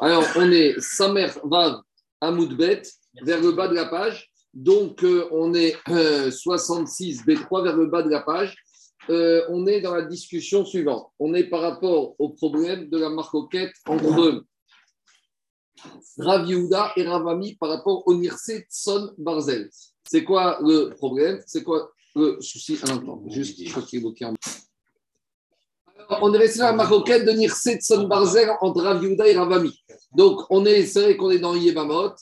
Alors, on est Samer Vav Amoudbet vers le bas de la page. Donc, euh, on est 66 B3 vers le bas de la page. Euh, on est dans la discussion suivante. On est par rapport au problème de la marcoquette entre Rav et Ravami par rapport au Nirse Tson Barzel. C'est quoi le problème? C'est quoi le souci? Un instant, juste, je crois qu'il on est resté dans la maroquette de Nirse Tson Barzel entre Rav et Ravami. Donc, on est, c'est vrai qu'on est dans Yebamot.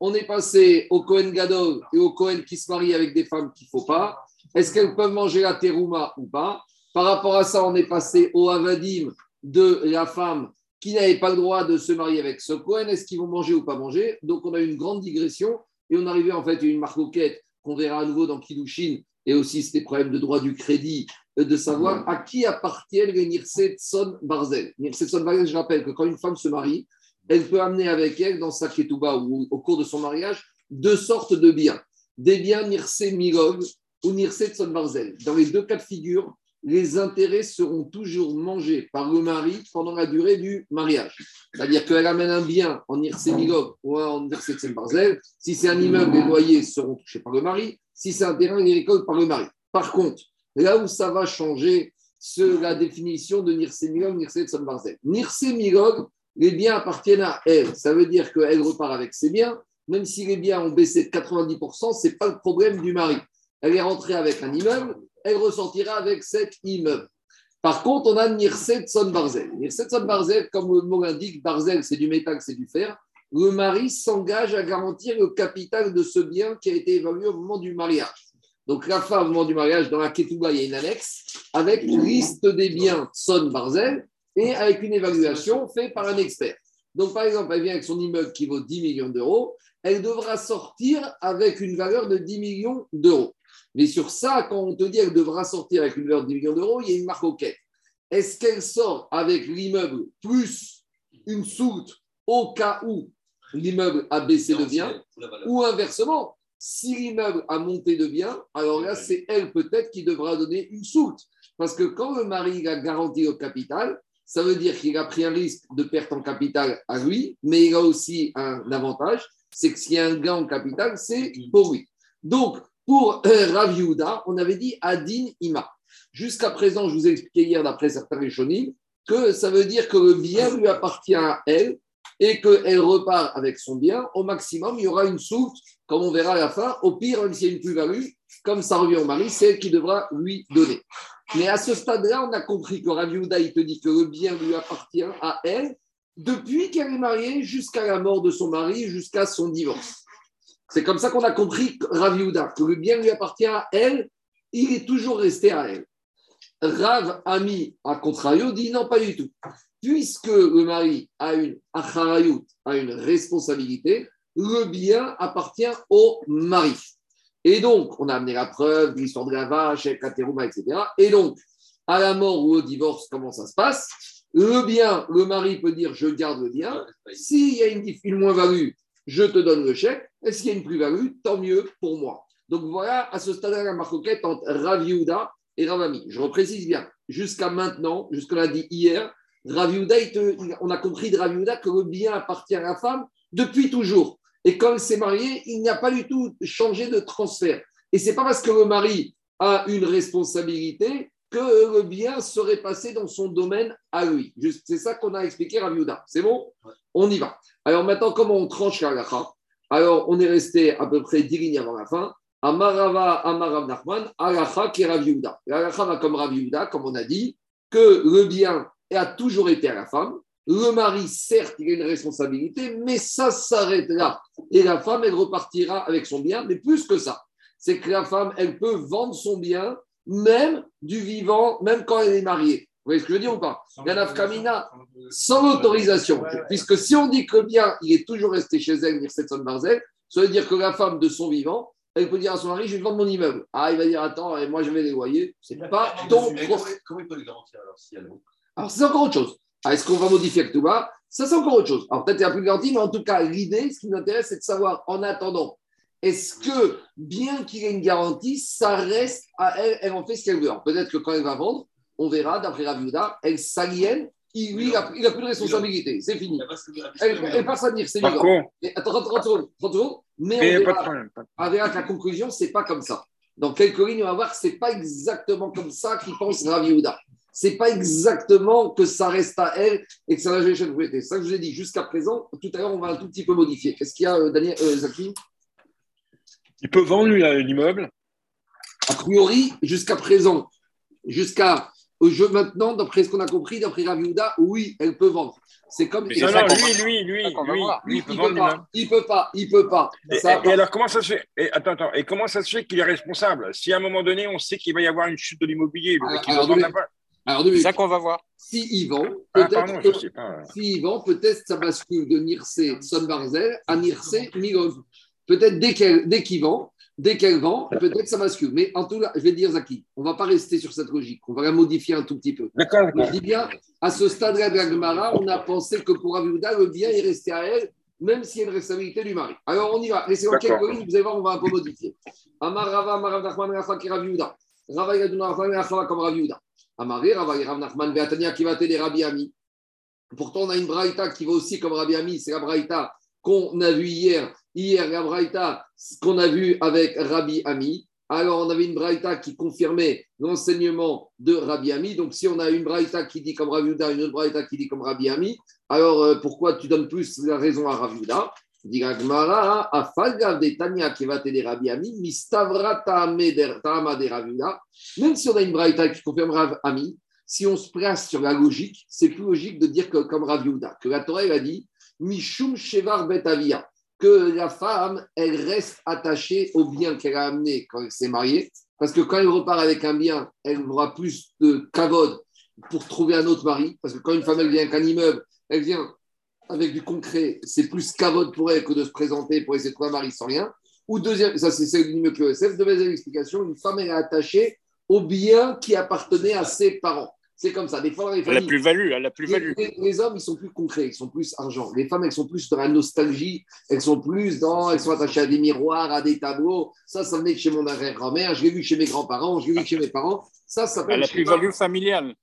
On est passé au Kohen Gadol et au Kohen qui se marie avec des femmes qu'il ne faut pas. Est-ce qu'elles peuvent manger la terouma ou pas? Par rapport à ça, on est passé au Avadim de la femme qui n'avait pas le droit de se marier avec ce Kohen. Est-ce qu'ils vont manger ou pas manger? Donc, on a eu une grande digression et on arrivait en fait à une marcoquette qu'on verra à nouveau dans Kiddushin et aussi c'était problème de droit du crédit, de savoir à qui appartiennent les Nirset Son Barzel. Nirset Son Barzel, je rappelle que quand une femme se marie, elle peut amener avec elle dans sa ketouba ou au cours de son mariage deux sortes de biens. Des biens Nirse Milog ou Nirse Son Barzel. Dans les deux cas de figure, les intérêts seront toujours mangés par le mari pendant la durée du mariage. C'est-à-dire qu'elle amène un bien en Nirse Milog ou en Nirse Barzel. Si c'est un immeuble, les loyers seront touchés par le mari. Si c'est un terrain, il récolte par le mari. Par contre, là où ça va changer, c'est la définition de Nirse Milog, Nirse Son Barzel. Nirse Milog, les biens appartiennent à elle. Ça veut dire qu'elle repart avec ses biens, même si les biens ont baissé de 90%, ce n'est pas le problème du mari. Elle est rentrée avec un immeuble, elle ressortira avec cet immeuble. Par contre, on a Nirset Son Barzel. Nirset Son Barzel, comme le mot l'indique, Barzel, c'est du métal, c'est du fer. Le mari s'engage à garantir le capital de ce bien qui a été évalué au moment du mariage. Donc, la femme, au moment du mariage, dans la Ketouba, il y a une annexe avec une liste des biens Son Barzel et avec une évaluation faite par un expert. Donc, par exemple, elle vient avec son immeuble qui vaut 10 millions d'euros, elle devra sortir avec une valeur de 10 millions d'euros. Mais sur ça, quand on te dit qu'elle devra sortir avec une valeur de 10 millions d'euros, il y a une marque au quai. Est-ce qu'elle sort avec l'immeuble plus une soute au cas où l'immeuble a baissé de bien ou inversement si l'immeuble a monté de bien, alors là, c'est elle peut-être qui devra donner une soute. Parce que quand le mari a garanti au capital, ça veut dire qu'il a pris un risque de perte en capital à lui, mais il a aussi un avantage, c'est que s'il y a un gain en capital, c'est pour lui. Donc, pour euh, Rav on avait dit Adin Ima. Jusqu'à présent, je vous ai expliqué hier, d'après certains Rishonim, que ça veut dire que le bien lui appartient à elle et qu'elle repart avec son bien. Au maximum, il y aura une soute, comme on verra à la fin. Au pire, même s'il y a une plus-value, comme ça revient au mari, c'est elle qui devra lui donner. Mais à ce stade-là, on a compris que Rav il te dit que le bien lui appartient à elle depuis qu'elle est mariée jusqu'à la mort de son mari, jusqu'à son divorce. C'est comme ça qu'on a compris Rav que le bien lui appartient à elle, il est toujours resté à elle. Rav Ami, à contrario, dit non, pas du tout. Puisque le mari a une a une responsabilité, le bien appartient au mari. Et donc, on a amené la preuve, l'histoire de la vache, avec la etc. Et donc, à la mort ou au divorce, comment ça se passe? Le bien, le mari peut dire je garde le bien. S'il y a une, une moins-value, je te donne le chèque. Et s'il y a une plus-value, tant mieux pour moi. Donc voilà, à ce stade-là, la marcoquette entre Raviuda et Ravami. Je reprécise bien, jusqu'à maintenant, jusqu'à l'a dit hier, Raviuda, on a compris de Raviuda que le bien appartient à la femme depuis toujours. Et quand elle s'est mariée, il n'y a pas du tout changé de transfert. Et c'est pas parce que le mari a une responsabilité que le bien serait passé dans son domaine à lui. C'est ça qu'on a expliqué à Raviuda. C'est bon? On y va. Alors maintenant, comment on tranche la Alors, on est resté à peu près 10 lignes avant la fin. Amarava, Amarav Nachman, Alacha qui est Raviuda. L'Alacha va comme Raviuda, comme on a dit, que le bien a toujours été à la femme, le mari, certes, il a une responsabilité, mais ça s'arrête là. Et la femme, elle repartira avec son bien, mais plus que ça. C'est que la femme, elle peut vendre son bien, même du vivant, même quand elle est mariée. Vous voyez ce que je veux dire ou pas Kamina, sans l'autorisation. Puisque si on dit que le bien, il est toujours resté chez elle, dire cette Barzel, ça veut dire que la femme de son vivant, elle peut dire à son mari, je vais vendre mon immeuble. Ah, il va dire, attends, moi je vais les loyer. C'est pas ton. Comment il peut le garantir alors si elle Alors c'est encore autre chose. Ah, est-ce qu'on va modifier le bas Ça, c'est encore autre chose. Alors, peut-être il n'y a plus de garantie, mais en tout cas, l'idée, ce qui nous intéresse, c'est de savoir, en attendant, est-ce que, bien qu'il ait une garantie, ça reste à elle, elle en fait ce qu'elle veut. peut-être que quand elle va vendre, on verra, d'après Raviuda, elle s'aliène il, lui, il a, il a plus de responsabilité. C'est fini. Elle, elle passe à dire, c'est contre, Attends, 30 secondes. 30 secondes. Mais et on pas de verra, problème. pas de- on verra que la conclusion, c'est pas comme ça. Dans quelques lignes, on va voir que c'est pas exactement comme ça qu'il pense Rav Yehuda. C'est pas exactement que ça reste à elle et que ça va jouer chez propriété. C'est ça que je vous ai dit jusqu'à présent. Tout à l'heure, on va un tout petit peu modifier. Qu'est-ce qu'il y a, euh, Daniel, euh, Zaki? Il peut vendre lui euh, l'immeuble? A priori, jusqu'à présent, jusqu'à au jeu maintenant, d'après ce qu'on a compris, d'après Rav Yehuda, oui, elle peut vendre. C'est comme. Non, non, lui, lui, lui, lui, il peut il, vendre pas, il peut pas, il peut pas. Et, Ça, et- et alors, comment ça se fait? Et, attends, attends. Et comment ça se fait qu'il est responsable? Si à un moment donné, on sait qu'il va y avoir une chute de l'immobilier, le Alors, mec, il va vendre la part. Alors, C'est minutes. ça qu'on va voir. si vend, Ah, peut-être vend, peut-être ça bascule de Nirse Son Barzel à Nirse Milov. Peut-être dès qu'elle- dès qu'il vend, dès qu'elle vend, peut-être ça bascule. Mais en tout cas, je vais dire Zaki, on ne va pas rester sur cette logique, on va la modifier un tout petit peu. D'accord, Je dis bien, à ce stade-là de la Gemara, on a pensé que pour Aviouda, le bien est resté à elle, même s'il y a une responsabilité du mari. Alors on y va. Laissez-moi quelques lignes, vous allez voir, on va un peu modifier. Amar Rava, Amar Rav Nachman, Rafa Raviouda. Rava Yaduna, Rafa Rafa comme Raviouda. Amaré, Rav Nachman, Beatania qui va t'aider Rabbi Ami. Pourtant, on a une braïta qui va aussi comme Rabbi Ami, c'est la braïta qu'on a vue hier. Hier, la braïta qu'on a vue avec Rabbi Ami. Alors, on avait une braïta qui confirmait l'enseignement de Rabbi Ami. Donc, si on a une braïta qui dit comme Rabbi Yehuda, une autre braïta qui dit comme Rabbi Ami, alors euh, pourquoi tu donnes plus la raison à Rabbi Yehuda Qui va Rabbi Ami, de. Même si on a une braïta qui confirme Rabbi Ami, si on se place sur la logique, c'est plus logique de dire que, comme Rav que la Torah a dit Mishum Shevar Bet Avia, que la femme, elle reste attachée au bien qu'elle a amené quand elle s'est mariée, parce que quand elle repart avec un bien, elle aura plus de kavod pour trouver un autre mari, parce que quand une femme elle vient avec un immeuble, elle vient avec du concret, c'est plus kavod pour elle que de se présenter pour essayer de trouver un mari sans rien. Ou deuxième, ça c'est celle du l'immeuble QSF, deuxième explication, une femme elle est attachée au bien qui appartenait à ses parents. C'est comme ça. Des fois, les familles, plus-value, elle a les, plus-value. les- les hommes, ils sont plus concrets, ils sont plus argent. Les femmes, elles sont plus dans la nostalgie, elles sont plus dans, elles sont attachées à des miroirs, à des tableaux. Ça, ça venait de chez mon arrière-grand-mère, je l'ai vu chez mes grands-parents, je l'ai vu chez mes parents. Ça, ça s'appelle. Elle a je sais pas, plus-value familiale.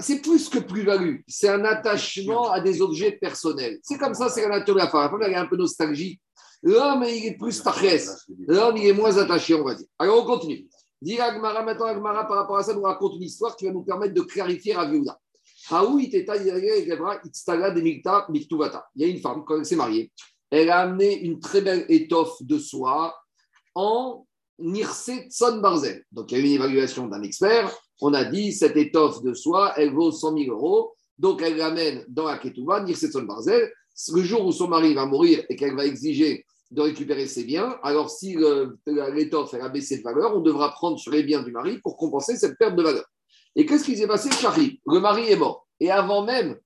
C'est plus que plus-value. C'est un attachement à des objets personnels. C'est comme ça, c'est la nature de la femme. La femme, elle est un peu nostalgie. L'homme, il est plus tachès. L'homme, il est moins attaché, on va dire. Alors, on continue. Dit Agmara, maintenant, Agmara, par rapport à ça, nous raconte une histoire qui va nous permettre de clarifier Rav Yehuda. Haoui teta yagevra itztala de mikta miktuvata. Il y a une femme, quand elle s'est mariée, elle a amené une très belle étoffe de soie en Nirse Tson Barzel. Donc, il y a eu une évaluation d'un expert. On a dit, cette étoffe de soie, elle vaut 100 000 euros. Donc, elle l'amène dans la Ketouba, Nirse Tson Barzel. Le jour où son mari va mourir et qu'elle va exiger de récupérer ses biens, alors si l'étoffe a baissé de valeur, on devra prendre sur les biens du mari pour compenser cette perte de valeur. Et qu'est-ce qui s'est passé Charlie, le mari est mort. Et avant même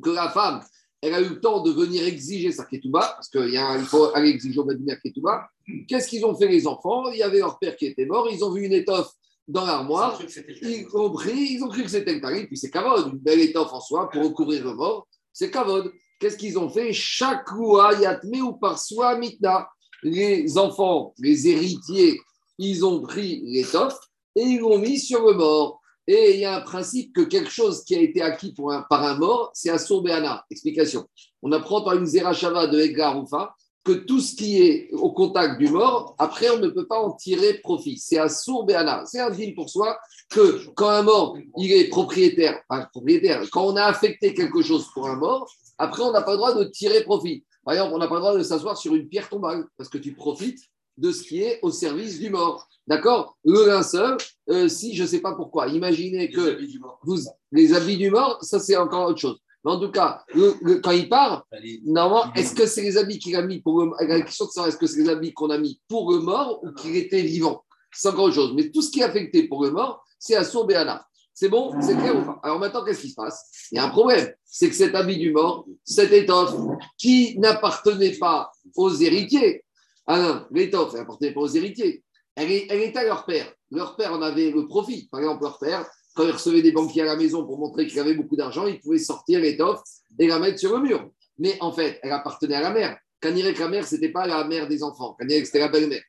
que la femme, elle a eu le temps de venir exiger sa ketouba, parce qu'il faut aller exiger au Medina ketouba, qu'est-ce qu'ils ont fait les enfants? Il y avait leur père qui était mort, ils ont vu une étoffe dans l'armoire, ils ont pris, ils ont cru que c'était le tari, puis c'est kavod, une belle étoffe en soi pour recouvrir le mort, c'est kavod. Qu'est-ce qu'ils ont fait? Chaque loua yatme ou par soi mitna. Les enfants, les héritiers, ils ont pris l'étoffe et ils l'ont mis sur le mort. Et il y a un principe que quelque chose qui a été acquis pour un- par un mort, c'est à Béana. Explication. On apprend par une Zerachava de Edgar Roufa que tout ce qui est au contact du mort, après, on ne peut pas en tirer profit. C'est à Béana. C'est un deal pour soi que quand un mort, il est propriétaire, enfin, propriétaire, quand on a affecté quelque chose pour un mort, après, on n'a pas le droit de tirer profit. Par exemple, on n'a pas le droit de s'asseoir sur une pierre tombale parce que tu profites de ce qui est au service du mort. D'accord? Le linceul, euh, si je ne sais pas pourquoi, imaginez que vous, les habits du mort, ça c'est encore autre chose. Mais en tout cas, le- le- quand il part, normalement, est-ce que c'est les habits qu'il a mis pour le La question de savoir est-ce que c'est les habits qu'on a mis pour le mort ou qu'il était vivant? C'est encore autre chose. Mais tout ce qui est affecté pour le mort, c'est à Béana. C'est bon? C'est clair ou pas? Alors maintenant, qu'est-ce qui se passe? Il y a un problème. C'est que cet habit du mort, cette étoffe, qui n'appartenait pas aux héritiers, ah non, l'étoffe, elle n'appartenait pas aux héritiers. Elle, est- elle était à leur père. Leur père en avait le profit. Par exemple, leur père, quand il recevait des banquiers à la maison pour montrer qu'il avait beaucoup d'argent, il pouvait sortir l'étoffe et la mettre sur le mur. Mais en fait, elle appartenait à la mère. Kanirek, la mère, ce n'était pas la mère des enfants. Kanirek, c'était la belle-mère.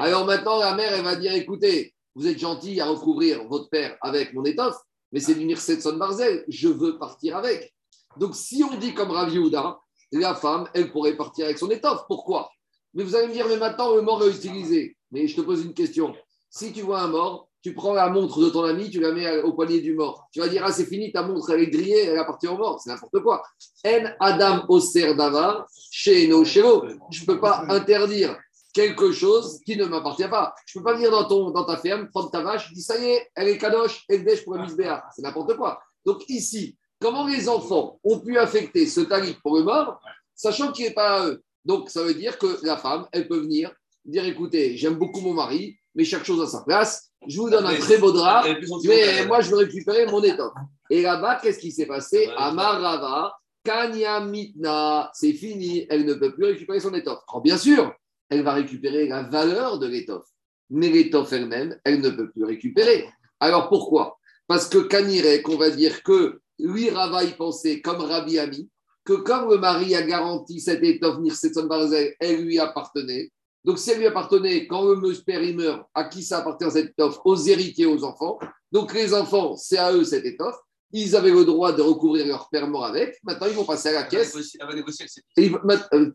Alors maintenant, la mère, elle va dire écoutez, vous êtes gentil à recouvrir votre père avec mon étoffe, mais c'est du Nirsetson Barzel. Je veux partir avec. Donc, si on dit comme Rav Yehuda, la femme, elle pourrait partir avec son étoffe. Pourquoi? Mais vous allez me dire, mais maintenant, le mort est utilisé. Mais je te pose une question. Si tu vois un mort, tu prends la montre de ton ami, tu la mets au poignet du mort. Tu vas dire, ah, c'est fini, ta montre, elle est grillée, elle appartient au mort. C'est n'importe quoi. En Adam Oser Davar, chez nos Je ne peux pas interdire quelque chose qui ne m'appartient pas. Je ne peux pas venir dans, ton, dans ta ferme, prendre ta vache, dire, ça y est, elle est kadosh, elle dèche pour la misbéa. C'est n'importe quoi. Donc ici, comment les enfants ont pu affecter ce tarif pour le mort, sachant qu'il n'est pas à eux? Donc ça veut dire que la femme, elle peut venir dire, écoutez, j'aime beaucoup mon mari, mais chaque chose à sa place je vous donne un très beau drap, mais moi, je veux récupérer mon étoffe. Et là-bas, qu'est-ce qui s'est passé Amarava, Kanya Mitna, c'est fini, elle ne peut plus récupérer son étoffe. Alors, bien sûr, elle va récupérer la valeur de l'étoffe, mais l'étoffe elle-même, elle ne peut plus récupérer. Alors, pourquoi? Parce que Kanirek, on va dire que lui, Rava, il pensait comme Rabbi Ami, que comme le mari a garanti cette étoffe Nirsetson Barzel, elle lui appartenait, donc, si elle lui appartenait, quand le père il meurt, à qui ça appartient cette étoffe? Aux héritiers, aux enfants. Donc, les enfants, c'est à eux cette étoffe. Ils avaient le droit de recouvrir leur père mort avec. Maintenant, ils vont passer à la caisse. Euh, c'est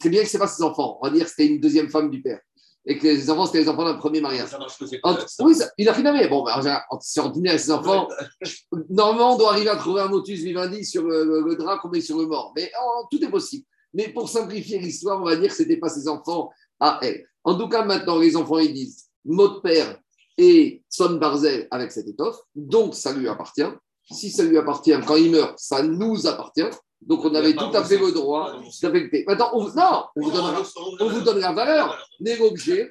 bien que ce n'est pas ses enfants. On va dire que c'était une deuxième femme du père. Et que les enfants, c'était les enfants d'un premier mariage. oui, il a rien Bon, ben, c'est ordinaire, ses enfants. Normalement, on doit arriver à trouver un motus vivendi sur le, drap qu'on met sur le mort. Mais oh, tout est possible. Mais pour simplifier l'histoire, on va dire que ce n'était pas ses enfants à elle. En tout cas, maintenant, les enfants, ils disent mot de père et son barzel avec cette étoffe, donc ça lui appartient. Si ça lui appartient, quand il meurt, ça nous appartient. Donc on avait tout à fait le droit d'affecter. Maintenant, on, non, on vous, donnera, on vous donne la valeur, mais l'objet.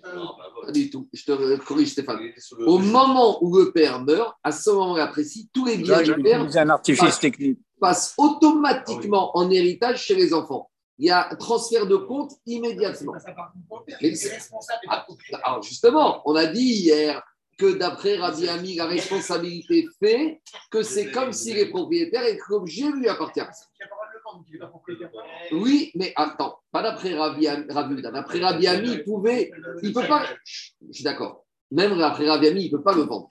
Pas du tout, je te corrige Stéphane. Au moment où le père meurt, à ce moment-là précis, tous les biens du père un artifice technique. passent automatiquement en héritage chez les enfants il y a un transfert de compte immédiatement. Alors justement, on a dit hier que d'après Rabbi Ami, la responsabilité fait que c'est comme si les propriétaires et que l'objet lui appartient. Oui, mais attends, pas d'après Rabbi Ami. D'après Rabbi Ami, il pouvait, il peut pas. Je suis d'accord. Même après Rabbi Ami, il peut pas le vendre.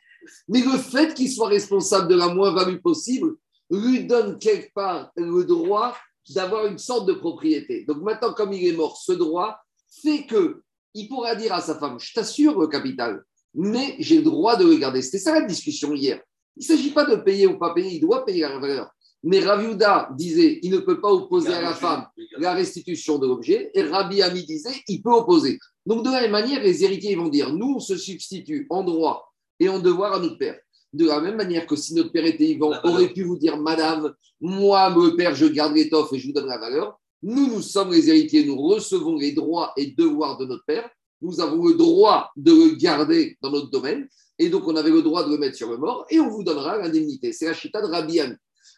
Mais le fait qu'il soit responsable de la moins-value possible lui donne quelque part le droit d'avoir une sorte de propriété. Donc maintenant, comme il est mort, ce droit fait que il pourra dire à sa femme, je t'assure le capital, mais j'ai le droit de le garder. C'était ça la discussion hier. Il ne s'agit pas de payer ou pas payer, il doit payer la valeur. Mais Raviuda disait, il ne peut pas opposer à la femme la restitution de l'objet, et Rabbi Ami disait, il peut opposer. Donc de la même manière, les héritiers vont dire, nous, on se substitue en droit et en devoir à notre père. De la même manière que si notre père était vivant, aurait pu vous dire, Madame, moi, mon père, je garde l'étoffe et je vous donne la valeur. Nous, nous sommes les héritiers, nous recevons les droits et devoirs de notre père. Nous avons le droit de le garder dans notre domaine. Et donc, on avait le droit de le mettre sur le mort et on vous donnera l'indemnité. C'est la chita de Rabbi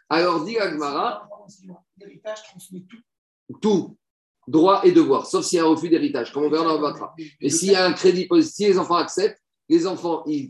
Alors, dit Agmara. L'héritage transmet tout. Tout. Droit et devoir, sauf s'il y a un refus d'héritage, comme on verra dans le. Et s'il y a un crédit positif, si les enfants acceptent, les enfants, ils,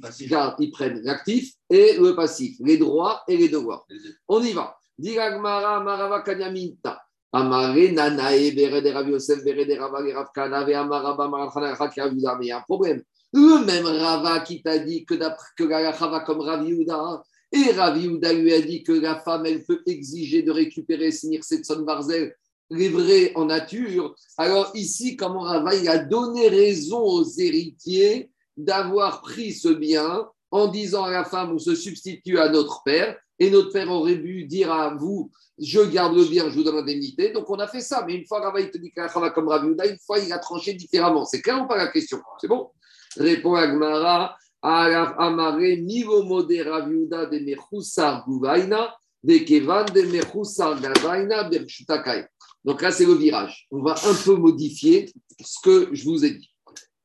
ils prennent l'actif et le passif, les droits et les devoirs. On y va. Diragmara Marava Kanyaminta. Amare Nanae Berede Rav Yosef Berede Rava Rav Kana Amaraba Marachana Rav Mais il y a un problème. Le même Rava qui t'a dit que d'après que la Rava comme Rav Yuda, et Rav Yuda lui a dit que la femme, elle peut exiger de récupérer Sinir Setson Barzel vrais en nature. Alors ici, comment Rava il a donné raison aux héritiers d'avoir pris ce bien en disant à la femme, on se substitue à notre père, et notre père aurait dû dire à vous, je garde le bien, je vous donne l'indemnité. Donc on a fait ça, mais une fois Rava, il te dit comme Raviuda, une fois il a tranché différemment. C'est clair ou pas la question C'est bon? Répond Agmara, Amare, Nivomo de de Mechusar Guvaina, de Kevan de Mechusar Gavaina, Berchutakai. Donc là, c'est le virage. On va un peu modifier ce que je vous ai dit.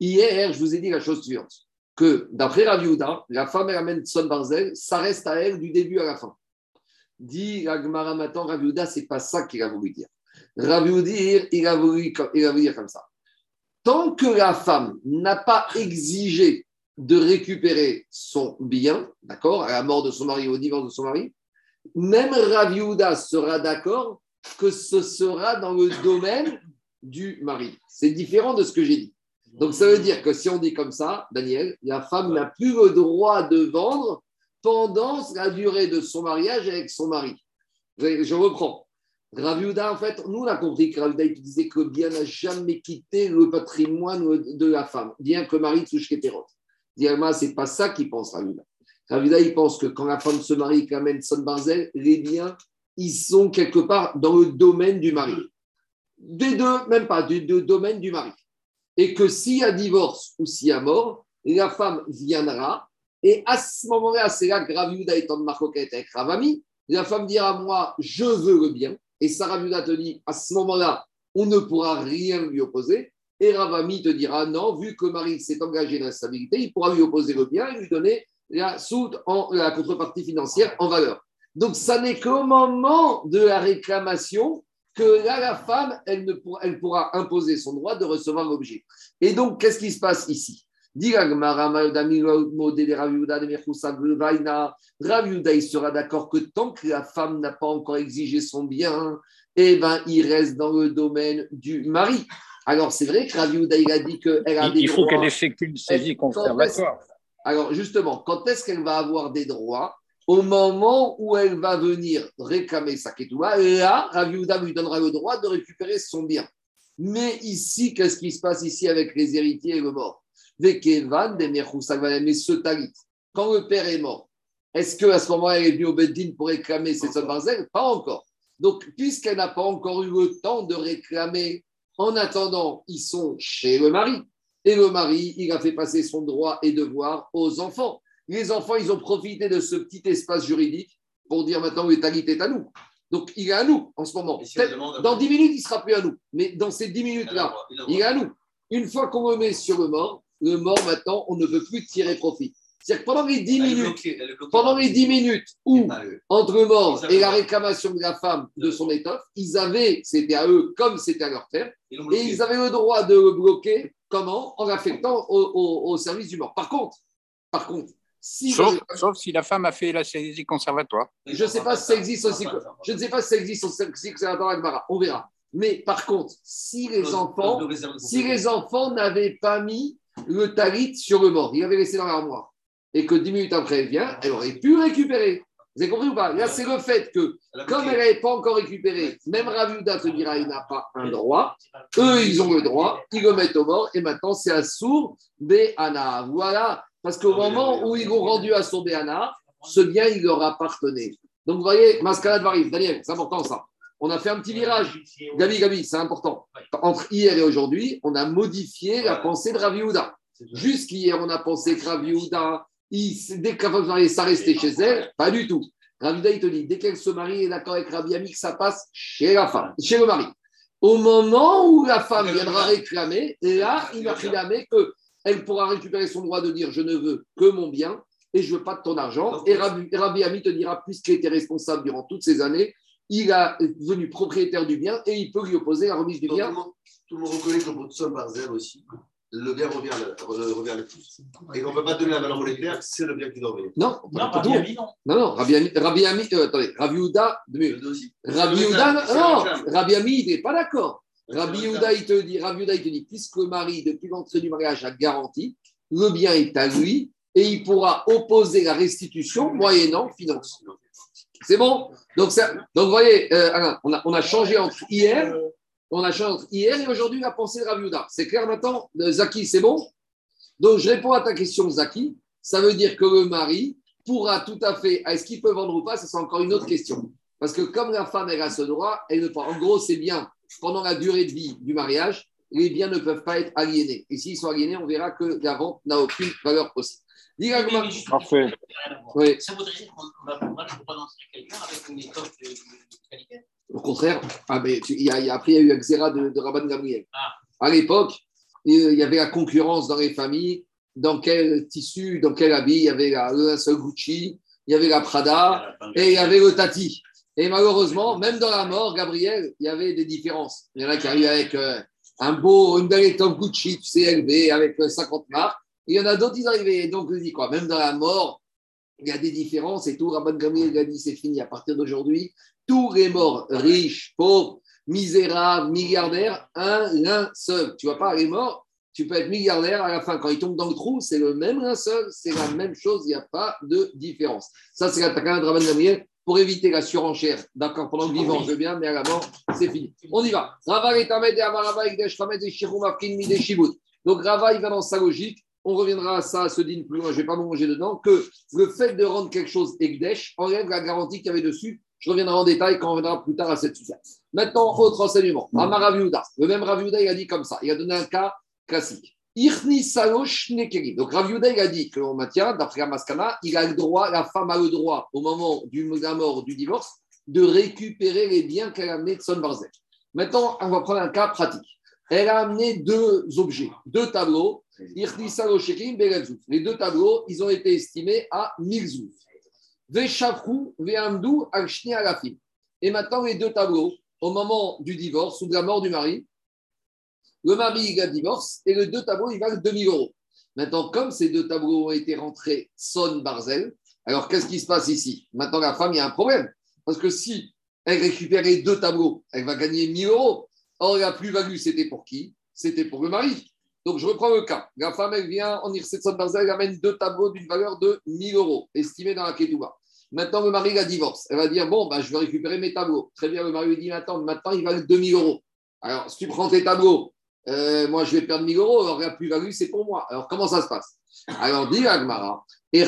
Hier, je vous ai dit la chose suivante que d'après Raviuda, la femme elle amène son barzel, ça reste à elle du début à la fin. Dit Agmara maintenant, Raviuda, c'est pas ça qu'il a voulu dire. Raviuda, il a voulu, il a voulu dire comme ça. Tant que la femme n'a pas exigé de récupérer son bien, d'accord, à la mort de son mari, au divorce de son mari, même Raviuda sera d'accord que ce sera dans le domaine du mari. C'est différent de ce que j'ai dit. Donc ça veut dire que si on dit comme ça, Daniel, la femme n'a plus le droit de vendre pendant la durée de son mariage avec son mari. Je, je reprends. Raviuda, en fait, nous, on a compris que Raviuda, il disait que le bien n'a jamais quitté le patrimoine de la femme, bien que le mari touche kétérot. Diama, c'est pas ça qu'il pense, Raviuda. Raviuda, il pense que quand la femme se marie et qu'elle amène son barzel, les biens, ils sont quelque part dans le domaine du mari. Des deux, même pas, du, du domaine du mari. Et que s'il y a divorce ou s'il y a mort, la femme viendra. Et à ce moment-là, c'est là que Raviuda est en marcoquette avec Ravami. La femme dira Moi, je veux le bien. Et Sarah Viuda te dit À ce moment-là, on ne pourra rien lui opposer. Et Ravami te dira Non, vu que Marie s'est engagé dans la stabilité, il pourra lui opposer le bien et lui donner la soude en la contrepartie financière en valeur. Donc, ça n'est qu'au moment de la réclamation que là, la femme, elle, ne pourra, elle pourra imposer son droit de recevoir l'objet. Et donc, qu'est-ce qui se passe ici? Raviuda, il sera d'accord que tant que la femme n'a pas encore exigé son bien, eh ben, il reste dans le domaine du mari. Alors, c'est vrai que Raviuda, il a dit qu'elle a Il, des il faut qu'elle effectue une saisie conservatoire. Alors, justement, quand est-ce qu'elle va avoir des droits? Au moment où elle va venir réclamer sa ketouba, là, Raviuda lui donnera le droit de récupérer son bien. Mais ici, qu'est-ce qui se passe ici avec les héritiers et le mort Vekevan, mais ce talit, quand le père est mort, est-ce qu'à ce moment-là, elle est venue au Beddin pour réclamer ses son Barzel Pas encore. Donc, puisqu'elle n'a pas encore eu le temps de réclamer, en attendant, ils sont chez le mari. Et le mari, il a fait passer son droit et devoir aux enfants. Les enfants, ils ont profité de ce petit espace juridique pour dire maintenant le talit est à nous. Donc, il est à nous en ce moment. Si demande- Dans 10 minutes, il ne sera plus à nous. Mais dans ces 10 minutes-là, il est à nous. Une fois qu'on le met sur le mort, le mort, maintenant, on ne peut plus tirer profit. C'est-à-dire que pendant les 10 minutes, pendant les 10 minutes où entre le mort et la réclamation de la femme de son étoffe, ils avaient, c'était à eux comme c'était à leur père, et ils avaient le droit de le bloquer, comment? En l'affectant au, au- au service du mort. Par contre, par contre, si Sauf, sauf si la femme a fait la saisie conservatoire. je ne sais pas si ça existe aussi. Je ne sais pas si ça existe aussi Agmara. On verra. Mais par contre, si les enfants, si les enfants n'avaient pas mis le talit sur le mort, ils l'avaient laissé dans l'armoire, et que 10 minutes après elle vient, elle aurait pu récupérer. Vous avez compris ou pas Là, c'est le fait que, comme elle n'avait pas encore récupéré, même Raviuda te dira il n'a pas un droit. Eux, ils ont le droit, ils le mettent au mort, et maintenant c'est à sourd Béana. Voilà, parce qu'au moment où ils l'ont rendu à son Béana, ce bien, il leur appartenait. Donc, vous voyez, Mascalade Varif, Daniel, c'est important ça. On a fait un petit virage. Gabi, Gabi, c'est important. Entre hier et aujourd'hui, on a modifié la pensée de Ravi Houda. Jusqu'hier, on a pensé que Ravi Houda, il- dès que la femme se mariée, ça restait chez elle. Pas du tout. Ravi Houda, il te dit, dès qu'elle se marie, elle est d'accord avec Rabbi Ami que ça passe chez la femme, chez le mari. Au moment où la femme viendra réclamer, là, il va réclamer qu'elle pourra récupérer son droit de dire je ne veux que mon bien et je ne veux pas de ton argent. Et Rabbi, et Rabbi Ami te dira, puisqu'il était responsable durant toutes ces années, il a devenu propriétaire du bien et il peut lui opposer la remise du Donc, tout, bien. le monde, tout le monde reconnaît que pour Tson Barzel aussi, le bien revient, le, revient le plus. Et qu'on ne peut pas donner la valeur monétaire, c'est le bien qui doit revenir. Non, Non, pas Rabbi. Ami, non. non, non, Rabbi Ami, Rabbi Ami, euh, attendez, Rabbi Houda. Rabbi Houda, non. Rabbi Ami, il n'est pas d'accord. Rabbi. Houda, il te dit, Rabbi Houda, il te dit, puisque le mari, depuis l'entrée du mariage, a garanti, le bien est à lui et il pourra opposer la restitution moyennant finance. C'est bon? Donc, ça- donc, vous voyez, euh, Alain, on, a, on a changé entre hier, on a changé entre hier et aujourd'hui la pensée de Rabbi Houda. C'est clair maintenant Zaki, c'est bon? Donc, je réponds à ta question, Zaki. Ça veut dire que le mari pourra tout à fait, est-ce qu'il peut vendre ou pas? Ça, c'est encore une autre question. Parce que comme la femme, elle a ce droit, elle ne peut. En gros, c'est bien, pendant la durée de vie du mariage, les biens ne peuvent pas être aliénés. Et s'ils sont aliénés, on verra que la vente n'a aucune valeur possible. Dis, Mais- Agma- mais juste- Parfait. Oui. Ça voudrait dire qu'on va pouvoir je peux pas lancer quelqu'un avec une étoffe de qualité. Au contraire, ah, mais tu- il y a, il y a- après, il y a eu Xéra de, de Rabban Gabriel. Ah. À l'époque, il y avait la concurrence dans les familles. Dans quel tissu, dans quel habit Il y avait la, le linceul Gucci, il y avait la Prada et il y avait le Tati. Et malheureusement, même dans la mort, Gabriel, il y avait des différences. Il y en a qui arrivaient avec euh, un beau, une belle étoffe Gucci, tu sais, élevé, avec euh, 50 marques. Et il y en a d'autres, ils arrivaient. Donc, je dis quoi Même dans la mort, il y a des différences et tout. Rabban Gabriel a dit c'est fini à partir d'aujourd'hui. Tous les morts, riches, pauvres, misérables, milliardaires, un, l'un seul. Tu vois pas, les morts, Tu peux être milliardaire, à la fin, quand il tombe dans le trou, c'est le même linceul, c'est la même chose, il n'y a pas de différence. Ça, c'est la takana de Rabban Gamliel pour éviter la surenchère. D'accord, pendant le vivant, je veux bien, mais à la mort, c'est fini. On y va. Donc Rava, il va dans sa logique. On reviendra à ça, à ce dîner plus loin, je ne vais pas manger dedans, que le fait de rendre quelque chose Egdesh enlève la garantie qu'il y avait dessus. Je reviendrai en détail quand on reviendra plus tard à cette sujet. Maintenant, autre enseignement. Amar Raviuda. Le même Raviuda, il a dit comme ça. Il a donné un cas classique. Donc Raviuda, il a dit que l'on maintient, d'après Maskana, il a le droit, la femme a le droit, au moment du, de la mort, du divorce, de récupérer les biens qu'elle a amenés de Son Barzel. Maintenant, on va prendre un cas pratique. Elle a amené deux objets, deux tableaux. Les deux tableaux, ils ont été estimés à 1000 zouf. Et maintenant, les deux tableaux, au moment du divorce ou de la mort du mari, le mari, il a divorce et les deux tableaux, ils valent 2000 euros. Maintenant, comme ces deux tableaux ont été rentrés son Barzel, alors qu'est-ce qui se passe ici? Maintenant, la femme, il y a un problème. Parce que si elle récupère les deux tableaux, elle va gagner 1000 euros. Or, la plus-value, c'était pour qui? C'était pour le mari. Donc, je reprends le cas. La femme, elle vient en son Barzel, elle amène deux tableaux d'une valeur de 1000 euros, estimés dans la Ketouba. Maintenant, le mari la divorce. Elle va dire Bon, bah, je vais récupérer mes tableaux. Très bien, le mari lui dit Attends, maintenant, ils valent 2000 euros. Alors, si tu prends tes tableaux, euh, moi, je vais perdre 1000 euros. Alors, la plus-value, c'est pour moi. Alors, comment ça se passe? Alors, dit Agmara Et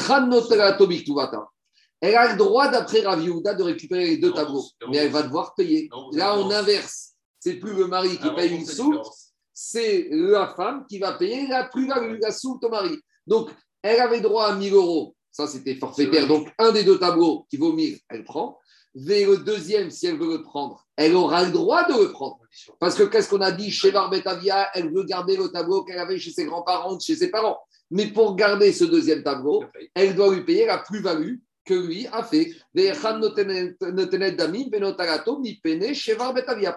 Elle a le droit, d'après Raviouda, de récupérer les deux Non, tableaux. non, Mais elle va devoir payer. non, Là, on inverse. C'est plus le mari qui Ah, paye une différent. C'est la femme qui va payer la plus-value, la soulte au mari. Donc, elle avait droit à 1000 euros. Ça, c'était forfaitaire. Donc, un des deux tableaux qui vaut 1000, elle prend. Mais le deuxième, si elle veut le prendre, elle aura le droit de le prendre. Parce que qu'est-ce qu'on a dit chez Barbetavia Elle veut garder le tableau qu'elle avait chez ses grands-parents, chez ses parents. Mais pour garder ce deuxième tableau, elle doit lui payer la plus-value que lui a fait.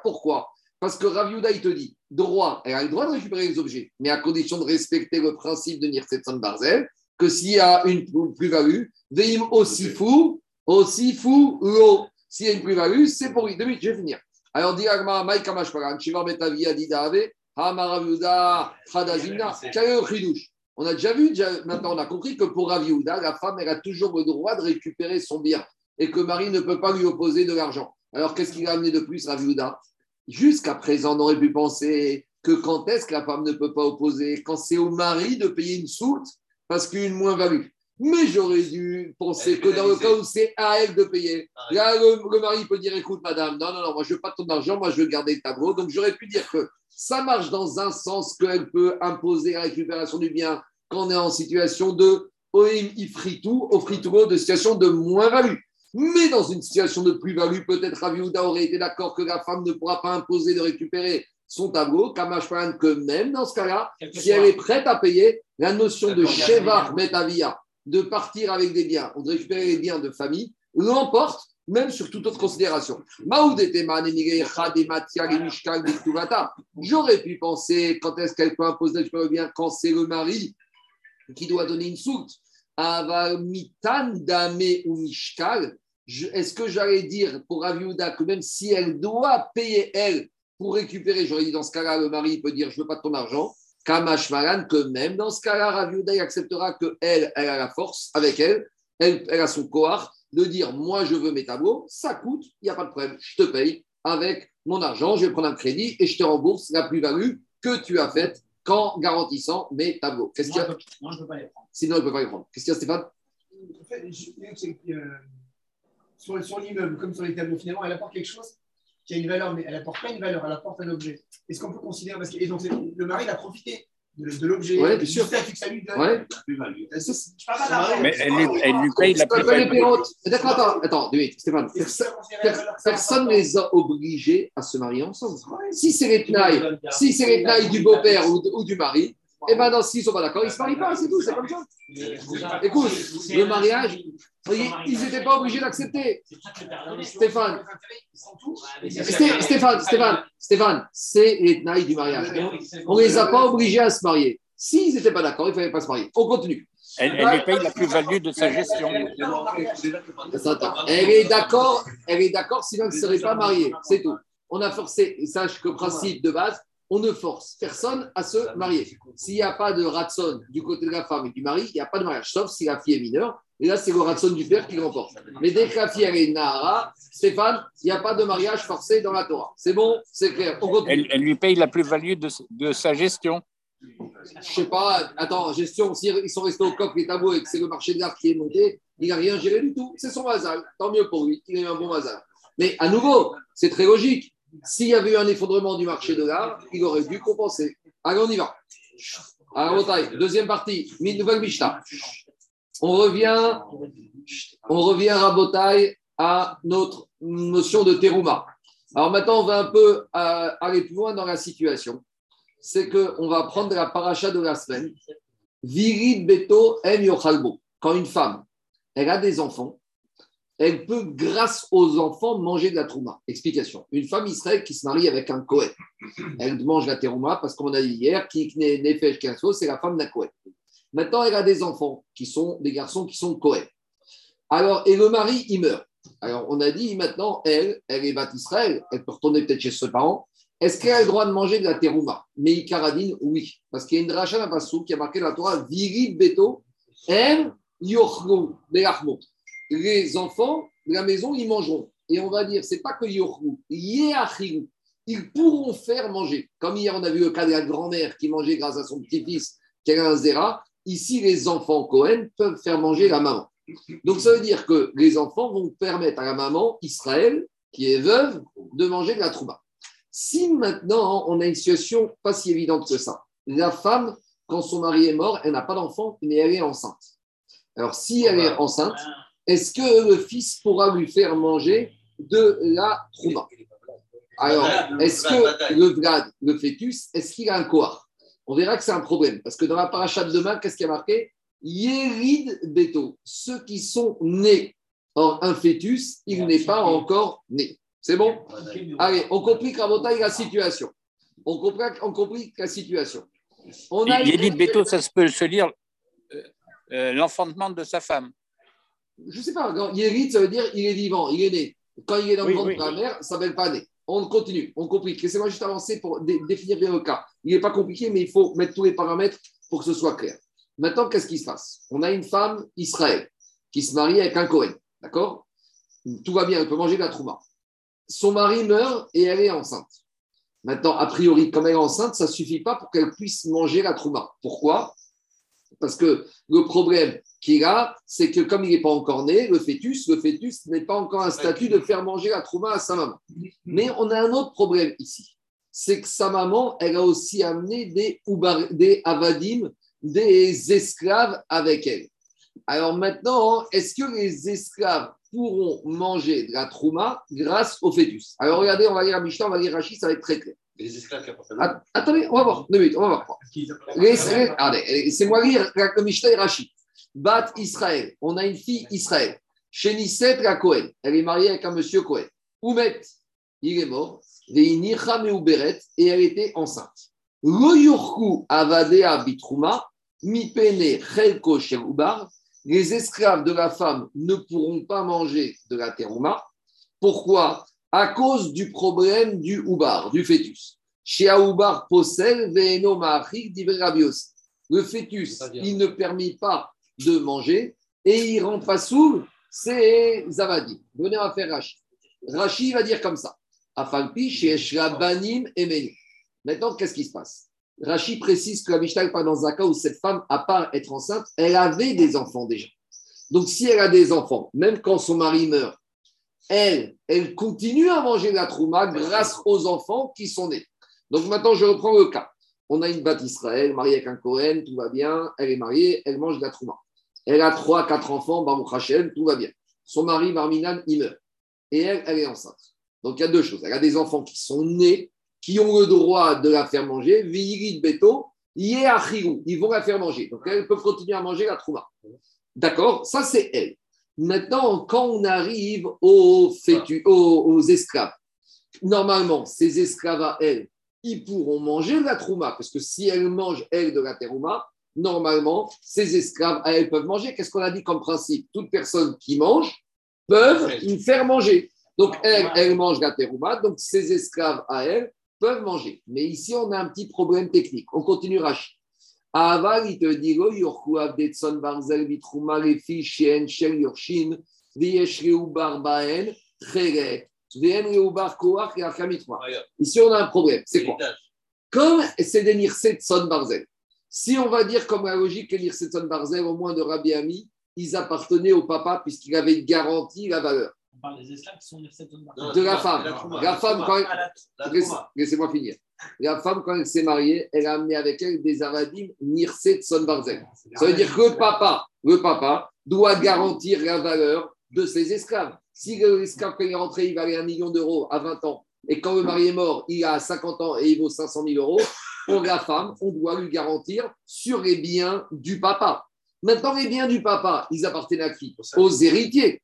Pourquoi? Parce que Raviuda, il te dit, droit, elle a le droit de récupérer les objets, mais à condition de respecter le principe de Nirsetsan Barzel, que s'il y a une plus-value, Veim aussi fou, aussi fou, l'eau. S'il y a une plus-value, c'est pour lui. Deux minutes, je vais finir. Alors, dit Agma, Maï Kamashparan, Shivar Betavia, Didave, Hamaraviuda, On a déjà vu, déjà- maintenant on a compris que pour Raviuda, la femme, elle a toujours le droit de récupérer son bien et que le mari ne peut pas lui opposer de l'argent. Alors, qu'est-ce qu'il a amené de plus, Raviuda Jusqu'à présent, on aurait pu penser que quand est-ce que la femme ne peut pas opposer? Quand c'est au mari de payer une soute parce qu'une moins-value. Mais j'aurais dû penser que dans le cas où c'est à elle de payer, Ah, là, le, le mari peut dire écoute, madame, non, non, non, moi, je veux pas ton argent, moi, je veux garder le tableau. Donc, j'aurais pu dire que ça marche dans un sens qu'elle peut imposer la récupération du bien quand on est en situation de oim ifritou, ofrituo, de situation de moins-value. Mais dans une situation de plus-value, peut-être Raviouda aurait été d'accord que la femme ne pourra pas imposer de récupérer son tableau, Kamash Paran, que même dans ce cas-là, si elle est prête à payer, la notion de Shevar. Metavia, de partir avec des biens ou de récupérer les biens de famille, l'emporte même sur toute autre considération. J'aurais pu penser quand est-ce qu'elle peut imposer le bien quand c'est le mari qui doit donner une soute. Avamitan, Dame ou Mishkal. Je- Est-ce que j'allais dire pour Aviouda que même si elle doit payer elle pour récupérer, j'aurais dit dans ce cas-là, le mari peut dire je veux pas de ton argent. Kamash Malan, que même dans ce cas-là, Raviouda acceptera que elle, elle a la force avec elle, elle, elle a son cohort de dire moi je veux mes tableaux, ça coûte, il n'y a pas de problème, je te paye avec mon argent, je vais prendre un crédit et je te rembourse la plus-value que tu as faite qu'en garantissant mes tableaux. Qu'est-ce qu'il y Moi, a je peux- moi, je ne peux pas les prendre. Sinon, elle ne peut pas les prendre. Qu'est-ce qu'il y a, Stéphane? En fait, je- euh, sur, sur l'immeuble, comme sur les tableaux, finalement, elle apporte quelque chose qui a une valeur, mais elle n'apporte pas une valeur, elle apporte un objet. Est-ce qu'on peut considérer parce que, Et donc, le mari il a profité de, de l'objet, Ouais, bien du sûr. statut que ça lui donne. Ouais. Pas d'argent. Mais elle lui, elle lui paye la Ça pérotes. D'accord, attends, attends, deux minutes, Stéphane. Personne- ça ça ne apporte les a obligés à se marier ensemble. Ouais. Si c'est les tenailles, si c'est les tenailles du beau-père ou, ou du mari, eh ben non, s'ils ne sont pas d'accord, ils ne se marient pas, c'est tout, c'est comme ça. Écoute, le mariage, Ils- Ils n'étaient pas obligés d'accepter. Stéphane. Stéphane, Stéphane, Stéphane, c'est les du mariage. On ne les a pas obligés à se marier. S'ils n'étaient pas d'accord, il ne fallait pas se marier. On continue. Elle, elle lui paye la plus-value de sa gestion. Elle est d'accord, elle est d'accord, sinon elle ne serait pas mariée. C'est tout. On a forcé, et sache que principe de base, on ne force personne à se marier. S'il n'y a pas de ratson du côté de la femme et du mari, il n'y a pas de mariage, sauf si la fille est mineure. Et là, c'est le ratson du père qui l'emporte. Mais dès que la fille est Nahara, Stéphane, il n'y a pas de mariage forcé dans la Torah. C'est bon, c'est clair. On. Elle, elle lui paye la plus-value de, de sa gestion. Je sais pas, attends, gestion, s'ils sont restés au coq, les tabous, et que c'est le marché de l'art qui est monté, il n'a rien géré du tout. C'est son mazal. Tant mieux pour lui, il a eu un bon mazal. Mais à nouveau, c'est très logique. S'il y avait eu un effondrement du marché de l'art, il aurait dû compenser. Allez, on y va. Deuxième partie, nouvelle Mishnah. On revient, on revient Rabotai à notre notion de terouma. Alors maintenant, on va un peu euh, aller plus loin dans la situation. C'est qu'on va prendre la paracha de la semaine. Virid beto en yochalbo. Quand une femme, elle a des enfants, elle peut, grâce aux enfants, manger de la trouma. Explication. Une femme israélienne qui se marie avec un Kohen, elle mange la terouma parce qu'on a dit hier, qui nefesh qu'un c'est la femme d'un Kohen. Maintenant, elle a des enfants qui sont des garçons qui sont Kohen. Alors, et le mari, il meurt. Alors, on a dit maintenant, elle, elle est bat Israël, elle peut retourner peut-être chez ses parents. Est-ce qu'elle a le droit de manger de la terouma Mais Ikaradine, oui. Parce qu'il y a une passou qui a marqué la Torah, virid beto, em yochru, be'achmo les enfants de la maison, ils mangeront. Et on va dire, c'est pas que yorou, yeachiru. Ils pourront faire manger. Comme hier, on a vu le cas de la grand-mère qui mangeait grâce à son petit-fils qui a un zéra. Ici, les enfants Cohen peuvent faire manger la maman. Donc, ça veut dire que les enfants vont permettre à la maman Israël, qui est veuve, de manger de la trouba. Si maintenant, on a une situation pas si évidente que ça, la femme, quand son mari est mort, elle n'a pas d'enfant, mais elle est enceinte. Alors, si elle est enceinte, est-ce que le fils pourra lui faire manger de la trouma? Alors, est-ce que le Vlad, le fœtus, est-ce qu'il a un koar? On verra que c'est un problème, parce que dans la paracha de demain, qu'est-ce qui a marqué? Yérid Beto, ceux qui sont nés. Or, un fœtus, il n'est pas encore né. C'est bon? Allez, on complique la bataille la situation. On complique, on complique la situation. On a Yélit Beto, ça se peut se lire euh, euh, l'enfantement de sa femme. Je sais pas, quand Yérid, ça veut dire il est vivant, il est né. Quand il est dans le Oui, ventre oui. de la mère, ça s'appelle pas né. On continue, on complique. Laissez-moi juste avancer pour dé- définir bien le cas. Il n'est pas compliqué, mais il faut mettre tous les paramètres pour que ce soit clair. Maintenant, qu'est-ce qui se passe? On a une femme Israël qui se marie avec un Cohen, d'accord? Tout va bien, elle peut manger de la trouma. Son mari meurt et elle est enceinte. Maintenant, a priori, comme elle est enceinte, ça ne suffit pas pour qu'elle puisse manger la trouma. Pourquoi? Parce que le problème qu'il a, c'est que comme il n'est pas encore né, le fœtus, le fœtus n'est pas encore un statut de faire manger la trouma à sa maman. Mais on a un autre problème ici. C'est que sa maman, elle a aussi amené des, oubar- des avadim, des esclaves avec elle. Alors maintenant, est-ce que les esclaves pourront manger de la trouma grâce au fœtus? Alors regardez, on va lire Mishnah, on va lire Rachid, ça va être très clair. Les esclaves qui Attendez, on va voir. Deux minutes, on va voir. Les- regardez, c'est moi lire le Mishnah et Rachid. Bat Israël. On a une fille Israël. La Cohen. Elle est mariée avec un monsieur Cohen. Oumet, il est mort. Et elle était enceinte. Les esclaves de la femme ne pourront pas manger de la terouma. Pourquoi? À cause du problème du oubar, du fœtus. Chez Aoubar. Le fœtus, il ne permet pas de manger et il rend pas sourd, c'est Zavadi. Venez, va faire Rashi. Rashi va dire comme ça. Afalpi Emenu. Maintenant, qu'est-ce qui se passe? Rashi précise que la Mishnah pas dans un cas où cette femme, à part être enceinte, elle avait des enfants déjà. Donc, si elle a des enfants, même quand son mari meurt, elle, elle continue à manger la trouma grâce aux enfants qui sont nés. Donc maintenant, je reprends le cas. On a une batte Israël, mariée avec un Cohen, tout va bien. Elle est mariée, elle mange la trouma. Elle a trois, quatre enfants, Baruch Hashem, tout va bien. Son mari, Marminan, il meurt. Et elle, elle est enceinte. Donc il y a deux choses. Elle a des enfants qui sont nés, qui ont le droit de la faire manger. Virid Beto, Yeachirou. Ils vont la faire manger. Donc elle peut continuer à manger la trouma. D'accord? Ça, c'est elle. Maintenant, quand on arrive aux, aux esclaves, normalement, ces esclaves à elles, ils pourront manger de la trouma, parce que si elles mangent, elles, de la terouma, normalement, ces esclaves à elles peuvent manger. Qu'est-ce qu'on a dit comme principe? Toute personne qui mange peuvent y faire manger. Donc, elles, elles mangent la terouma, donc ces esclaves à elles peuvent manger. Mais ici, on a un petit problème technique. On continue Rashi. Aval, il te dit, Lo yorchu avdetson barzel vitruma lefi shien shel yorshin viesh reubar baen treret vien reubar koach et achamitma. Ici, on a un problème. C'est quoi? Comme c'est des nirsetson barzel. Si on va dire comme la logique que nirsetson barzel, au moins de Rabbi Ami, ils appartenaient au papa puisqu'il avait garanti la valeur. On parle des esclaves qui sont Non, De la femme. La la femme, quand elle- la-. Laissez-moi finir. Femme, quand elle s'est mariée, elle a amené avec elle des avadim nirset son barzel. Ça veut dire que le papa, le papa doit garantir la valeur de ses esclaves. Si l'esclave, quand il est rentré, il valait un million d'euros à 20 ans, et quand le mari est mort, il a 50 ans et il vaut 500 000 euros, pour la femme, on doit lui garantir sur les biens du papa. Maintenant, les biens du papa, ils appartiennent à qui? Aux héritiers.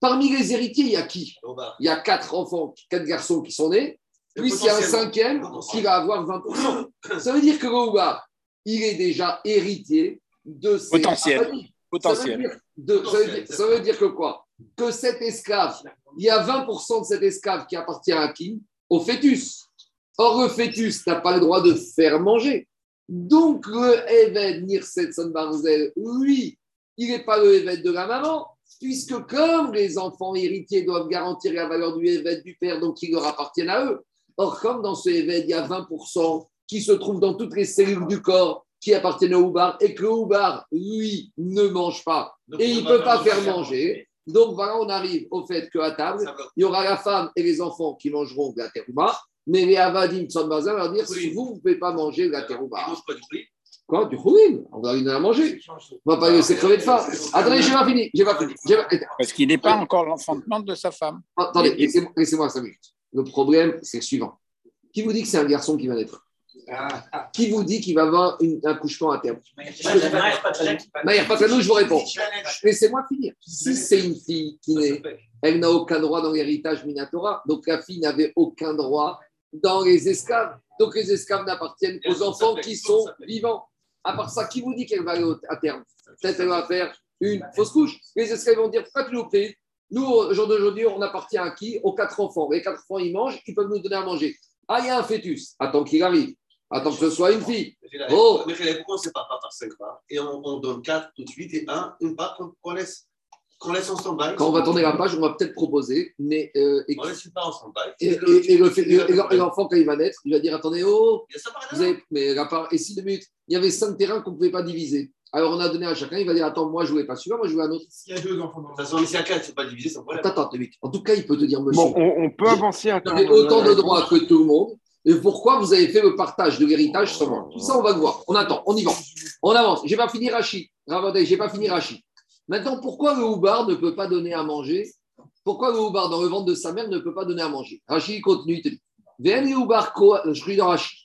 Parmi les héritiers, il y a qui? Il y a quatre enfants, quatre garçons qui sont nés, puis il y a un cinquième qui va avoir 20%. Ça veut dire que le Oubar, il est déjà héritier de ses Potentiel. familles. Ça veut, Potentiel. dire, de- ça, veut dire, ça veut dire que quoi? Que cet esclave, il y a 20% de cet esclave qui appartient à qui? Au fœtus. Or, le fœtus n'a pas le droit de faire manger. Donc, le Eved Nirset Son Barzel, lui, il n'est pas le Eved de la maman, puisque comme les enfants héritiers doivent garantir la valeur du Eved du père, donc il leur appartient à eux. Or, comme dans ce Eved, il y a 20% qui se trouvent dans toutes les cellules du corps qui appartiennent au Houbar, et que le Houbar, lui, ne mange pas, Donc, et il ne peut pas faire manger. Donc voilà, on arrive au fait qu'à table, il y aura la femme et les enfants qui mangeront de la terouba, mais les avadim de Bazin vont dire si vous, vous ne pouvez pas manger de la Ils terouba. mangent pas du fruit. Quoi Du chourine On va lui donner à manger. On va pas le laisser crever de faim. Attendez, j'ai pas fini. J'ai pas fini. J'ai pas- Parce qu'il n'est pas encore l'enfantement de sa femme. Attendez, laissez-moi laissez-moi cinq minutes. Le problème, c'est le suivant. Qui vous dit que c'est un garçon qui va naître Qui vous dit qu'il va avoir une- un couchement à terme Maïr Patranou, je vous réponds. Laissez-moi finir. Si c'est une fille qui naît, elle n'a aucun droit dans l'héritage Minatora. Donc la fille n'avait aucun droit dans les esclaves. Donc les esclaves n'appartiennent qu'aux enfants qui sont vivants. À part ça, qui vous dit qu'elle va aller à terme? Peut-être elle va faire une fausse couche. Les esclaves vont dire pourquoi tu nous prives Nous, au jour d'aujourd'hui, on appartient à qui? Aux quatre enfants. Les quatre enfants, ils mangent, ils peuvent nous donner à manger. Ah, il y a un fœtus. Attends qu'il arrive. Attends que ce soit une fille. Oh. Mais pourquoi on ne sépare pas par 5 parts et on, on donne 4 tout de suite et un, une part qu'on laisse, qu'on laisse en stand-by Quand on va tourner la page, on va peut-être proposer, mais euh, et, On laisse part en stand-by. et- l'enfant, quand il va naître, il va dire attendez, oh, Il y a ça par Vous avez, mais la part, et si deux minutes, il y avait cinq terrains qu'on ne pouvait pas diviser. Alors on a donné à chacun, il va dire Attends, moi je ne voulais pas celui-là, moi je voulais un autre. S'il y a deux enfants dans De toute façon, si à 4, c'est pas divisé, sans problème. Attends. En tout cas, il peut te dire Monsieur, Bon, on, on peut avancer un vous avez autant de droits que tout le monde. Et pourquoi vous avez fait le partage de l'héritage seulement Tout ça, on va le voir. On attend, on y va. On avance. Je n'ai pas fini Rachid. N'ai pas fini Rachid. Maintenant, pourquoi le Houbar ne peut pas donner à manger? Pourquoi le Houbar, dans le ventre de sa mère, ne peut pas donner à manger? Rachid continue, Koa- je suis dans Rachid.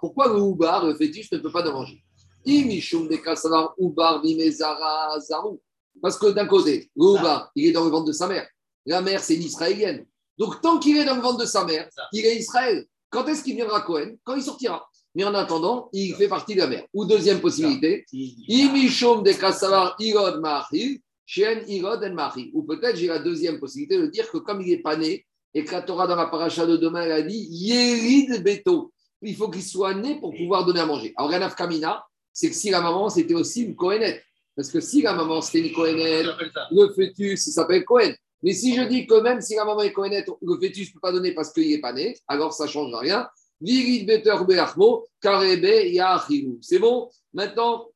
Pourquoi le Houbar, le fétiche, ne peut pas manger? Imishum de Zarou. Parce que d'un côté, le Houbar, il est dans le ventre de sa mère. La mère, c'est une Israélienne. Donc, tant qu'il est dans le ventre de sa mère, il est Israël. Quand est-ce qu'il viendra Cohen Quand il sortira. Mais en attendant, il fait partie de la mère. Ou deuxième possibilité, de Kassavar Irod Irod en Mahil. Ou peut-être j'ai la deuxième possibilité de dire que comme il n'est pas né, et que la Torah dans la paracha de demain, elle a dit Yerid Beto. Il faut qu'il soit né pour pouvoir donner à manger. Alors, Ranaf Kamina, c'est que si la maman, c'était aussi une Kohenette. Parce que si la maman, c'était une ça. le fœtus, s'appelle Cohen. Mais si je dis que même si la maman est Cohenette, le fœtus ne peut pas donner parce qu'il n'est pas né, alors ça ne change rien. C'est bon? Maintenant,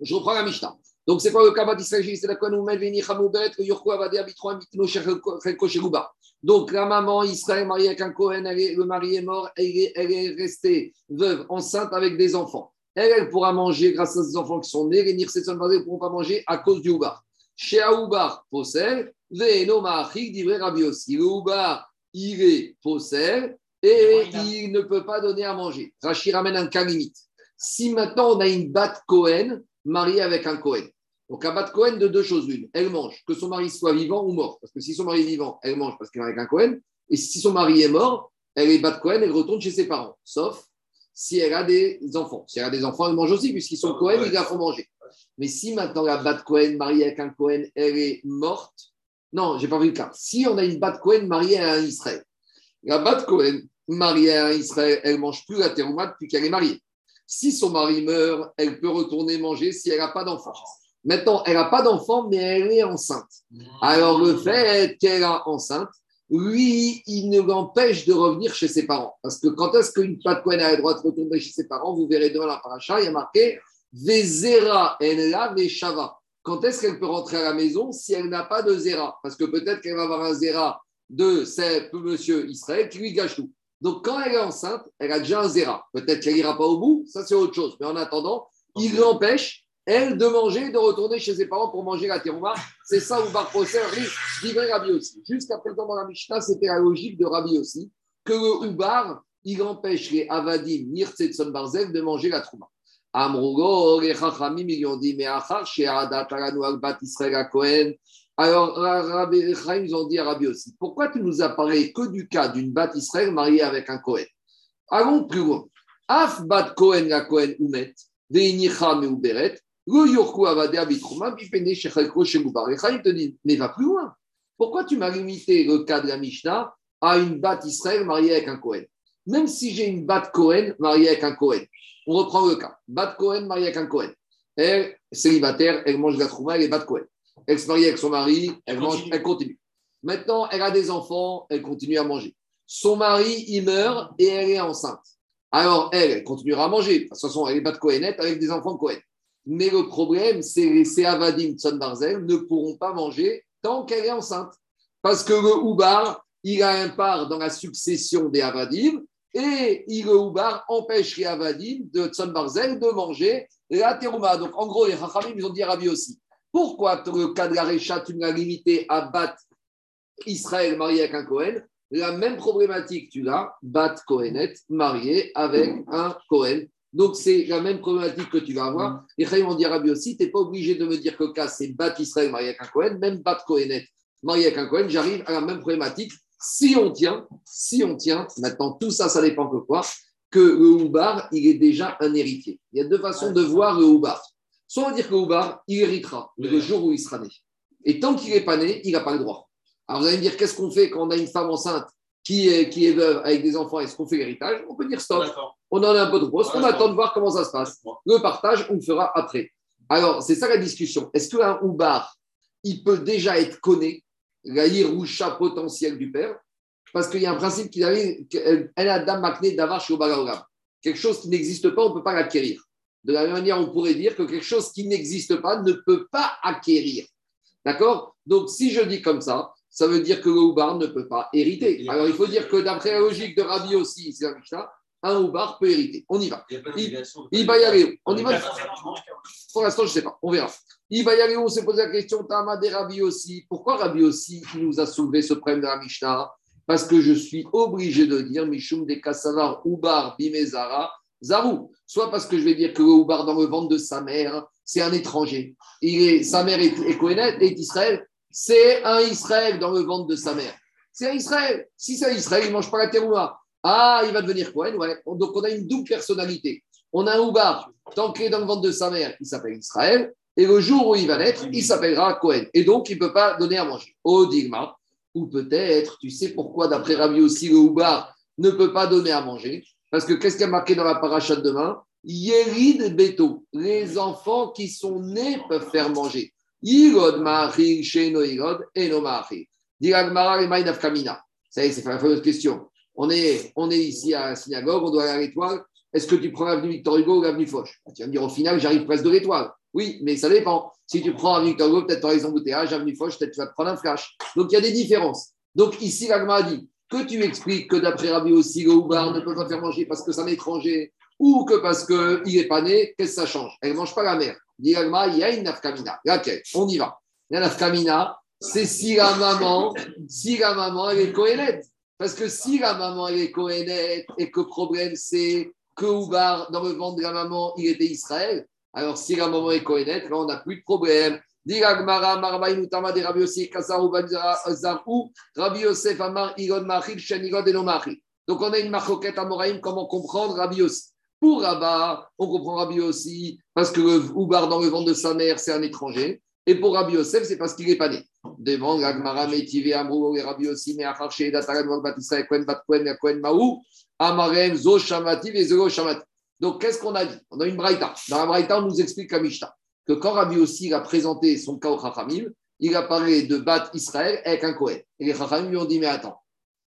je reprends la Mishnah. Donc, c'est quoi le Kabbat? d'Israël C'est la Kohen Amitino Chelko Sheruba. Donc, la maman Israël mariée avec un Cohen, elle est- le mari est mort, elle est, elle est restée veuve, enceinte avec des enfants. Elle, elle pourra manger grâce à ses enfants qui sont nés. Les Nirsetson ne pourront pas manger à cause du Houbar. Chez Aoubar, possède, Ve'eno Ma'achik, divrei Rabbi Yossi. Le Houbar, il est possède et il ne peut pas donner à manger. Rashi ramène un cas limite. Si maintenant on a une batte Cohen mariée avec un Cohen, donc un batte Cohen de deux choses l'une, elle mange, que son mari soit vivant ou mort. Parce que si son mari est vivant, elle mange parce qu'elle est avec un Cohen. Et si son mari est mort, elle est batte Cohen, elle retourne chez ses parents. Sauf si elle a des enfants. Si elle a des enfants, elle mange aussi, puisqu'ils sont Cohen, ils la font manger. Mais si maintenant la batte Cohen mariée avec un Cohen, elle est morte, non, j'ai pas vu le cas. Si on a une batte Cohen mariée à un Israël, La bat Cohen, mariée à Israël, elle mange plus la terouma depuis qu'elle est mariée. Si son mari meurt, elle peut retourner manger si elle n'a pas d'enfant. Maintenant, elle n'a pas d'enfant, mais elle est enceinte. Alors, le fait qu'elle est enceinte, lui, il ne l'empêche de revenir chez ses parents. Parce que quand est-ce qu'une Pat Cohen a le droit de retourner chez ses parents? Vous verrez demain la paracha, il y a marqué Vezera en Veshava. Quand est-ce qu'elle peut rentrer à la maison si elle n'a pas de Zera? Parce que peut-être qu'elle va avoir un Zera de ce monsieur Israël qui lui gâche tout. Donc, quand elle est enceinte, elle a déjà un Zera. Peut-être qu'elle n'ira pas au bout, ça c'est autre chose. Mais en attendant, il l'empêche, elle, de manger, de retourner chez ses parents pour manger la terouma. C'est ça où Bar Posser vivrait Rabbi aussi. Jusqu'à présent, dans la Mishnah, c'était la logique de Rabbi aussi, que le Ubar, il empêche les Avadim, Nirtsetson Barzel, de manger la trouma. Amrougo, les Chachamim, ils ont dit, mais Achar, chez Adat, Bat Israël, Cohen. Alors, Rabbi ils ont dit à Rabbi aussi, pourquoi tu nous as parlé que du cas d'une Bat Israël mariée avec un Cohen Allons plus loin. Af Bat Cohen, la Cohen, Umet, Veinicha, Meuberet, le Yorku Avadea Bitrouma, Bipene, Shechelko, Shegubar. Et te dit, mais va plus loin. Pourquoi tu m'as limité le cas de la Mishnah à une Bat Israël mariée avec un Cohen Même si j'ai une Bat Cohen mariée avec un Cohen, on reprend le cas. Bat Cohen mariée avec un Cohen. Elle, célibataire, elle mange la trouma, elle est Bat Cohen. Elle se marie avec son mari, elle, mange, elle continue. Maintenant, elle a des enfants, elle continue à manger. Son mari, il meurt et elle est enceinte. Alors, elle, elle continuera à manger. De toute façon, elle est Bat Cohenette avec des enfants Cohen. Mais le problème, c'est que ces Avadim Tson Barzel ne pourront pas manger tant qu'elle est enceinte. Parce que le Oubar, il a un part dans la succession des Avadim et il, le Oubar empêche les Avadim de Tson Barzel de manger la terouma. Donc, en gros, les Chachamim, ils ont dit à Rabbi aussi. Pourquoi le cas de la Récha, tu l'as limité à Bat Israël marié avec un Cohen La même problématique, tu l'as, Bat Cohenet marié avec un Cohen. Donc, c'est la même problématique que tu vas avoir. Et Chaim Rabbi aussi, tu n'es pas obligé de me dire que le cas, c'est Bat Israël marié avec un Cohen, même Bat Cohenet marié avec un Cohen, j'arrive à la même problématique. Si on tient, si on tient, maintenant, tout ça, ça dépend que quoi? Que le Houbar, il est déjà un héritier. Il y a deux façons de voir le Houbar. Soit on va dire que le Houbar, il héritera le jour où il sera né. Et tant qu'il n'est pas né, il n'a pas le droit. Alors, vous allez me dire, qu'est-ce qu'on fait quand on a une femme enceinte qui est, qui est veuve avec des enfants? Est-ce qu'on fait l'héritage? On peut dire stop on en a un peu de pause, on attend de voir comment ça se passe. Le partage, on le fera après. Alors, c'est ça la discussion. Est-ce qu'un Oubar, il peut déjà être connu, la hiroucha potentielle du père? Parce qu'il y a un principe qui arrive, elle a dame makné d'avar chez Quelque chose qui n'existe pas, on ne peut pas l'acquérir. De la même manière, on pourrait dire que quelque chose qui n'existe pas ne peut pas acquérir. D'accord? Donc, si je dis comme ça, ça veut dire que le Oubar ne peut pas hériter. Alors, il faut dire que d'après la logique de Rabbi aussi, c'est un Oubar peut hériter. On y va. Il, va y aller. On y va. Pour l'instant, je ne sais pas. On verra. Il va y aller. On s'est posé la question. Tama des Rabbi aussi. Pourquoi Rabbi aussi nous a soulevé ce problème de la Mishnah? Parce que je suis obligé de dire Mishum de Kassavar Oubar Bimezara Zarou. Soit parce que je vais dire que Oubar dans le ventre de sa mère, c'est un étranger. Il sa mère est, est est Israël. C'est un Israël dans le ventre de sa mère. C'est un Israël. Si c'est un Israël, il ne mange pas la terouma. Ah, il va devenir Cohen, ouais. Donc on a une double personnalité. On a un Oubar, tant qu'il est dans le ventre de sa mère, il s'appelle Israël, et le jour où il va naître, il s'appellera Cohen. Et donc il ne peut pas donner à manger. Au Digma, ou peut-être, tu sais pourquoi, d'après Rabbi aussi, le Oubar ne peut pas donner à manger? Parce que qu'est-ce qui a marqué dans la paracha de demain? Yérid Beto, les enfants qui sont nés peuvent faire manger. Yirod Mahir, Sheno Yirod, Eno Mahir. Diragmara et Maïnaf Kamina. Ça y est, c'est la fameuse question. On est, on est ici à la synagogue, on doit aller à l'étoile. Est-ce que tu prends l'avenue Victor Hugo ou l'avenue Foch? Tu vas me dire, au final, j'arrive presque de l'étoile. Oui, mais ça dépend. Si tu prends l'avenue Victor Hugo, peut-être tu auras les embouteillages, avenue Foch, peut-être tu vas te prendre un flash. Donc il y a des différences. Donc ici, l'agma a dit que tu expliques que d'après Rabbi aussi, le Oubar ne peut pas faire manger parce que c'est un étranger ou que parce qu'il n'est pas né, qu'est-ce que ça change? Elle ne mange pas la mère. Il y a une nafkamina. Laquelle On y va. La nafkamina, c'est si la maman, si la maman, elle est cohérente. Parce que si la maman est cohénette et que le problème c'est que Oubar, dans le ventre de la maman, il était Israël, alors si la maman est cohénette, là on n'a plus de problème. Donc on a une marcoquette à Moraïm, comment comprendre Rabbi aussi. Pour Rabba, on comprend Rabbi aussi parce que Oubar dans le ventre de sa mère, c'est un étranger. Et pour Rabbi Yosef, c'est parce qu'il n'est pas né. Demande l'Agmara Métivé Amrou Rabbi aussi, mais Acharché, Dataran, Bat Israël, Kohen, Bat Kohen, Kohen Maou, Amarem, Zo Shamati, et Zo Shamati. Donc, qu'est-ce qu'on a dit? On a une braïta. Dans la braïta, on nous explique la Mishnah que quand Rabbi aussi a présenté son cas au Chachamim, il a parlé de Bat Israël avec un Kohen. Et les Chachamim lui ont dit Mais attends,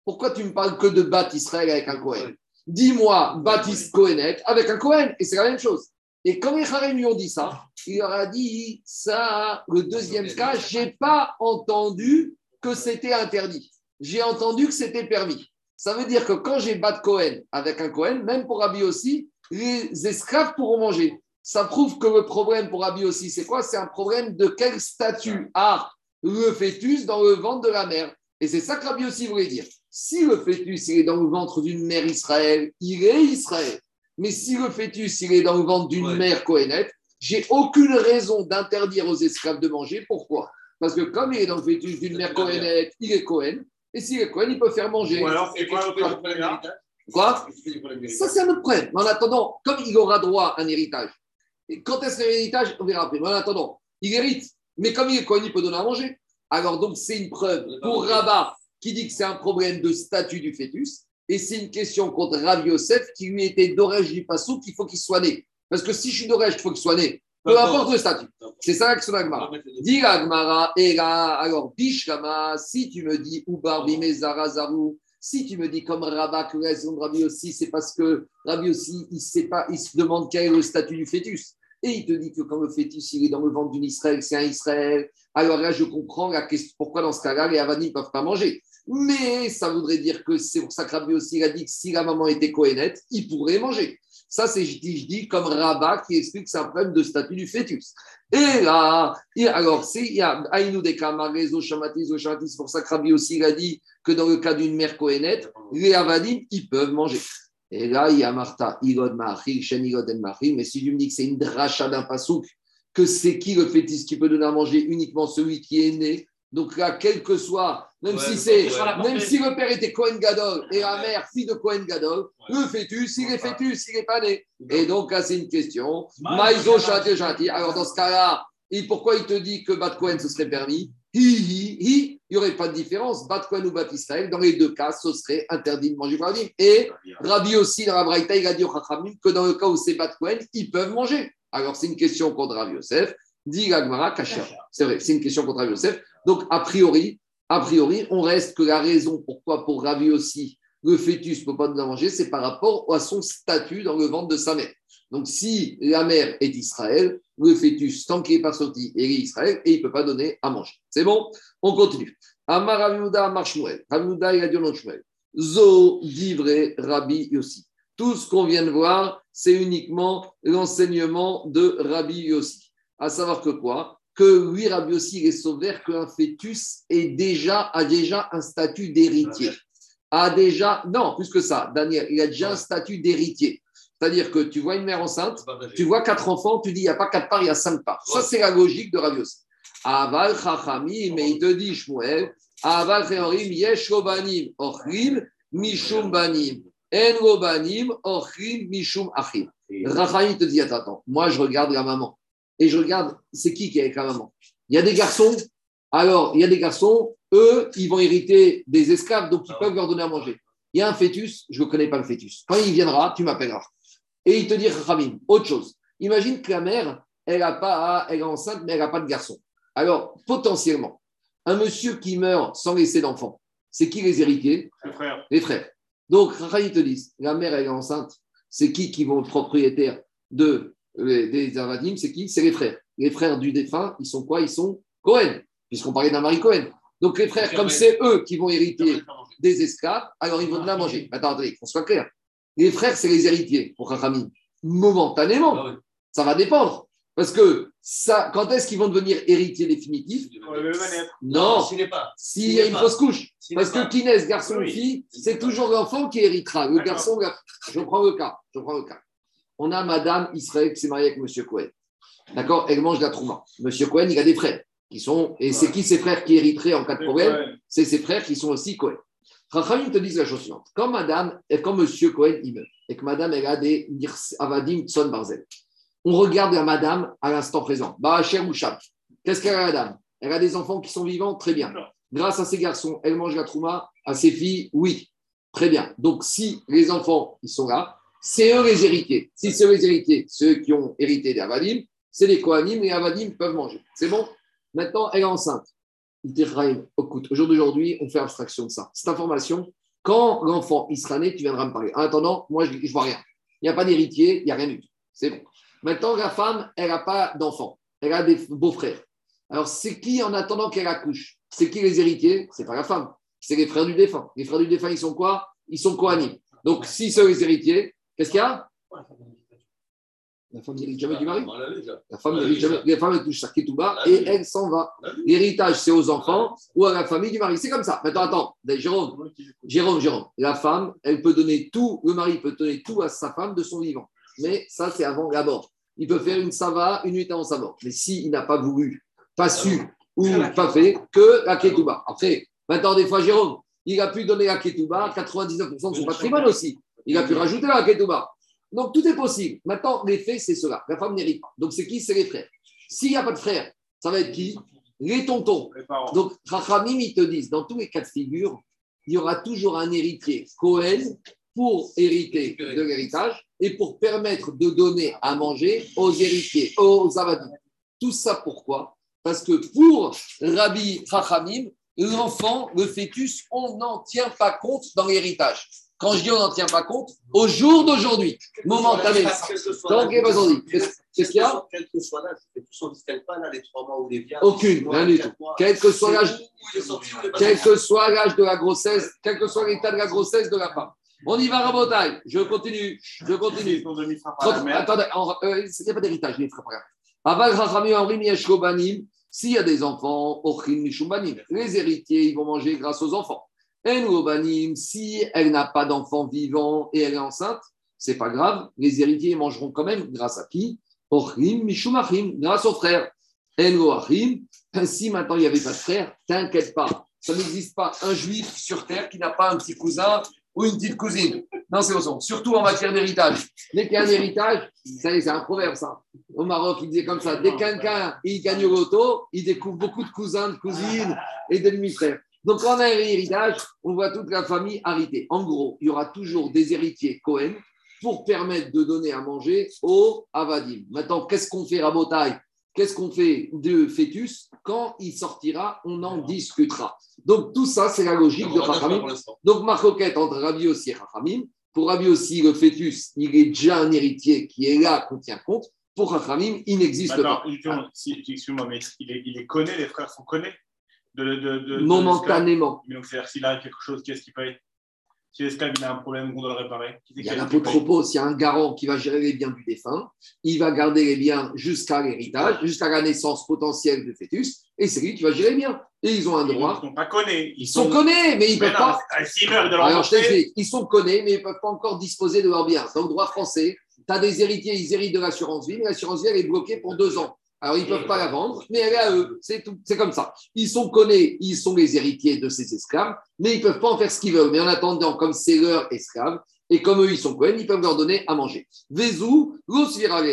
pourquoi tu me parles que de Bat Israël avec un Kohen? Dis-moi Bat Kohenet avec un Kohen. Et c'est la même chose. Et quand les Chachamim lui ont dit ça, il leur a dit Ça, le deuxième cas, je n'ai pas entendu que c'était interdit. J'ai entendu que c'était permis. Ça veut dire que quand j'ai Bat Kohen avec un Kohen, même pour Rabbi aussi, les esclaves pourront manger. Ça prouve que le problème pour Rabbi aussi, c'est quoi? C'est un problème de quel statut a le fœtus dans le ventre de la mère. Et c'est ça que Rabbi aussi voulait dire. Si le fœtus il est dans le ventre d'une mère Israël, il est Israël. Mais si le fœtus il est dans le ventre d'une Ouais. mère Kohenet, j'ai aucune raison d'interdire aux esclaves de manger. Pourquoi? Parce que comme il est dans le fœtus d'une mère Kohenet, il est Kohen. Et s'il est Kohen, il peut faire manger. Ou alors, c'est quoi l'autre problème là Quoi Ça, c'est un autre problème. Mais en attendant, comme il aura droit à un héritage, et quand est-ce qu'il héritage On verra après. Mais en attendant, il hérite. Mais comme il est Kohen, il peut donner à manger. Alors, donc, c'est une preuve pour Rabat qui dit que c'est un problème de statut du fœtus. Et c'est une question contre Rav Yosef qui lui était d'orège du passou qu'il faut qu'il soit né. Parce que si je suis d'orège, il faut qu'il soit né. Peu importe le statut. C'est ça l'action d'Agmara. Dis Agmara, et là, alors, Bishkama, si tu me dis Ubar Bimezara Zarou, si tu me dis comme Rabat que raison de Rabbi aussi, c'est parce que Rabbi aussi, il, sait pas, il se demande quel est le statut du fœtus. Et il te dit que quand le fœtus il est dans le ventre d'une Israël, c'est un Israël. Alors là, je comprends la question, pourquoi dans ce cas-là, les Avanim ne peuvent pas manger. Mais ça voudrait dire que c'est pour ça que Rabbi aussi il a dit que si la maman était cohénette, il pourrait manger. Ça, c'est, je dis, je dis comme Rabat qui explique que c'est un problème de statut du fœtus. Et là, et alors, c'est, il y a Aïnou des Kamares, Oshamati, Oshamati, c'est pour ça que Rabbi aussi il a dit que dans le cas d'une mère cohénette, les Avadim, ils peuvent manger. Et là, il y a Martha, Ilod Mahri, Shen Ilod El Mahri, mais si tu me dis que c'est une dracha d'un pasouk, que c'est qui le fœtus qui peut donner à manger uniquement celui qui est né, donc là, quel que soit, même Ouais, si c'est, ouais. même si le père était Cohen Gadol et la mère fille de Cohen Gadol, le fœtus, il est fœtus, il n'est pas né. Et donc là, c'est une question. Maïzo Shati Shati. Alors dans ce cas-là, et pourquoi il te dit que Bat Cohen ce serait permis? Hi, hi. Il n'y aurait pas de différence. Bat ou Bat Israël, dans les deux cas, ce serait interdit de manger Rabbi. Et Rabbi aussi, dans la Braïta, il a dit au Chachamim que dans le cas où c'est Bat ils peuvent manger. Alors c'est une question contre Rabbi Yosef. Dit Gagmara, Kacher. C'est vrai, c'est une question contre Rabbi Yosef. Donc a priori, a priori, on reste que la raison pourquoi pour Rabbi aussi le fœtus ne peut pas à manger, c'est par rapport à son statut dans le ventre de sa mère. Donc, si la mère est d'Israël, le fœtus, tant qu'il n'est pas sorti, il est Israël et il ne peut pas donner à manger. C'est bon? On continue. Amar Raviuda Amar Shmuel. Raviuda, il a dit. Zo divré Rabbi Yossi. Tout ce qu'on vient de voir, c'est uniquement l'enseignement de Rabbi Yossi. À savoir que quoi? Que lui, Rabbi Yossi, il est sauvé qu'un fœtus a déjà un statut d'héritier. A déjà, non, plus que ça, Daniel, il a déjà un statut d'héritier. C'est-à-dire que tu vois une mère enceinte, tu vois quatre enfants, tu dis il n'y a pas quatre parts, il y a cinq parts. Ça, c'est la logique de Rabbi Yossi. Aval chachami, mais il te dit, Shmuel, aval cheorim, yesh ochrim, mishum banim. En robanim, ochrim, mishum achim. Te dit, attends, attends, moi je regarde la maman. Et je regarde, c'est qui qui est avec la maman? Il y a des garçons, alors il y a des garçons, eux, ils vont hériter des esclaves, donc ils peuvent leur donner à manger. Il y a un fœtus, je ne connais pas le fœtus. Quand il viendra, tu m'appelleras. Et il te dit, Rachamim, autre chose. Imagine que la mère, elle, a pas, elle est enceinte, mais elle n'a pas de garçon. Alors, potentiellement, un monsieur qui meurt sans laisser d'enfant, c'est qui les héritiers? Le frère. Les frères. Donc, Rachamim te dit, la mère, elle est enceinte, c'est qui qui vont être propriétaires de, euh, des Avadim? C'est qui? C'est les frères. Les frères du défunt, ils sont quoi? Ils sont Cohen, puisqu'on parlait d'un mari Cohen. Donc, les frères, comme c'est eux qui vont hériter des esclaves, alors ils vont donner à manger. Attendez, qu'on soit clair. Les frères, c'est les héritiers pour Rachamim. Momentanément, Ah ça va dépendre. Parce que ça, quand est-ce qu'ils vont devenir héritiers définitifs. Non, s'il n'est pas. s'il y a une fausse couche. Parce que qui naissent, garçon ou fille, c'est toujours l'enfant qui héritera. Le garçon, je prends le cas. Je prends le cas. On a Madame Israël qui s'est mariée avec Monsieur Cohen. D'accord? Elle mange de la trouma. Monsieur Cohen, il a des frères. Qui sont, et c'est qui ces frères qui hériteraient en cas de problème? C'est ses frères qui sont aussi Cohen. Rachamim te disent la chose suivante. Quand madame, et quand monsieur Cohen, il meurt, et que madame, elle a des avadim tson barzel, on regarde la madame à l'instant présent. Bacher ou Chak. Qu'est-ce qu'elle a, la dame? Elle a des enfants qui sont vivants, très bien. Grâce à ces garçons, elle mange la trouma. À ses filles, oui. Très bien. Donc, si les enfants, ils sont là, c'est eux les héritiers. Si c'est eux les héritiers, ceux qui ont hérité des Avadim, c'est les Kohanim, les Avadim peuvent manger. C'est bon? Maintenant, elle est enceinte. Au jour d'aujourd'hui, on fait abstraction de ça. Cette information, quand l'enfant il sera né, tu viendras me parler. En attendant, moi, je ne vois rien. Il n'y a pas d'héritier, il n'y a rien du tout. C'est bon. Maintenant, la femme, elle n'a pas d'enfant. Elle a des beaux-frères. Alors, c'est qui, en attendant qu'elle accouche? C'est qui les héritiers? C'est pas la femme. C'est les frères du défunt. Les frères du défunt, ils sont quoi? Ils sont Kohanim. Donc, si sont les héritiers, qu'est-ce qu'il y a? La femme n'hérite jamais du mari. La femme n'hérite jamais. La femme, touche sa ketouba et elle s'en va. L'héritage, c'est aux enfants ou à la famille du mari. C'est comme ça. Maintenant, attends, Jérôme, Jérôme, Jérôme. La femme, elle peut donner tout, le mari peut donner tout à sa femme de son vivant. Mais ça, c'est avant la mort. Il peut faire une sava une nuit avant sa mort. Mais s'il n'a pas voulu, pas su ou pas fait, que la ketouba. Après, maintenant, des fois, Jérôme, il a pu donner la ketouba 99% de son patrimoine aussi. Il a pu rajouter la ketouba. Donc, tout est possible. Maintenant, les faits, c'est cela. La femme n'hérite pas. Donc, c'est qui? C'est les frères. S'il n'y a pas de frères, ça va être qui? Les tontons. Donc, Rachamim, ils te disent, dans tous les cas de figure, il y aura toujours un héritier Cohen pour hériter de l'héritage et pour permettre de donner à manger aux héritiers, aux avadim. Tout ça pourquoi? Parce que pour Rabbi Rachamim, l'enfant, le fœtus, on n'en tient pas compte dans l'héritage. Quand je dis on n'en tient pas compte, au jour d'aujourd'hui, momentanément. Donc, qu'est-ce qu'il y a Quel que soit l'âge, on ne distingue pas là les trois mois ou les viandes. Aucune, rien du tout. Quel que soit l'âge, quel que soit l'âge de la grossesse, quel que soit l'état de la grossesse de la femme. On y va, Rabotaille. Je continue. Je continue. Attendez, euh, il n'y a pas d'héritage, les frères. Aval. S'il y a des enfants. Les héritiers, ils vont manger grâce aux enfants. Si elle n'a pas d'enfant vivant et elle est enceinte, c'est pas grave. Les héritiers mangeront quand même grâce à qui? Ochim Mishumachim, grâce aux frères. Enroachim, si maintenant il n'y avait pas de frère, t'inquiète pas. Ça n'existe pas un juif sur terre qui n'a pas un petit cousin ou une petite cousine. Non, c'est au son. Surtout en matière d'héritage. Dès qu'il y a un héritage, c'est un proverbe, ça. Au Maroc, il disait comme ça dès qu'un il gagne au loto, il découvre beaucoup de cousins, de cousines et de demi-frères. Donc, quand on a un héritage, on voit toute la famille arrêtée. En gros, il y aura toujours des héritiers Cohen pour permettre de donner à manger aux Avadim. Maintenant, qu'est-ce qu'on fait, Rabotaille Qu'est-ce qu'on fait de fœtus? Quand il sortira, on en discutera. Donc, tout ça, c'est la logique de Rachamim. Donc, ma requête entre Rabbi aussi et Rachamim. Pour Rabbi aussi, le fœtus, il est déjà un héritier qui est là, qu'on tient compte. Pour Rachamim, il n'existe pas. Excuse-moi, mais il est, il est connu, les frères sont connus? De, de, de, de Momentanément. Mais donc, c'est-à-dire, s'il arrive quelque chose, qu'est-ce qu'il paye Si l'esclave il a un problème, on doit le réparer. Il y a un peu trop propos, s'il y a un garant qui va gérer les biens du défunt, il va garder les biens jusqu'à l'héritage, jusqu'à la naissance potentielle du fœtus, et c'est lui qui va gérer les biens. Et ils ont un droit. Ils ne sont pas connus. Ils, sont, connus, mais ils ne peuvent pas. S'ils meurent de leur Alors, je t'explique, ils sont connus, mais ils ne peuvent pas encore disposer de leurs biens. Dans le droit français, tu as des héritiers, ils héritent de l'assurance vie, mais l'assurance vie, elle est bloquée pour deux ans. Alors, ils ne peuvent pas la vendre, mais elle est à eux. C'est tout. C'est comme ça. Ils sont connus, ils sont les héritiers de ces esclaves, mais ils ne peuvent pas en faire ce qu'ils veulent. Mais en attendant, comme c'est leur esclave, et comme eux, ils sont connus, ils peuvent leur donner à manger. Vezou, l'osvirale.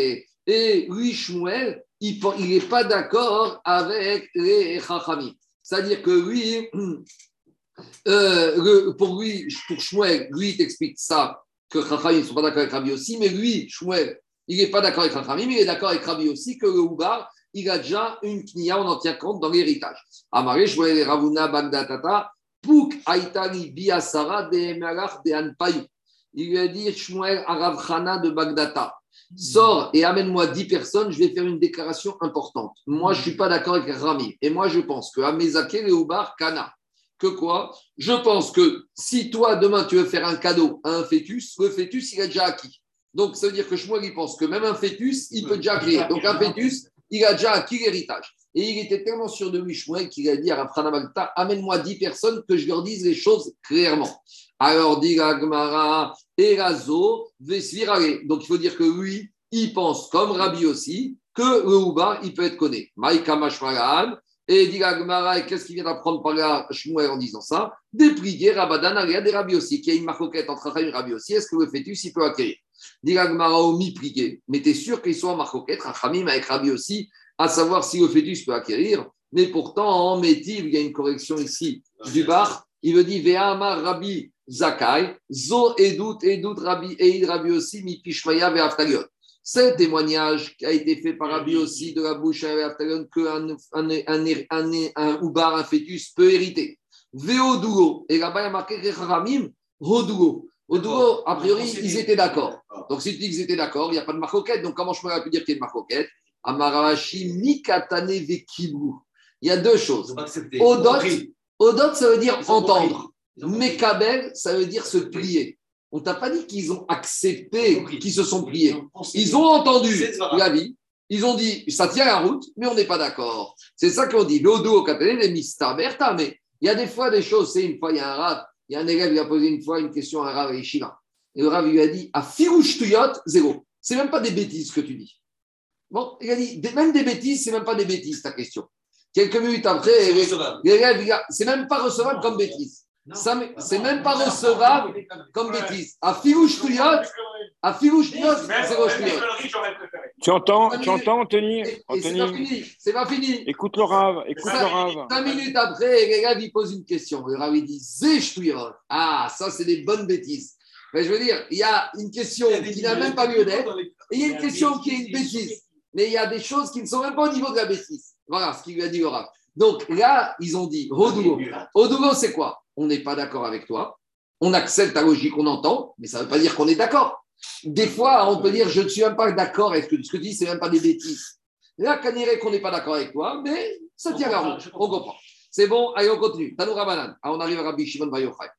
Et lui, Shmuel, il n'est pas d'accord avec les Chachamim. C'est-à-dire que lui, euh, pour lui, pour Shmuel, lui, il t'explique ça, que Chachamim ne sont pas d'accord avec Rabbi aussi, mais lui, Shmuel, il n'est pas d'accord avec Rachamim, mais il est d'accord avec Rabbi aussi que le Oubar, il a déjà une knia, on en tient compte dans l'héritage. Amaré, je voyais Ravuna Bagdatata, Pouk Aitali Biasara de Melach de Anpayou. Il lui a dit Shmuel Aravchana de Bagdata. Sors et amène-moi 10 personnes, je vais faire une déclaration importante. Moi, je ne suis pas d'accord avec Rami. Et moi, je pense que Amezake le Oubar Kana. Que quoi? Je pense que si toi, demain, tu veux faire un cadeau à un fœtus, le fœtus, il a déjà acquis. Donc, ça veut dire que Shmuel, il pense que même un fœtus, il peut déjà créer. Donc, un fœtus, il a déjà acquis l'héritage. Et il était tellement sûr de lui, Shmuel, qu'il a dit à Rafrana Magta Amène-moi 10 personnes que je leur dise les choses clairement. Alors, dit Agmara, Erazo, Vesvirale. Donc, il faut dire que lui, il pense, comme Rabbi aussi, que le Ouba, il peut être connu. Maïka Mashmaran. Et dit Agmara, et qu'est-ce qu'il vient d'apprendre par là, Shmuel, en disant ça? Déplier Rabadan, Aria des Rabbi aussi, qu'il y a une marcoquette entre Rahim et Rabbi aussi. Est-ce que le fœtus, il peut acquérir? Mais tu es sûr qu'ils sont en marcoquette, Rachamim avec Rabbi aussi, à savoir si le fœtus peut acquérir. Mais pourtant, en Métiv, il y a une correction ici du bar. Il veut dire Ve'ama Rabbi Zakai, Zo Edut, Edut Rabbi Eid Rabbi aussi, Mi Pishmaya Ve'aftalion. C'est témoignage qui a été fait par Rabbi aussi de la bouche à Ve'aftalion qu'un un, un, un, oubar, un fœtus peut hériter. Ve'odugo. Et là-bas, il y a marqué Rechamim, Hodugo, a priori, ils étaient d'accord. Donc, si tu dis qu'ils étaient d'accord, il n'y a pas de marcoquette. Donc, comment je pourrais pu dire qu'il y a une marcoquette? Amarashi Mikatane Vekibu. Il y a deux choses. Odot, Odot, ça veut dire entendre. Mekabel, ça veut dire se plier. On t'a pas dit qu'ils ont accepté, qu'ils se sont pliés. Ils ont entendu la vie. Ils ont dit, ça tient la route, mais on n'est pas d'accord. C'est ça qu'on dit. L'odo les mista berta. Mais il y a des fois des choses. C'est une fois, il y a un rave, il y a un élève qui a posé une fois une question à un rave et Shiva. Et le rave lui a dit, à firouche tuyot, zéro. C'est même pas des bêtises que tu dis. Bon, il a dit, même des bêtises, c'est même pas des bêtises ta question. Quelques minutes après, l'élève, c'est même pas recevable comme bêtise. C'est même pas recevable comme bêtise. À tuyot, à c'est roche Tu entends, tu entends, Anthony c'est pas fini, c'est pas fini. Écoute le rave, écoute le rave. Cinq minutes après, l'élève, il pose une question. Le rave, il dit, zéch tuyot. Ah, ça, c'est des bonnes bêtises. Mais je veux dire, il y a une question qui n'a même pas lieu d'être, et il y a une question qui est une bêtise. Mais il y a des choses qui ne sont même pas au niveau de la bêtise. Voilà ce qu'il lui a dit le rave. Donc là, ils ont dit, Rodougo. Rodougo, c'est quoi? On n'est pas d'accord avec toi. On accepte ta logique, on entend, mais ça ne veut pas dire qu'on est d'accord. Des fois, on peut dire, je ne suis même pas d'accord avec ce que tu dis, c'est même pas des bêtises. Là, Kaniré, qu'on n'est pas d'accord avec toi, mais ça tient la route. On comprend. C'est bon, allez, on continue. Tanoura Banan. Ah, on arrive à Rabbi Shimon Bayochai.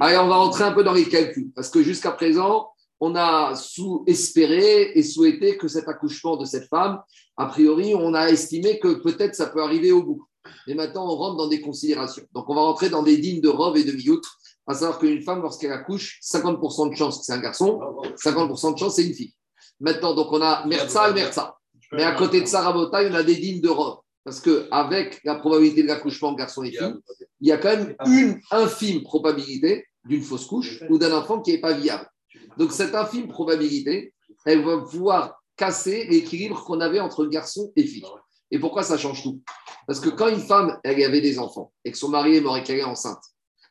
Allez, on va rentrer un peu dans les calculs, parce que jusqu'à présent, on a sous espéré et souhaité que cet accouchement de cette femme, a priori, on a estimé que peut-être ça peut arriver au bout. Et maintenant, on rentre dans des considérations. Donc, on va rentrer dans des dignes de robe et de miyoutre, à savoir qu'une femme, lorsqu'elle accouche, 50% de chance que c'est un garçon, 50% de chance c'est une fille. Maintenant, donc, on a Merza et Merza. Mais à côté de ça, Rabota, on a des dignes de robe. Parce qu'avec la probabilité de l'accouchement garçon et fille, il y a quand même une infime probabilité d'une fausse couche ou d'un enfant qui n'est pas viable. Donc, cette infime probabilité, elle va pouvoir casser l'équilibre qu'on avait entre garçon et fille. Et pourquoi ça change tout? Parce que quand une femme, elle avait des enfants et que son mari est mort et qu'elle est enceinte,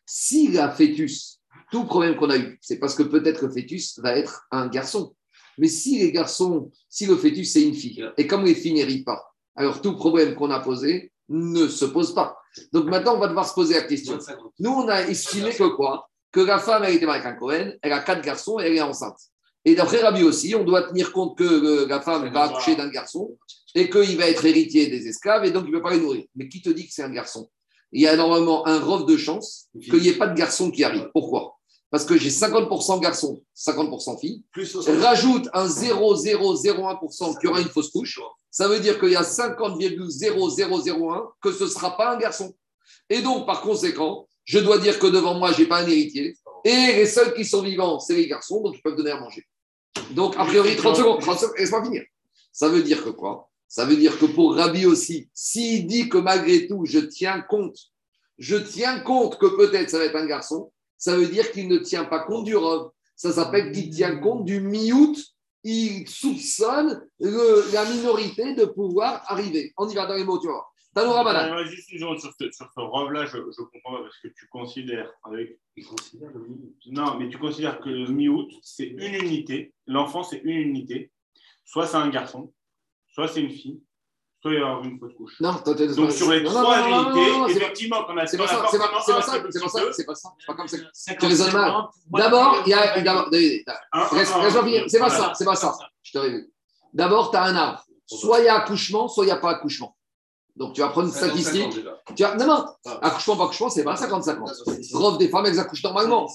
s'il a fœtus, tout problème qu'on a eu, c'est parce que peut-être le fœtus va être un garçon. Mais si les garçons, si le fœtus c'est une fille, et comme les filles n'héritent pas, alors tout problème qu'on a posé ne se pose pas. Donc maintenant, on va devoir se poser la question. Nous, on a estimé que quoi? Que la femme, elle était avec un Cohen, elle a quatre garçons et elle est enceinte. Et d'après Rabbi aussi, on doit tenir compte que la femme va accoucher d'un garçon et qu'il va être héritier des esclaves et donc il ne peut pas les nourrir. Mais qui te dit que c'est un garçon? Il y a normalement un rove de chance qu'il n'y ait pas de garçon qui arrive. Pourquoi? Parce que j'ai 50% garçons, 50% filles. Rajoute un 0,001% qui aura une fausse couche. Ça veut dire qu'il y a 50,0001 que ce ne sera pas un garçon. Et donc, par conséquent, je dois dire que devant moi, je n'ai pas un héritier. Et les seuls qui sont vivants, c'est les garçons, donc ils peuvent donner à manger. Donc, a priori, 30 secondes, 30 secondes, laisse-moi finir. Ça veut dire que quoi? Ça veut dire que pour Rabbi aussi, s'il dit que malgré tout, je tiens compte, je tiens compte que peut-être ça va être un garçon, ça veut dire qu'il ne tient pas compte du robe. Ça s'appelle qu'il tient compte du mi-août. Il soupçonne le- la minorité de pouvoir arriver. On y va dans les mots, tu vois. Tanoura juste une seconde sur ce, sur ce robe-là, je, je comprends pas parce que tu considères avec. Non, mais tu considères que le mi-août, c'est une unité. L'enfant, c'est une unité. Soit c'est un garçon, soit c'est une fille, soit il va y avoir une fausse couche. Non, toi, Donc sur les trois pas- effectivement, a C'est pas ça, c'est pas, ça, c'est pas ça, c'est pas ça, c'est pas comme ça. Tu 50, raisonnes mal. 50, moi, D'abord, il y a. Laisse-moi finir. C'est pas ça, c'est pas ça. Je te révèle. D'abord, tu as un arbre. Soit il y a accouchement, soit il n'y a pas accouchement. Donc, tu vas prendre une statistique. Tu as... Non, non, accouchement, pas accouchement, c'est pas 50-50. Rof des femmes, elles accouchent normalement.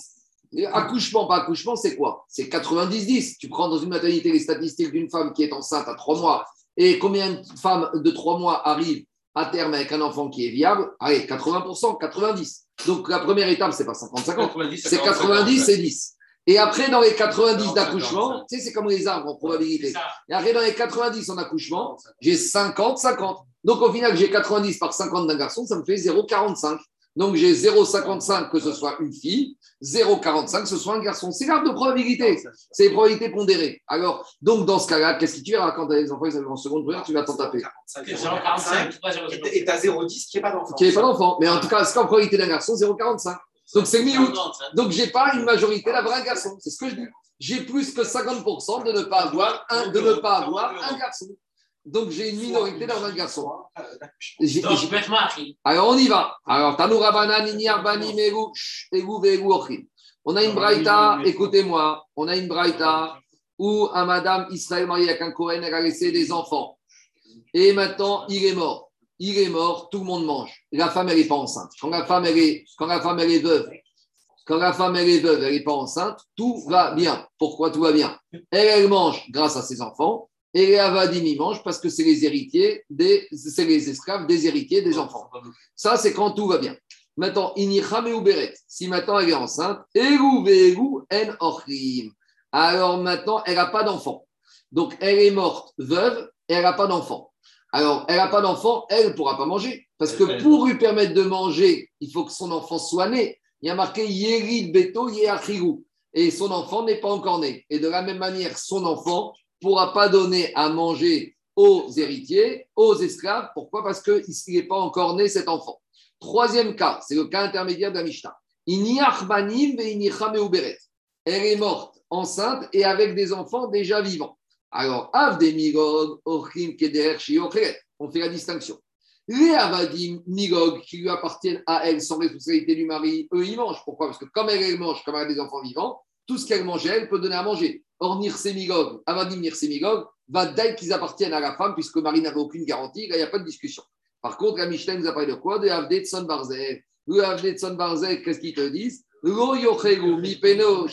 Et accouchement, pas accouchement, c'est quoi? C'est 90-10. Tu prends dans une maternité les statistiques d'une femme qui est enceinte à 3 mois et combien de femmes de 3 mois arrivent à terme avec un enfant qui est viable? Allez, 80%, 90. Donc, la première étape, c'est pas 50-50. C'est 90 et 10. Et après, dans les 90 d'accouchement, tu sais, c'est comme les arbres en probabilité. Et après, dans les 90 en accouchement, j'ai 50, 50. Donc, au final, j'ai 90 par 50 d'un garçon, ça me fait 0,45. Donc j'ai 0,55 que ce soit une fille, 0,45 que ce soit un garçon. C'est l'arbre de probabilité. C'est les probabilités pondérées. Alors, donc dans ce cas-là, qu'est-ce que tu verras quand tu as des enfants, ils arrivent en seconde première, tu vas t'en taper. 0,45, pas 0,05. Et t'as 0,10 qui n'est pas d'enfant. Qui n'est pas d'enfant. Mais en tout cas, c'est qu'en probabilité d'un garçon, 0,45. Donc c'est mi-août. Donc j'ai pas une majorité d'avoir un garçon. C'est ce que je dis. J'ai plus que 50% de ne pas avoir un, de ne pas avoir un garçon. Donc j'ai une minorité d'avoir un garçon. J'ai- Donc, j'ai- mari. alors, on y va. Alors. On a une braïta, écoutez-moi, on a une braïta où un madame Israël mariée avec un Cohen, elle a laissé des enfants. Et maintenant, il est mort. Il est mort, tout le monde mange. La femme, elle n'est pas enceinte. Quand la femme, elle est, quand la femme, elle est veuve, quand la femme, elle est veuve, elle n'est pas enceinte, tout va bien. Pourquoi tout va bien? Elle, elle mange grâce à ses enfants. Et les Avadim, ils mangent parce que c'est les héritiers, des, c'est les esclaves des héritiers des enfants. Ça, c'est quand tout va bien. Maintenant, inichame ou beret. Si maintenant elle est enceinte, en ochrim. Alors maintenant, elle n'a pas d'enfant. Donc, elle est morte veuve et elle n'a pas d'enfant. Alors, elle n'a pas d'enfant, elle ne pourra pas manger. Parce que pour lui permettre de manger, il faut que son enfant soit né. Il y a marqué Yerid Beto. Et son enfant n'est pas encore né. Et de la même manière, son enfant pourra pas donner à manger aux héritiers, aux esclaves. Pourquoi? Parce qu'il n'est pas encore né, cet enfant. Troisième cas, c'est le cas intermédiaire de la Mishnah. Elle est morte, enceinte et avec des enfants déjà vivants. Alors. On fait la distinction. Les Avadim, Migog, qui lui appartiennent à elle sans responsabilité du mari, eux, ils mangent. Pourquoi? Parce que comme elle, elle mange, comme elle a des enfants vivants, tout ce qu'elle mangeait, elle peut donner à manger. Or, Nirsemigog, Avadim Nirsemigog, va dès qu'ils appartiennent à la femme, puisque le mari n'avait aucune garantie, il n'y a pas de discussion. Par contre, la Mishnah nous a parlé de quoi? De Avde Tson Barzel. Le Avde Tson Barzel, qu'est-ce qu'ils te disent? Lo yochelu mi peno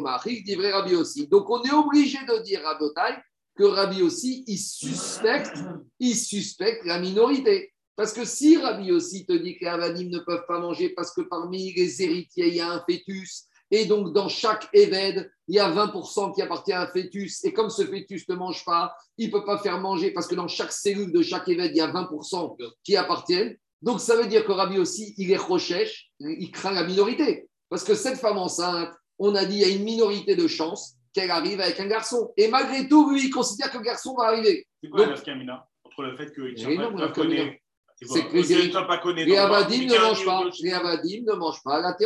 machik, dit Rabbi aussi. Donc, on est obligé de dire à Botaï que Rabbi aussi, il suspecte, il suspecte la minorité. Parce que si Rabbi aussi te dit que les Avadim ne peuvent pas manger parce que parmi les héritiers, il y a un fœtus, et donc dans chaque Éved, il y a 20% qui appartient à un fœtus, et comme ce fœtus ne mange pas, il ne peut pas faire manger parce que dans chaque cellule de chaque Éved, il y a 20% qui appartiennent. Donc ça veut dire que Rabbi aussi, il est rochèche, il craint la minorité. Parce que cette femme enceinte, on a dit, il y a une minorité de chances qu'elle arrive avec un garçon. Et malgré tout, lui, il considère que le garçon va arriver. C'est quoi Donc- la Entre le fait qu'il ne tient pas. C'est que les- tient Avadim ne mangent pas. Les Avadim ne mangent pas la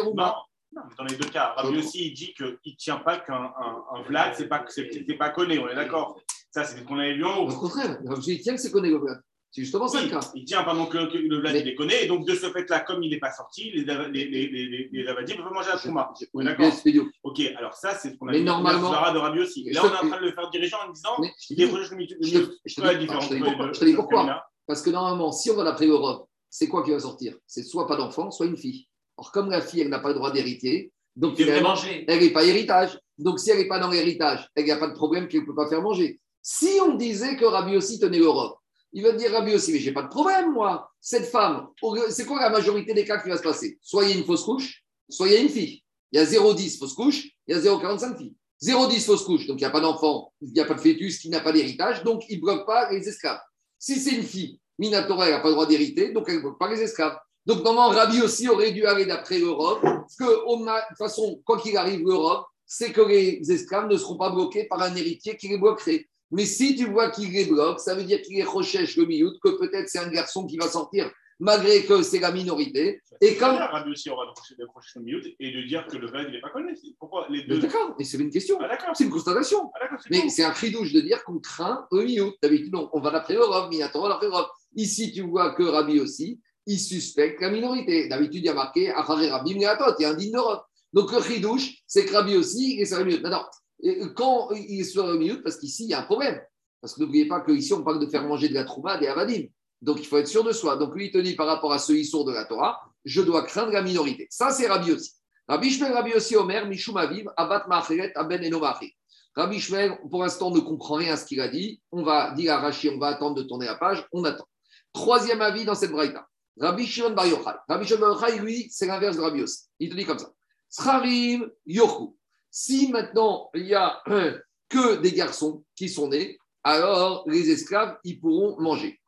Non, mais dans les deux cas. Rabbi aussi, il dit qu'il ne tient pas qu'un un, un Vlad, c'est pas, c'est, pas connu, on est d'accord. Ça, c'est ce qu'on avait vu en haut. Au contraire, je dis, tiens que c'est connu le Vlad. C'est justement ça le cas. il tient pendant que, le Vlad, il les connaît. Et donc, de ce fait-là, comme il n'est pas sorti, les, les, les, les, Avadim peuvent manger la Trouma. Oui, D'accord. bien, Spédio. Ok, alors ça, c'est ce qu'on a Mais vu normalement- dans la de Rabbi aussi. Là, on est en train de le faire diriger en disant il est rejeté le je te- dis- différence je te dis entre les pourquoi- Parce que normalement, si on va d'après l'Europe, c'est quoi qui va sortir? C'est soit pas d'enfant, soit une fille. Or, comme la fille, elle n'a pas le droit d'héritier, donc elle n'est pas héritage. Donc, si elle n'est pas dans l'héritage, il n'y a pas de problème qu'elle ne peut pas faire manger. Si on disait que Rabbi aussi tenait l'Europe, il va dire Rabbi aussi, mais j'ai pas de problème, moi. Cette femme, c'est quoi la majorité des cas qui va se passer? Soit il y a une fausse couche, soit il y a une fille. Il y a 0,10 fausse couche, il y a 0,45 filles. 0,10 fausse couche, donc il n'y a pas d'enfant, il n'y a pas de fœtus qui n'a pas d'héritage, donc il ne bloque pas les esclaves. Si c'est une fille, Minatora, elle n'a pas le droit d'hériter, donc elle ne bloque pas les esclaves. Donc normalement, Rabbi aussi aurait dû aller d'après l'Europe, parce que de toute façon, quoi qu'il arrive, l'Europe, c'est que les esclaves ne seront pas bloqués par un héritier qui les bloquerait. Mais si tu vois qu'il les bloque, ça veut dire qu'il les recherche le miout, que peut-être c'est un garçon qui va sortir, malgré que c'est la minorité. Et comme. Rabbi aussi aura décroché son milieu et de dire que le Vlad, il n'est pas connu. Pourquoi les deux D'accord, mais c'est une question. Ah. C'est une constatation. Ah, c'est Mais c'est un cri douche de dire qu'on craint le miout. D'habitude, non, on va d'après l'Europe, Minatora d'après l'Europe. Ici, tu vois que Rabbi aussi, il suspecte la minorité. D'habitude, il y a marqué Acharé Rabbi Minatot, il y a un digne d'Europe. Donc le cri douche, c'est que Rabbi aussi, il est sur le miout. Maintenant, et quand il est sur le miout, parce qu'ici, il y a un problème. Parce que n'oubliez pas qu'ici, on parle de faire manger de la trouma des avadim. Donc il faut être sûr de soi. Donc lui, il te dit par rapport à qui sont de la Torah, je dois craindre la minorité. Ça, c'est Rabbi aussi. Rabbi Shmuel, Rabbi Omer, Mishum Aviv, Abat Macheret, Aben Eno Machir. Rabbi Shmuel, pour l'instant, ne comprend rien à ce qu'il a dit. On va dire à Rashi, on va attendre de tourner la page. On attend. Troisième avis dans cette braïta. Rabbi Shimon Bar Yochai. Rabbi Shimon Bar lui, c'est l'inverse de Rabbi aussi. Il te dit comme ça. Scharim Yochu. Si maintenant, il n'y a que des garçons qui sont nés, alors les esclaves, ils pourront manger.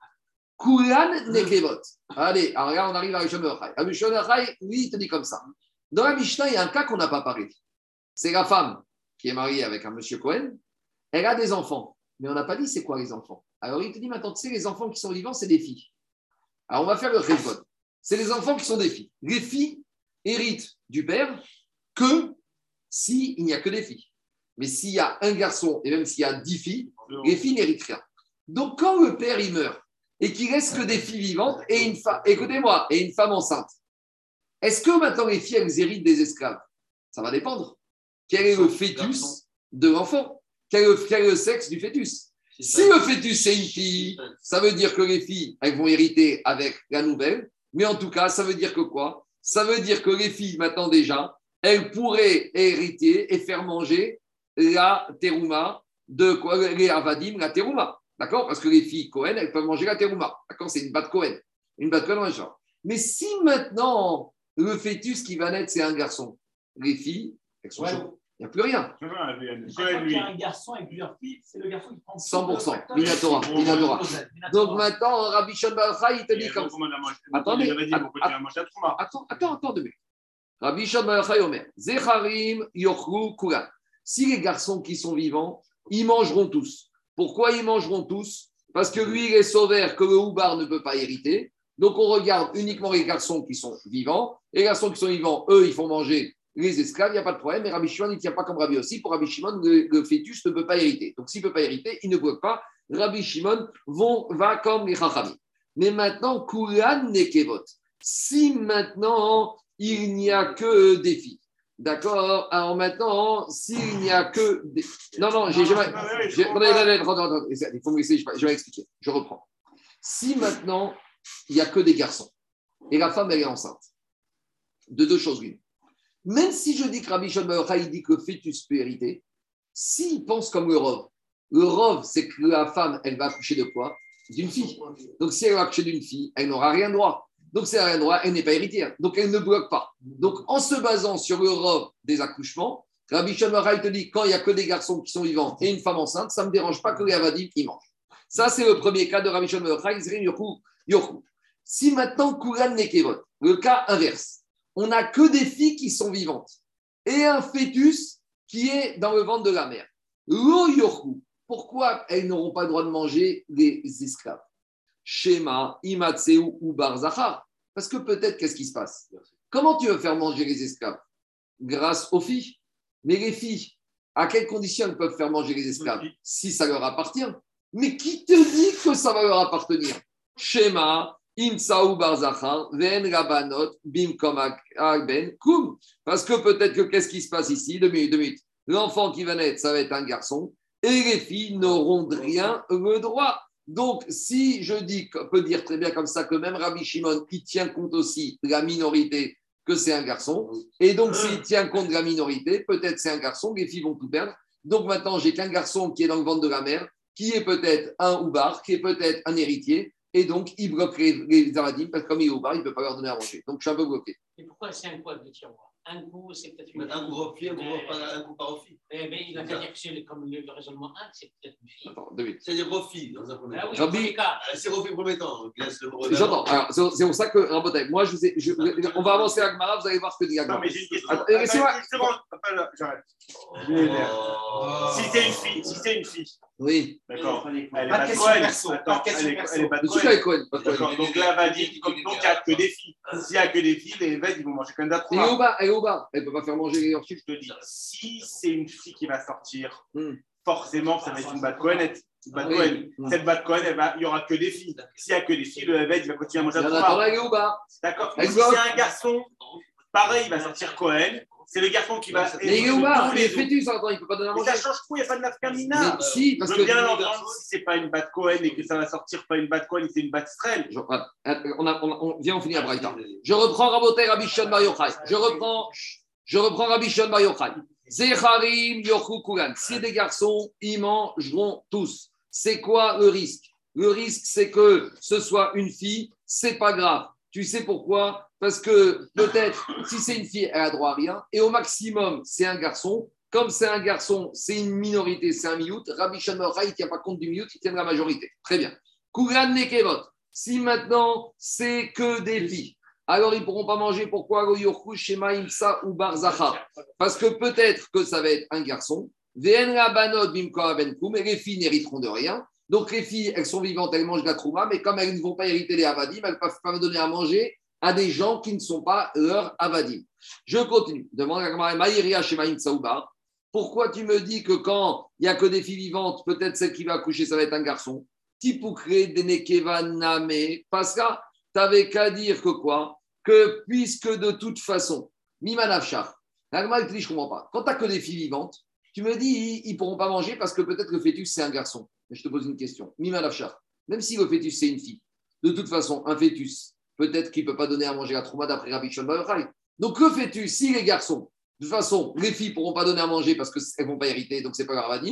Kulan nekevot. Allez, alors là, on arrive à Rishon Shimon Yochai, lui, il te dit comme ça. Dans la Mishnah, il y a un cas qu'on n'a pas parlé. C'est la femme qui est mariée avec un monsieur Cohen. Elle a des enfants. Mais on n'a pas dit c'est quoi les enfants. Alors il te dit maintenant, tu sais, les enfants qui sont vivants, c'est des filles. Alors on va faire le révolte. C'est les enfants qui sont des filles. Les filles héritent du père que s'il n'y a que des filles. Mais s'il y a un garçon et même s'il y a dix filles, les filles n'héritent rien. Donc quand le père il meurt et qu'il reste que des filles vivantes et une femme, écoutez-moi, et une femme enceinte, est-ce que maintenant les filles elles héritent des esclaves? Ça va dépendre. Quel est le fœtus de l'enfant? Quel, est le- quel est le sexe du fœtus? Si le fœtus c'est une fille, ça veut dire que les filles elles vont hériter avec la nouvelle. Mais en tout cas, ça veut dire que quoi? Ça veut dire que les filles maintenant déjà, elles pourraient hériter et faire manger la terouma de quoi? Les avadim, la terouma. D'accord? Parce que les filles Cohen, elles peuvent manger la terouma. D'accord? C'est une batte Cohen. Une batte Cohen genre. Mais si maintenant le fœtus qui va naître, c'est un garçon, les filles, elles sont Ouais. chaudes. Il n'y a plus rien. Quand il y a un garçon avec plusieurs filles, c'est le garçon qui prend 100%. tout le Minatora. Minatora. Donc maintenant, Rabbi Shon il te dit comme ça. Attendez, Attends, attends, attends deux minutes. Rabbi Shon Omer, Zecharim yochru kulan. Si les garçons qui sont vivants, ils mangeront tous. Pourquoi ils mangeront tous? Parce que lui, il est sauveur que le houbar ne peut pas hériter. Donc on regarde uniquement les garçons qui sont vivants. Les garçons qui sont vivants, eux, ils font manger les esclaves, il n'y a pas de problème. Mais Rabbi Shimon, il ne tient pas comme Rabbi aussi. Pour Rabbi Shimon, le, fœtus ne peut pas hériter. Donc s'il ne peut pas hériter, il ne bloque pas. Rabbi Shimon va comme les Chachamim. Mais maintenant, Kulan Nekevot. Si maintenant, il n'y a que des filles. D'accord Alors maintenant, s'il n'y a que des... Non, non, j'ai jamais... j'ai- Attendez, attendez, attendez, attendez, Il faut me laisser, je vais expliquer. Je reprends. Si maintenant, il n'y a que des garçons et la femme, elle est enceinte, de deux choses l'une. Même si je dis que Rabbi Shon dit que fœtus peut hériter, s'il pense comme le rov, le rov, c'est que la femme, elle va accoucher de quoi? D'une fille. Donc si elle va accoucher d'une fille, elle n'aura rien droit. Donc n'a rien droit, elle n'est pas héritière. Donc elle ne bloque pas. Donc en se basant sur le rov des accouchements, Rabbi Yochai te dit quand il n'y a que des garçons qui sont vivants et une femme enceinte, ça ne me dérange pas que les avadim ils mangent. Ça, c'est le premier cas de Rabbi Yochou. Si maintenant Kulan Nekevot, le cas inverse, on n'a que des filles qui sont vivantes et un fœtus qui est dans le ventre de la mère. Pourquoi elles n'auront pas le droit de manger les esclaves? Shema, Imatseu ou Barzachar. Parce que peut-être, qu'est-ce qui se passe? Comment tu veux faire manger les esclaves? Grâce aux filles. Mais les filles, à quelles conditions elles peuvent faire manger les esclaves? Si ça leur appartient. Mais qui te dit que ça va leur appartenir? Shema, Imsaou Barzachar, Ven Rabanot, Bim Komak, Ben Koum. Parce que peut-être que qu'est-ce qui se passe ici? Deux minutes, deux minutes. L'enfant qui va naître, ça va être un garçon, et les filles n'auront rien le droit. Donc, si je dis, on peut dire très bien comme ça que même Rabbi Shimon, il tient compte aussi de la minorité que c'est un garçon, et donc s'il tient compte de la minorité, peut-être c'est un garçon, les filles vont tout perdre. Donc maintenant, j'ai qu'un garçon qui est dans le ventre de la mère, qui est peut-être un oubar, qui est peut-être un héritier, et donc il bloque les, les Aradim, parce que comme il est oubar, il ne peut pas leur donner à manger. Donc je suis un peu bloqué. Et pourquoi c'est un poids de tiroir? Un coup, c'est peut-être une Mais Un coup au fille, un coup pas- un coup au fille. Mais, mais il va dire que c'est comme le, le raisonnement 1, c'est peut-être une fille. Attends, deux minutes. C'est-à-dire fille, dans un premier Ah temps. oui. Ah, C'est au fille premier temps. J'entends. Alors, C'est c'est pour ça que, Rabotai, moi, je vous ai, je- on va avancer à Gmara, vous allez voir ce que dit Non, Agmara. mais j'ai une question. Attends, Attends, laissez-moi- j'arrête. Oh. Si c'est une fille, si c'est une fille, Oui. d'accord, elle est Pas de question Cohen. perso, pas de Attends, question elle est perso. donc là, va dire, donc il n'y a que des filles. S'il n'y a que des filles, les Veds, ils vont manger comme Elle est au bas, elle est au bas. Elle ne peut pas faire manger les orchives. Je te dis, si c'est une fille qui va sortir, Hmm. forcément, ça va être une batte Cohenette. Une batte Oui. Cohen. Hmm. Cette batte Cohen, elle va- il n'y aura que des filles. S'il n'y a que des filles, le Veds, il va continuer à manger bas. D'accord si c'est un garçon, pareil, il va sortir Cohen. C'est le garçon qui va. Mais tous Les fœtus, attends, il ne peut pas donner à manger. ça change tout, il n'y a pas de nafkamina. Mais si, parce Je que. veux bien l'entendre si c'est pas une batte Cohen et que ça va sortir pas une batte Cohen, c'est une batte Strel. Je- on, vient, on finit à Braïta. Je reprends Rabotai Rabbi Shon Bar Yochai. Je reprends, je reprends Rabbi Shon Bar Yochai. Zecharim Yochu Kulan. Si des garçons, ils mangeront tous. C'est quoi le risque? Le risque, c'est que ce soit une fille, c'est pas grave. Tu sais pourquoi? Parce que peut-être, si c'est une fille, elle a droit à rien. Et au maximum, c'est un garçon. Comme c'est un garçon, c'est une minorité, c'est un miout. Rabbi Yochai, il ne tient pas compte du miout, il tient de la majorité. Très bien. Kulan Nekevot. Si maintenant c'est que des filles, alors ils ne pourront pas manger. Pourquoi? Shema imsa ou barzacha Parce que peut-être que ça va être un garçon. Vn rabanot bimko abenkum, et les filles n'hériteront de rien. Donc les filles, elles sont vivantes, elles mangent la trouma, mais comme elles ne vont pas hériter les avadim, elles ne peuvent pas donner à manger à des gens qui ne sont pas leurs avadim. Je continue. Demande à. Pourquoi tu me dis que quand il n'y a que des filles vivantes, peut-être celle qui va accoucher, ça va être un garçon? Tipoukre denekeva name. Parce que tu n'avais qu'à dire que quoi? Que puisque de toute façon, Mimanavchar, Nagma, je ne comprends pas. Quand tu n'as que des filles vivantes, tu me dis, ils ne pourront pas manger parce que peut-être le fœtus, c'est un garçon. Mais je te pose une question. Mimanavchar, même si le fœtus, c'est une fille, de toute façon, un fœtus, peut-être qu'il ne peut pas donner à manger à Trouma d'après Rabbi Yochai. Donc le fœtus, si les garçons, de toute façon, les filles ne pourront pas donner à manger parce qu'elles ne vont pas hériter, donc c'est pas grave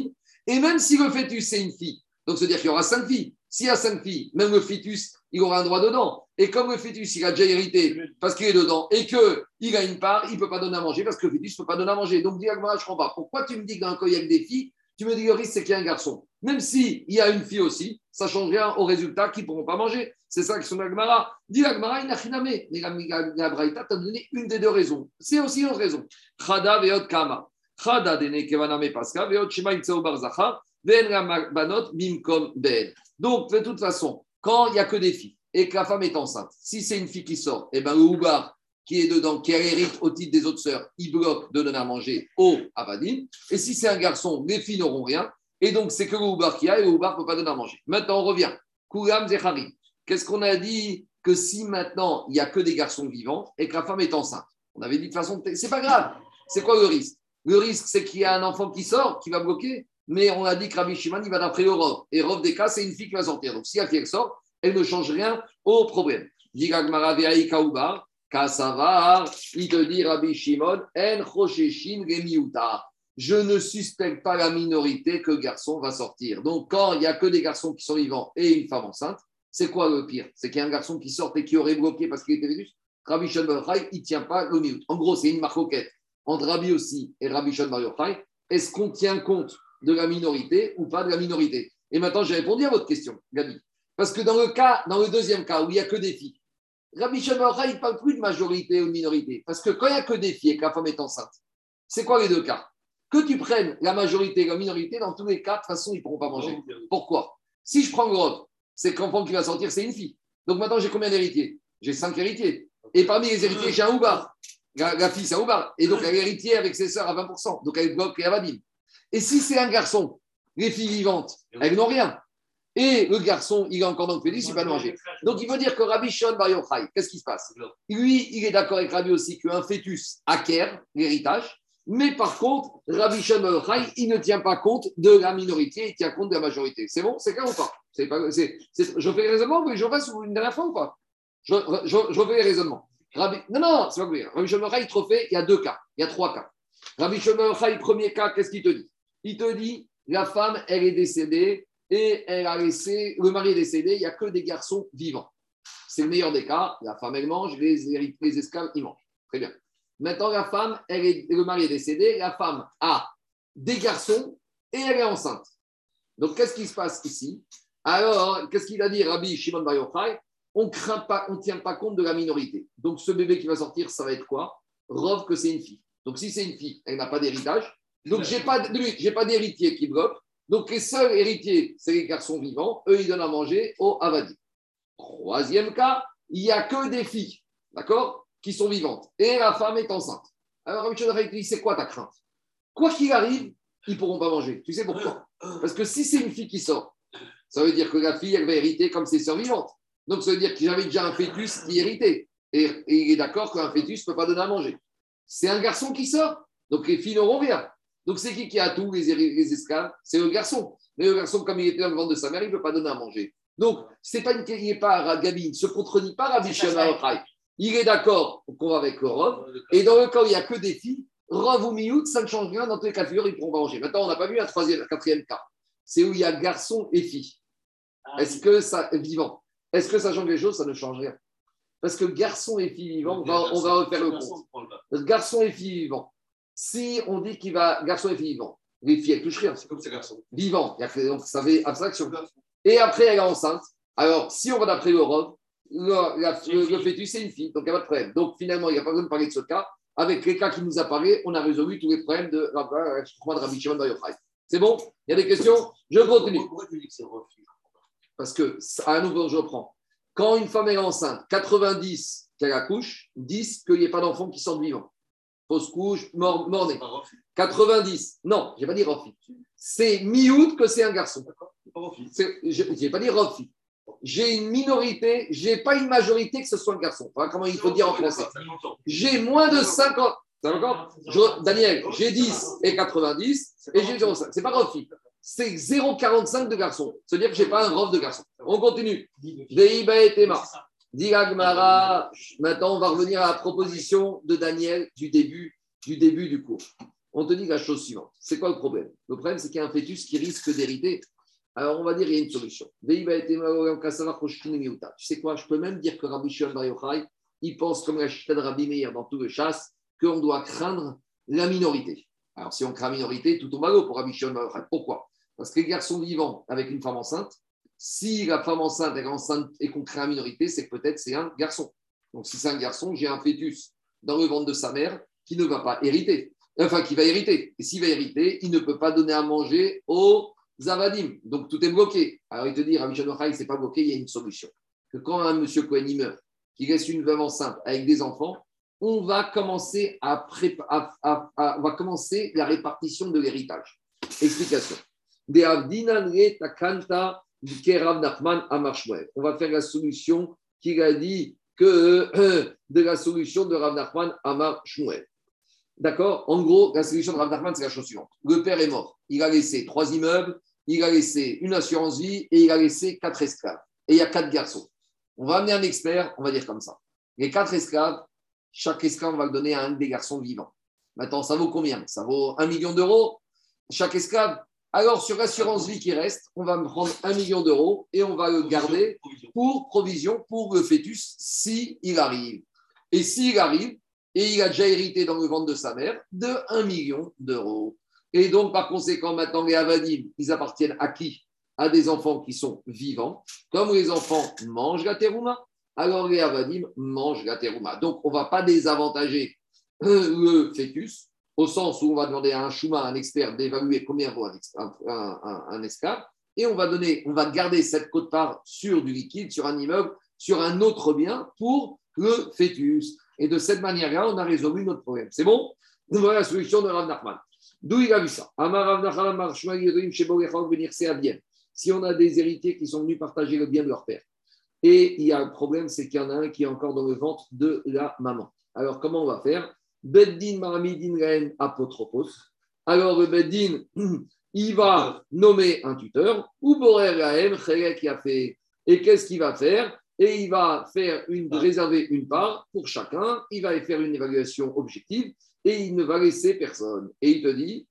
Et même si le fœtus, c'est une fille, donc c'est-à-dire qu'il y aura cinq filles. S'il y a cinq filles, même le fœtus, il aura un droit dedans. Et comme le fœtus, il a déjà hérité parce qu'il est dedans et qu'il a une part, il ne peut pas donner à manger parce que le fœtus ne peut pas donner à manger. Donc, dis je ne comprends pas. Pourquoi tu me dis que dans un cas, il y a des filles Tu me dis risque, c'est qu'il y a un garçon? Même s'il y a une fille aussi, ça ne change rien au résultat qu'ils ne pourront pas manger. C'est ça qui sont l'Agmara. Dis l'Agmara, il n'a rien Mais la Braïta t'a donné une des deux raisons. C'est aussi une autre raison. Chada veot kama. Chada dene kevaname paska veot shema itzeo barzacha ve'en banot bimkom ben. Donc, de toute façon, quand il n'y a que des filles et que la femme est enceinte, si c'est une fille qui sort, et ben le houbar qui est dedans, qui hérite au titre des autres sœurs, il bloque de donner à manger au avadim. Et si c'est un garçon, les filles n'auront rien. Et donc, c'est que le houbar qui a et le ne peut pas donner à manger. Maintenant, on revient. Kouram Zechari. Qu'est-ce qu'on a dit que si maintenant il n'y a que des garçons vivants et que la femme est enceinte? On avait dit de façon, c'est pas grave. C'est quoi le risque? Le risque, c'est qu'il y a un enfant qui sort, qui va bloquer. Mais on a dit que Rabbi Shimon, il va d'après Rov. Et Rov des c'est une fille qui va sortir. Donc si la fille sort, elle ne change rien au problème. Il te dit Rabbi Shimon, En Je ne suspecte pas la minorité que le garçon va sortir. Donc quand il n'y a que des garçons qui sont vivants et une femme enceinte, c'est quoi le pire? C'est qu'il y a un garçon qui sort et qui aurait bloqué parce qu'il était Vénus? Rabbi Shimon il ne tient pas le minute. En gros, c'est une marcoquette entre Rabbi aussi et Rabbi Shimon Est-ce qu'on tient compte de la minorité ou pas de la minorité? Et maintenant, j'ai répondu à votre question, Gabi. Parce que dans le cas, dans le deuxième cas où il n'y a que des filles, Rabbi Shimon il ne parle plus de majorité ou de minorité. Parce que quand il n'y a que des filles et que la femme est enceinte, c'est quoi les deux cas? Que tu prennes la majorité et la minorité, dans tous les cas, de toute façon, ils ne pourront pas manger. Pourquoi? Si je prends le c'est l'enfant qui va sortir, c'est une fille. Donc maintenant, j'ai combien d'héritiers? J'ai cinq héritiers. Et parmi les héritiers, j'ai un Oubar. La, fille, c'est un Oubar. Et donc, elle est héritière avec ses sœurs à 20%. Donc, elle bloque et Avadim. Et si c'est un garçon, les filles vivantes, elles n'ont rien. Et le garçon, il est encore dans le pénis, il va manger. Donc il veut dire que Rabbi Shon Bar Yochai, qu'est-ce qui se passe? Lui, il est d'accord avec Rabbi aussi qu'un fœtus acquiert l'héritage, mais par contre, Rabbi Shon Bar Yochai, il ne tient pas compte de la minorité, il tient compte de la majorité. C'est bon? C'est clair ou pas, Je fais vous voulez que je fasse une dernière fois ou pas? Je, je, refais les raisonnements. Non, non, c'est pas vrai. Rabbi Shon Bar Yochai, il te il y a deux cas, il y a trois cas. Rabbi Shon Bar Yochai, premier cas, qu'est-ce qu'il te dit? Il te dit, la femme, elle est décédée et elle a laissé, le mari est décédé, il n'y a que des garçons vivants. C'est le meilleur des cas, la femme, elle mange, les, les esclaves, ils mangent. Très bien. Maintenant, la femme, elle est, le mari est décédé, la femme a des garçons et elle est enceinte. Donc, qu'est-ce qui se passe ici? Alors, qu'est-ce qu'il a dit Rabbi Shimon Bar Yochai? On craint pas, on tient pas compte de la minorité. Donc, ce bébé qui va sortir, ça va être quoi? Rove que c'est une fille. Donc, si c'est une fille, elle n'a pas d'héritage. Donc, je n'ai pas, pas d'héritier qui bloque. Donc, les seuls héritiers, c'est les garçons vivants. Eux, ils donnent à manger au Avadi. Troisième cas, il n'y a que des filles, d'accord, qui sont vivantes. Et la femme est enceinte. Alors, Rabbi dit c'est quoi ta crainte? Quoi qu'il arrive, ils ne pourront pas manger. Tu sais pourquoi? Parce que si c'est une fille qui sort, ça veut dire que la fille, elle va hériter comme ses sœurs vivantes. Donc, ça veut dire que j'avais déjà un fœtus qui héritait. Et, et il est d'accord qu'un fœtus ne peut pas donner à manger. C'est un garçon qui sort. Donc, les filles n'auront rien. Donc, c'est qui qui a tout, les, les esclaves C'est le garçon. Mais le garçon, comme il était dans le ventre de sa mère, il ne peut pas donner à manger. Donc, c'est pas une, il n'est pas Gabi, il ne se contredit pas Rabbi Shimon Il est d'accord qu'on va avec le Rov. Et dans le cas où il n'y a que des filles, Rov ou Miout, ça ne change rien. Dans tous les cas de figure, ils pourront pas manger. Maintenant, on n'a pas vu un troisième, un quatrième cas. C'est où il y a garçon et fille. Ah Est-ce que ça, vivant, est-ce que ça change les choses? Ça ne change rien. Parce que garçon et fille vivant, on va, on va refaire le compte. Garçon et fille vivant. Si on dit qu'il va, garçon et fille vivant, les filles, elles touchent rien. C'est comme ces garçons. Vivant, a, ça fait abstraction. Et après, elle est enceinte. Alors, si on va d'après le la- le- le fœtus, c'est une fille, donc il n'y a pas de problème. Donc, finalement, il n'y a pas besoin de parler de ce cas. Avec les cas qui nous apparaissent, on a résolu tous les problèmes de, Rav- de Rabbi Shimon Bar Yochai. C'est bon? Il y a des questions? Je continue. Pourquoi tu dis que c'est Parce que, à nouveau, je reprends. Quand une femme est enceinte, 90 qu'elle accouche, 10 qu'il n'y ait pas d'enfant qui sortent vivant. Fausse couche, mort, refus. 90. Non, je n'ai pas dit Rofi. C'est mi-août que c'est un garçon. Je n'ai pas dit Rofi. J'ai une minorité, je n'ai pas une majorité que ce soit un garçon. Comment il faut dire en français. J'ai moins de 50. Ça va encore Je- Daniel, j'ai 10 et 90 et j'ai 0,5. C'est pas Rofi. C'est 0,45 de garçon. C'est-à-dire que je n'ai pas un Rof de garçon. On continue. Veiba et Tema. Dit Agmara, maintenant on va revenir à la proposition de Daniel du début du, début du cours. On te dit la chose suivante. C'est quoi le problème? Le problème, c'est qu'il y a un fœtus qui risque d'hériter. Alors on va dire il y a une solution. Tu sais quoi? Je peux même dire que Rabbi Shimon Bar il pense comme la chita de Rabbi Meir dans tout le chasse, qu'on doit craindre la minorité. Alors si on craint la minorité, tout au malo pour Rabbi Shimon Bar. Pourquoi? Parce que les garçons vivants avec une femme enceinte, si la femme enceinte est enceinte et qu'on crée une minorité, c'est que peut-être c'est un garçon. Donc si c'est un garçon, j'ai un fœtus dans le ventre de sa mère qui ne va pas hériter. Enfin, qui va hériter. Et s'il va hériter, il ne peut pas donner à manger aux Zavadim. Donc tout est bloqué. Alors il te dit, Rabbi Shanochai, c'est pas bloqué, il y a une solution. Que quand un monsieur Cohen meurt, qui laisse une veuve enceinte avec des enfants, on va commencer à, prépa- on va commencer la répartition de l'héritage. Explication. Takanta Kerav Nachman. On va faire la solution qu'il a dit que de la solution de Rav Nachman Amar Shmuel. D'accord? En gros, la solution de Rav Nachman, c'est la chose suivante. Le père est mort. Il a laissé trois immeubles, il a laissé une assurance vie et il a laissé quatre esclaves. Et il y a quatre garçons. On va amener un expert, on va dire comme ça. Les quatre esclaves, chaque esclave, on va le donner à un des garçons vivants. Maintenant, ça vaut combien? Ça vaut un million d'euros? Chaque esclave. Alors, sur l'assurance vie qui reste, on va me prendre un million d'euros et on va le garder pour provision pour le fœtus si il arrive. Et s'il arrive, et il a déjà hérité dans le ventre de sa mère de 1 million d'euros. Et donc, par conséquent, maintenant, les Avadim, ils appartiennent à qui? À des enfants qui sont vivants. Comme les enfants mangent la terouma, alors les Avadim mangent la terouma. Donc, on ne va pas désavantager euh, le fœtus, au sens où on va demander à un chouma, un expert, d'évaluer combien vaut un, un, et on va donner, on va garder cette cote-part sur du liquide, sur un immeuble, sur un autre bien pour le fœtus. Et de cette manière-là, on a résolu notre problème. C'est bon? Voilà la solution de Rav Nachman. D'où il a vu ça? Si on a des héritiers qui sont venus partager le bien de leur père, et il y a un problème, c'est qu'il y en a un qui est encore dans le ventre de la maman. Alors, comment on va faire? Beddin Maramidin Gaen Apotropos. Alors, le Beddin, il va nommer un tuteur, ou Borer qui a fait. Et qu'est-ce qu'il va faire? Et il va faire une, réserver une part pour chacun, il va faire une évaluation objective, et il ne va laisser personne. Et il te dit,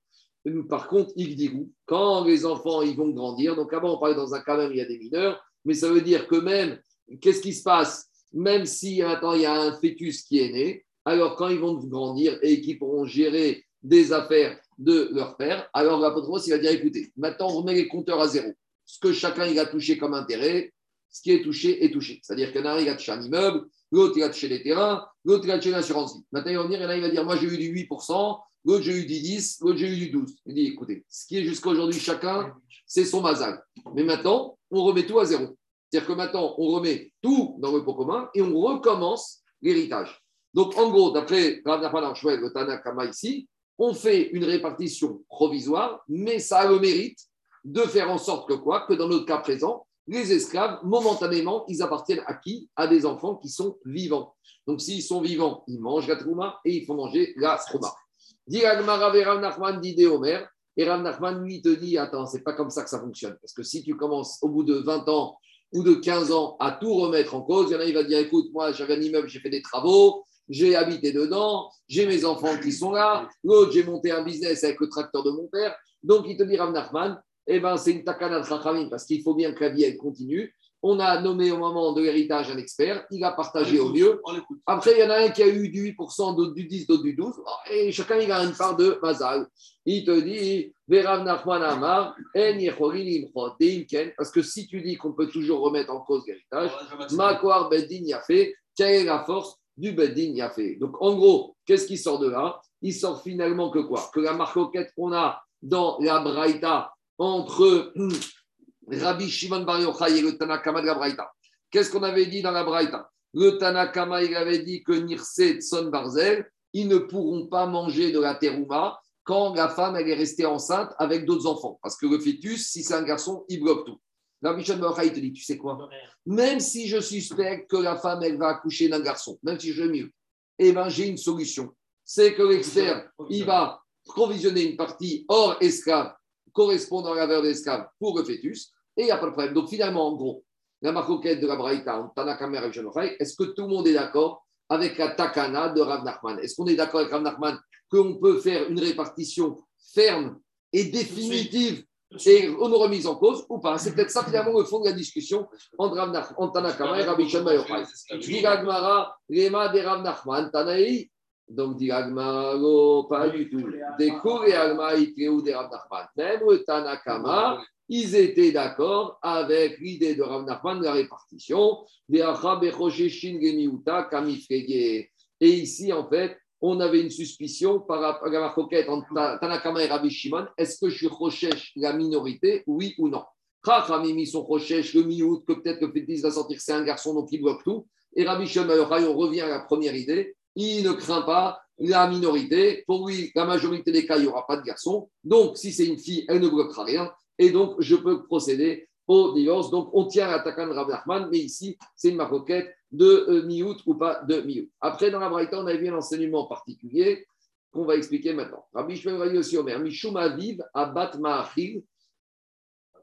par contre, Igdirou, quand les enfants ils vont grandir, donc avant on parlait dans un cas même, il y a des mineurs, mais ça veut dire que même, qu'est-ce qui se passe? Même si maintenant il y a un fœtus qui est né, alors quand ils vont grandir et qu'ils pourront gérer des affaires de leur père, alors l'apôtre il va dire écoutez, maintenant on remet les compteurs à zéro. Ce que chacun il a touché comme intérêt, ce qui est touché est touché. C'est-à-dire qu'un il a touché un immeuble, l'autre il a touché les terrains, l'autre il a touché l'assurance vie. Maintenant il va venir et là il va dire moi j'ai eu du 8%, l'autre j'ai eu du 10, l'autre j'ai eu du 12. Il dit écoutez, ce qui est jusqu'à aujourd'hui chacun, c'est son mazal. Mais maintenant, on remet tout à zéro. C'est-à-dire que maintenant, on remet tout dans le pot commun et on recommence l'héritage. Donc, en gros, d'après le Tanakama ici, on fait une répartition provisoire, mais ça a le mérite de faire en sorte que quoi? Que dans notre cas présent, les esclaves, momentanément, ils appartiennent à qui? À des enfants qui sont vivants. Donc, s'ils sont vivants, ils mangent la trouma et ils font manger la trouma. Dit Nachman, dit Des Omer, et Rav Nachman, lui, te dit Attends, c'est pas comme ça que ça fonctionne. Parce que si tu commences au bout de 20 ans ou de 15 ans à tout remettre en cause, il y en a, il va dire Écoute, moi, j'avais un immeuble, j'ai fait des travaux, j'ai habité dedans, j'ai mes enfants qui sont là, l'autre, j'ai monté un business avec le tracteur de mon père. Donc, il te dit Rav Nachman, eh ben, c'est une takana de parce qu'il faut bien que la vie, elle continue. on a nommé au moment de l'héritage un expert, il a partagé au mieux. Après, il y en a un qui a eu du 8%, d'autres du 10, d'autres du 12. Et chacun, il a une part de Mazal. Il te dit, Verav Nachman Amar, En Yechorin Imchot, Deimken. Parce que si tu dis qu'on peut toujours remettre en cause l'héritage, Makwar Beddin Yafé, quelle est la force du Beddin Yafé Donc, en gros, qu'est-ce qui sort de là? Il sort finalement que quoi? Que la marcoquette qu'on a dans la Braïta entre Rabbi Shimon Bar Yochai et le Tanakama de la Braïta. Qu'est-ce qu'on avait dit dans la Braïta? Le Tanakama, il avait dit que Nirse Tson Barzel, ils ne pourront pas manger de la terouma quand la femme elle est restée enceinte avec d'autres enfants. Parce que le fœtus, si c'est un garçon, il bloque tout. Shimon Bar Yochai, il te dit, tu sais quoi? Même si je suspecte que la femme, elle va accoucher d'un garçon, même si je mieux, eh ben, j'ai une solution. C'est que l'expert, il va provisionner une partie hors esclave correspondant à la valeur d'esclave pour le fœtus, et il n'y a pas de problème. Donc finalement, en gros, la marcoquette de la Braïta, Tanakamer et est-ce que tout le monde est d'accord avec la Takana de Rav Nachman? Est-ce qu'on est d'accord avec Rav Nachman qu'on peut faire une répartition ferme et définitive on nous remise en cause ou pas C'est peut-être ça finalement le fond de la discussion entre Tanakama et Rabbi Shimon Bar Yochai. Dit Agmara, Lema de Rav Nachman, Tanaï. Donc, dit Agmara, oh, pas du tout. Des et Agmara, Itreu de Rav Nachman? Même le Tanakama, ils étaient d'accord avec l'idée de Rav Nachman de la répartition. Et ici, en fait, on avait une suspicion par rapport à la marcoquette entre Ta- Tanakama et Rabbi Shimon. Est-ce que je Rochesh la minorité, oui ou non? Chachamim, ils sont Rochesh, le miout, que peut-être le fœtus va sortir, c'est un garçon, donc il bloque tout. Et Rabbi Shimon, on revient à la première idée. Il ne craint pas la minorité. Pour lui, la majorité des cas, il n'y aura pas de garçon. Donc, si c'est une fille, elle ne bloquera rien. Et donc, je peux procéder au divorce. Donc, on tient à Takan Rav Nachman, mais ici, c'est une maroquette de euh, mi-août ou pas de mi-août. Après, dans la Braïta, on a vu un enseignement particulier qu'on va expliquer maintenant. Rabbi Shmuel Rabbi aussi Omer, Mishum Aviv, Abat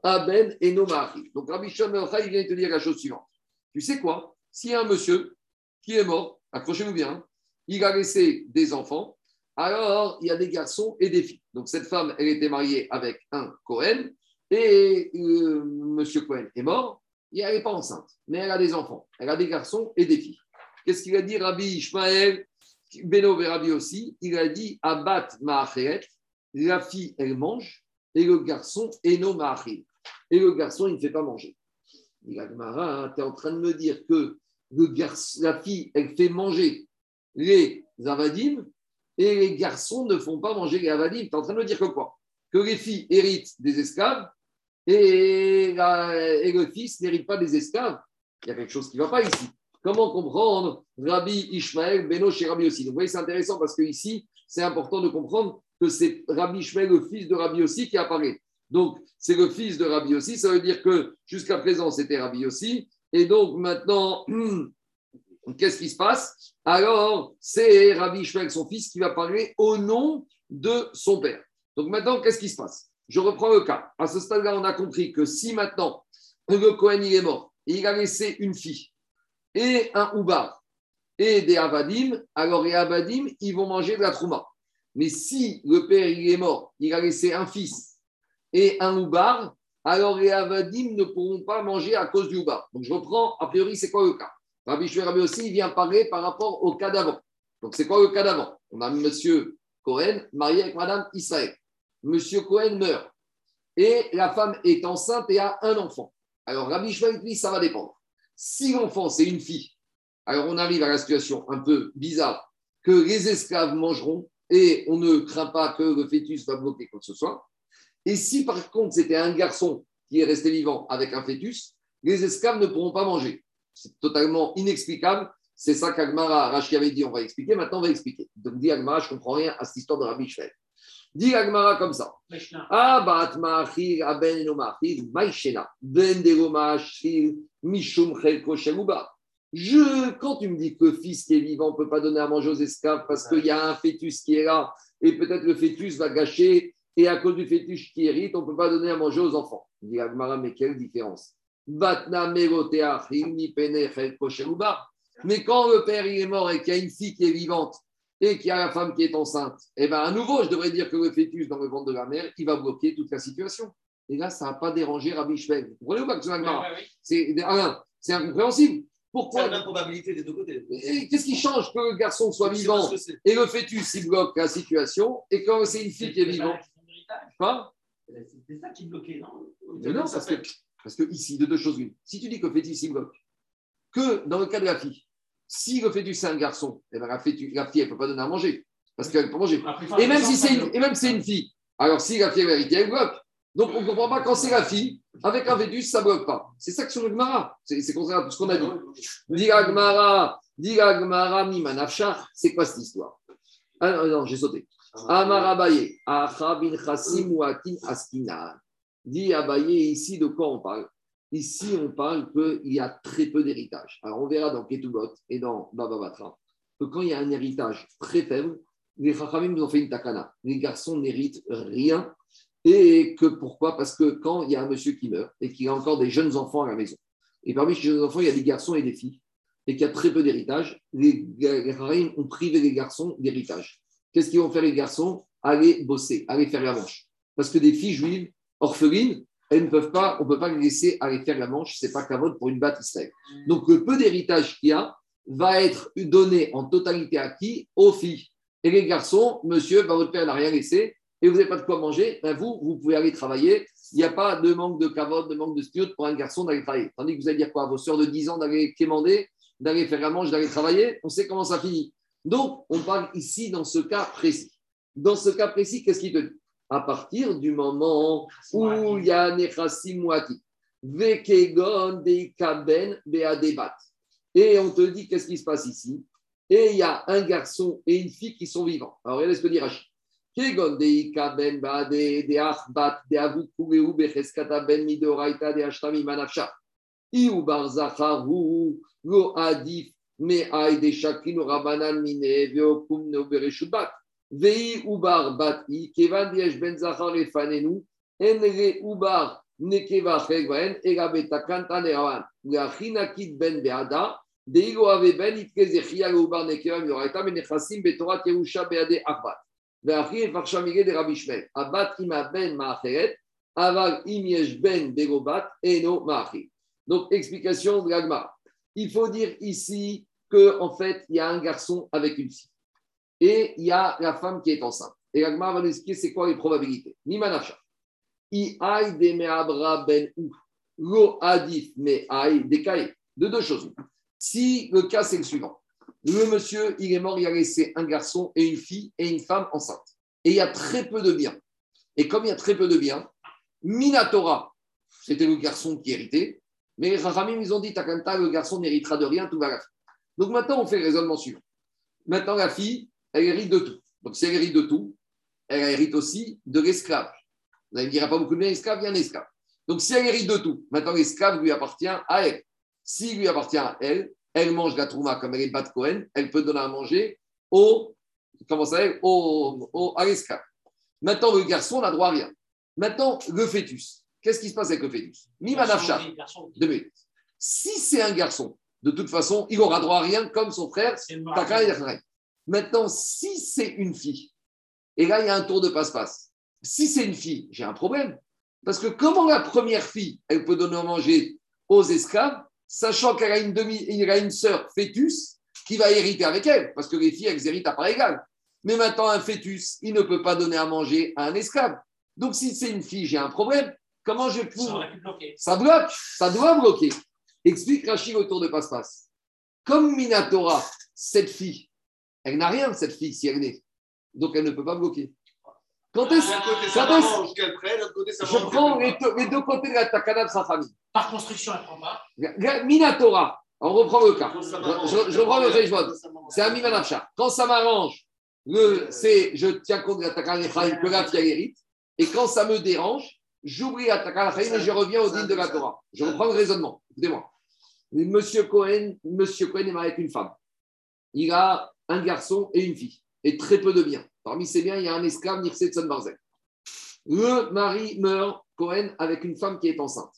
Aben et no Ma'achil. Donc, Rabbi Shmuel il vient te dire la chose suivante. Tu sais quoi? S'il y a un monsieur qui est mort, accrochez-vous bien, il a laissé des enfants, alors il y a des garçons et des filles. Donc, cette femme, elle était mariée avec un Cohen, et euh, monsieur Cohen est mort, elle n'est pas enceinte, mais elle a des enfants. Elle a des garçons et des filles. Qu'est-ce qu'il a dit Rabbi Ishmael, Beno et Rabbi aussi? Il a dit Abat Maachet, la fille, elle mange, et le garçon, Eno Maachet. Et le garçon, il ne fait pas manger. Il a dit tu es en train de me dire que le garçon, la fille, elle fait manger les avadim, et les garçons ne font pas manger les avadim. Tu es en train de me dire que quoi? Que les filles héritent des esclaves et, et le fils n'hérite pas des esclaves. Il y a quelque chose qui ne va pas ici. Comment comprendre Rabbi Ishmael, Beno chez Rabbi aussi Donc, vous voyez, c'est intéressant parce que ici, c'est important de comprendre que c'est Rabbi Ishmael, le fils de Rabbi aussi, qui apparaît. Donc, c'est le fils de Rabbi aussi. Ça veut dire que jusqu'à présent, c'était Rabbi aussi. Et donc, maintenant, qu'est-ce qui se passe? Alors, c'est Rabbi Ishmael, son fils, qui va parler au nom de son père. Donc, maintenant, qu'est-ce qui se passe? Je reprends le cas. À ce stade-là, on a compris que si maintenant, le Cohen, est mort, et il a laissé une fille et un Oubar et des Avadim, alors les Avadim, ils vont manger de la Trouma. Mais si le père, est mort, il a laissé un fils et un Oubar, alors les Avadim ne pourront pas manger à cause du Oubar. Donc je reprends, a priori, c'est quoi le cas? Rabbi Shmuel aussi, il vient parler par rapport au cas d'avant. Donc c'est quoi le cas d'avant? On a monsieur Cohen marié avec madame Israël. Monsieur Cohen meurt et la femme est enceinte et a un enfant. Alors Rabbi Shmuel dit, ça va dépendre. Si l'enfant, c'est une fille, alors on arrive à la situation un peu bizarre que les esclaves mangeront et on ne craint pas que le fœtus va bloquer quoi que ce soit. Et si par contre c'était un garçon qui est resté vivant avec un fœtus, les esclaves ne pourront pas manger. C'est totalement inexplicable. C'est ça qu'Agmara Rashi avait dit, on va expliquer. Maintenant, on va expliquer. Donc, dit Agmara, je comprends rien à cette histoire de Rabbi Shmuel. Dit Agmara comme ça. Abat ma'achir aben eno ma'achir maïshena ben dego ma'achir mishum chelko. Je, quand tu me dis que le fils qui est vivant ne peut pas donner à manger aux esclaves parce qu'il y a un fœtus qui est là et peut-être le fœtus va gâcher et à cause du fœtus qui hérite, on ne peut pas donner à manger aux enfants. Dit Agmara, mais quelle différence. Mais quand le père il est mort et qu'il y a une fille qui est vivante et qu'il y a la femme qui est enceinte, eh bien, à nouveau, je devrais dire que le fœtus dans le ventre de la mère, il va bloquer toute la situation. Et là, ça n'a pas dérangé Rabbi Shmuel. Vous comprenez ou pas que c'est ouais, ouais. C'est c'est incompréhensible. C'est Pourquoi la probabilité des deux côtés. Et Qu'est-ce qui change que le garçon soit vivant c'est. et le fœtus, il bloque la situation Et quand c'est une fille qui est C'est vivante, C'était ça qui bloquait, non? Mais non, parce que, parce que ici, de deux choses l'une. Si tu dis que le fœtus, il bloque, que dans le cas de la fille, si le fœtus, c'est un garçon, eh ben la, fœtus- la fille, elle ne peut pas donner à manger. Parce qu'elle peut manger. Et même si c'est une, et même si c'est une fille, alors si la fille est vérité, elle bloque. Donc on ne comprend pas quand c'est la fille, avec un fœtus, ça ne bloque pas. C'est ça que sur le Gemara. C'est c'est contraire à tout ce qu'on a dit. Dit la Gemara, dit la Gemara, c'est quoi cette histoire? Ah non, non, j'ai sauté. Amar Abaye, Acha bin Chassim ou Akin Askinan. Dit Abaye, ici de quoi on parle? Ici, on parle qu'il y a très peu d'héritage. Alors, on verra dans Ketubot et dans Baba Batra que quand il y a un héritage très faible, les Chachamim nous ont fait une takana. Les garçons n'héritent rien. Et que pourquoi? Parce que quand il y a un monsieur qui meurt et qu'il a encore des jeunes enfants à la maison, et parmi ces jeunes enfants, il y a des garçons et des filles, et qu'il y a très peu d'héritage, les Chachamim ont privé les garçons d'héritage. Qu'est-ce qu'ils vont faire les garçons? Aller bosser, aller faire la manche. Parce que des filles juives orphelines, elles ne peuvent pas, on ne peut pas les laisser aller faire la manche, c'est pas cavode pour une batte Israël. Donc le peu d'héritage qu'il y a va être donné en totalité à qui? Aux filles. Et les garçons, monsieur, bah, votre père n'a rien laissé et vous n'avez pas de quoi manger, ben vous, vous pouvez aller travailler. Il n'y a pas de manque de cavote, de manque de stiote pour un garçon d'aller travailler. Tandis que vous allez dire quoi? À vos soeurs de 10 ans d'aller quémander, d'aller faire la manche, d'aller travailler, on sait comment ça finit. Donc, on parle ici dans ce cas précis. Dans ce cas précis, qu'est-ce qu'il te dit? À partir du moment où il y a Nechassim Mouati, Vekegon Deikaben Beadebat, et on te dit qu'est-ce qui se passe ici? Et il y a un garçon et une fille qui sont vivants. Alors, regardez ce que dit Rachid. Kegon Deikaben Beade Deachbat Deavukuleu Becheskata Ben Midoraita Deashtami Manafsha. Iu Barzacharu Lo Adif me aide shakin rabanan mine veokum no bereshubat. Vei ubar bat i kevan yesh ben zachar lefanenu en re ubar nekeva chegvaen ega betakan taneravan. Leachinakit ben beada deigo ave ben itke zechia le ubar nekeva mioraita menechasim betorat yerusha beade arbat. Veachi farsha mige de Rabbi Shmuel. Abat ima ben maacheret aval im yesh ben begobat eno maachi. Donc explication de l'agma il faut dire ici que en fait, il y a un garçon avec une fille. Et il y a la femme qui est enceinte. Et l'agma va nous expliquer c'est quoi les probabilités. Nimanacha. I aïe de meabra ben ou. Lo adif me de De deux choses. Si le cas c'est le suivant. Le monsieur, il est mort, il a laissé un garçon et une fille et une femme enceinte. Et il y a très peu de biens. Et comme il y a très peu de biens, Minatora, c'était le garçon qui héritait, mais les Rachamim, ils ont dit, Takanta, le garçon n'héritera de rien, tout va la fin. Donc maintenant, on fait le raisonnement suivant. Maintenant, la fille, elle hérite de tout. Donc si elle hérite de tout, elle hérite aussi de l'esclave. Vous allez me dire, il n'y a pas beaucoup de biens esclaves, il y a un esclave. Donc si elle hérite de tout, maintenant l'esclave lui appartient à elle. S'il lui appartient à elle, elle mange la trouma comme elle est bat Cohen, elle peut donner à manger au, comment ça s'appelle, au, au, à l'esclave. Maintenant, le garçon n'a droit à rien. Maintenant, le fœtus. Qu'est-ce qui se passe avec le fœtus? Mimanafsha. Deux minutes. Si c'est un garçon, de toute façon, il aura droit à rien comme son frère. Maintenant, si c'est une fille, et là, il y a un tour de passe-passe. Si c'est une fille, j'ai un problème. Parce que comment la première fille, elle peut donner à manger aux esclaves, sachant qu'elle a une demi, il a une sœur fœtus qui va hériter avec elle, parce que les filles, elles héritent à part égale. Mais maintenant, un fœtus, il ne peut pas donner à manger à un esclave. Donc, si c'est une fille, j'ai un problème. Comment je peux. Ça bloque, ça doit bloquer. Explique Rachid autour de passe-passe. Comme Minatora, cette fille, elle n'a rien, cette fille, si elle naît. Donc, elle ne peut pas bloquer. Quand est-ce Je prends les, deux- les deux côtés de la takana de sa famille. Par construction, elle ne prend pas. Minatora, on reprend le cas. Je, reprends le m'arrange. C'est un Mimanafcha. Quand ça m'arrange, le- c'est je tiens compte de la takana que la fille hérite. Et quand ça me dérange, j'oublie la takana et je reviens au din de la Torah. Je reprends le raisonnement. Écoutez-moi. Monsieur Cohen, Monsieur Cohen est marié avec une femme. Il a un garçon et une fille, et très peu de biens. Parmi ces biens, il y a un esclave, Nirset Son Barzel. Le mari meurt, Cohen, avec une femme qui est enceinte.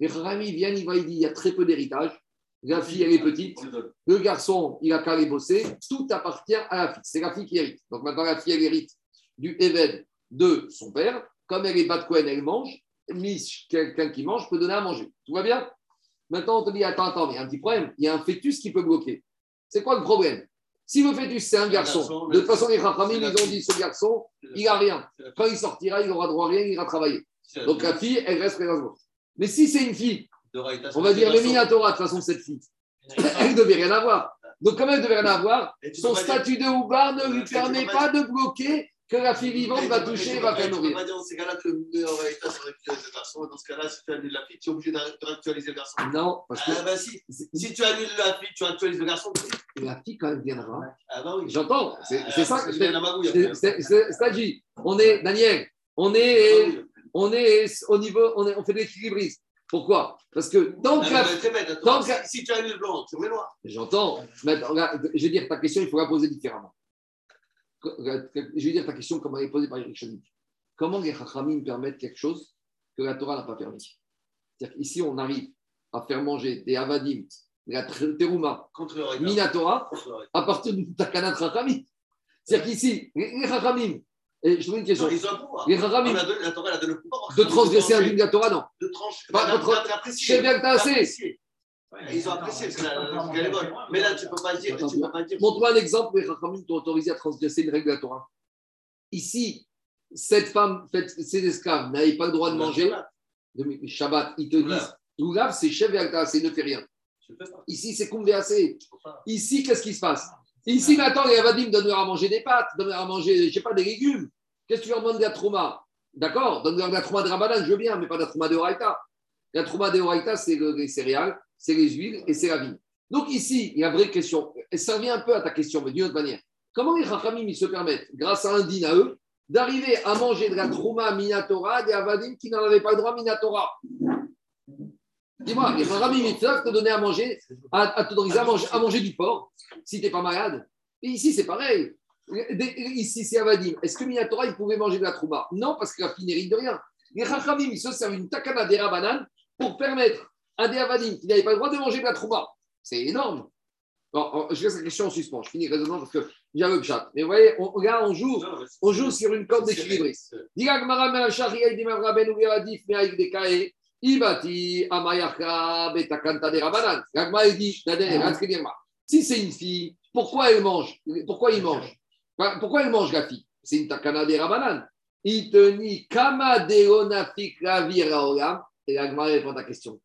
Les Rami viennent, il va, il dit il y a très peu d'héritage. La fille, elle est petite. Le garçon, il a qu'à aller bosser. Tout appartient à la fille. C'est la fille qui hérite. Donc maintenant, la fille, elle hérite du Eved de son père. Comme elle est bas de Cohen, elle mange. Mish, quelqu'un qui mange, peut donner à manger. Tout va bien Maintenant, on te dit, attends, attends, il y a un petit problème. Il y a un fœtus qui peut bloquer. C'est quoi le problème? Si le fœtus, c'est un garçon, garçon, de toute façon, les la ils ont dit, ce garçon, il n'a rien. Quand il sortira, il n'aura droit à rien, il ira travailler. Donc la fille, elle reste présente. Mais si c'est une fille, on va dire, le Minatora, de toute façon, cette fille, elle ne devait rien avoir. Donc, comme elle ne devait rien avoir, son statut de Houbar ne lui permet pas de bloquer que la fille vivante va toucher et va faire nourrir. dans ces cas-là que réalité, ça réactualise le garçon. Dans ce cas-là, si tu annules la fille, tu es obligé de réactualiser le garçon. Non, parce que Ah bah si. Si tu annules la fille, tu actualises le garçon. la fille, quand elle viendra, Ah bah oui. j'entends, c'est Ah, ça que je c'est- c'est-à-dire, on est, Daniel, on Ah est, oui. on est au niveau, on, est, on fait de l'équilibrisme. Pourquoi? Parce que tant Ah, que la que- Si si tu annules blanc, tu remets noir. J'entends. Je vais dire ta question, il faut la poser différemment. Je vais dire ta question comme elle est posée par Eric Chanik. Comment les Chachamim permettent quelque chose que la Torah n'a pas permis? C'est-à-dire qu'ici, on arrive à faire manger des Avadim, de la regard. Minatora, à partir du Takana de Chachamim. C'est-à-dire qu'ici, les Chachamim, et je te pose une question, Non, Ils ont pouvoir. les Chachamim, On a donné- La Torah elle a donné le pouvoir. de transgresser un trancher, de la Torah, non. De trancher. Pas- d'apprécier. C'est bien que t'as assez. Ils ont apprécié parce que la- est bonne. Mais là, tu ne peux pas dire. Montre-moi un exemple où les Chachamim t'ont autorisé à transgresser une règle de la Torah. Ici, cette femme, fait- ces esclaves n'avaient pas le droit de manger. de Shabbat, ils te disent Oulav, c'est chef c'est ne fait rien. Le. Ici, c'est pas. Ici, qu'est-ce qui se passe? Ici, maintenant, les Avadim donnent-leur à manger des pâtes, donnent-leur à manger, je ne sais pas, des légumes. Qu'est-ce que tu leur demandes de la trauma D'accord? Donne-leur de la trauma de Ramadan, je veux bien, mais pas de la trauma de Horaïta. La trauma de Horaïta, c'est le- les céréales, c'est les huiles et c'est la vigne. Donc ici, il y a une vraie question. Et ça revient un peu à ta question, mais d'une autre manière. Comment les Chachamim ils se permettent, grâce à un din à eux, d'arriver à manger de la trauma minatora des Avadim qui n'en avaient pas le droit minatora? Dis-moi, les Chachamim, ils peuvent te donner à manger, à, à à manger, à manger du porc si tu n'es pas malade. Et ici, c'est pareil. Ici, c'est Avadim. Est-ce que Minatora, il pouvait manger de la trouma? Non, parce que la n'hérite de rien. Les Chachamim, ils se servent une takana des Rabanan pour permettre des Avadim qui n'avaient pas le droit de manger de la trouma. C'est énorme. Bon, je laisse la question en suspens. Je finis raisonnant parce que j'ai le chat. Mais vous voyez, on, là, on joue, Non, on joue sur une corde d'équilibriste. Si c'est une fille, pourquoi elle mange Pourquoi il mange? Pourquoi elle mange la fille? C'est une takana des Rabanan. Il te dit Kama Deonafik Ravira Olam. Et la répond à ta question.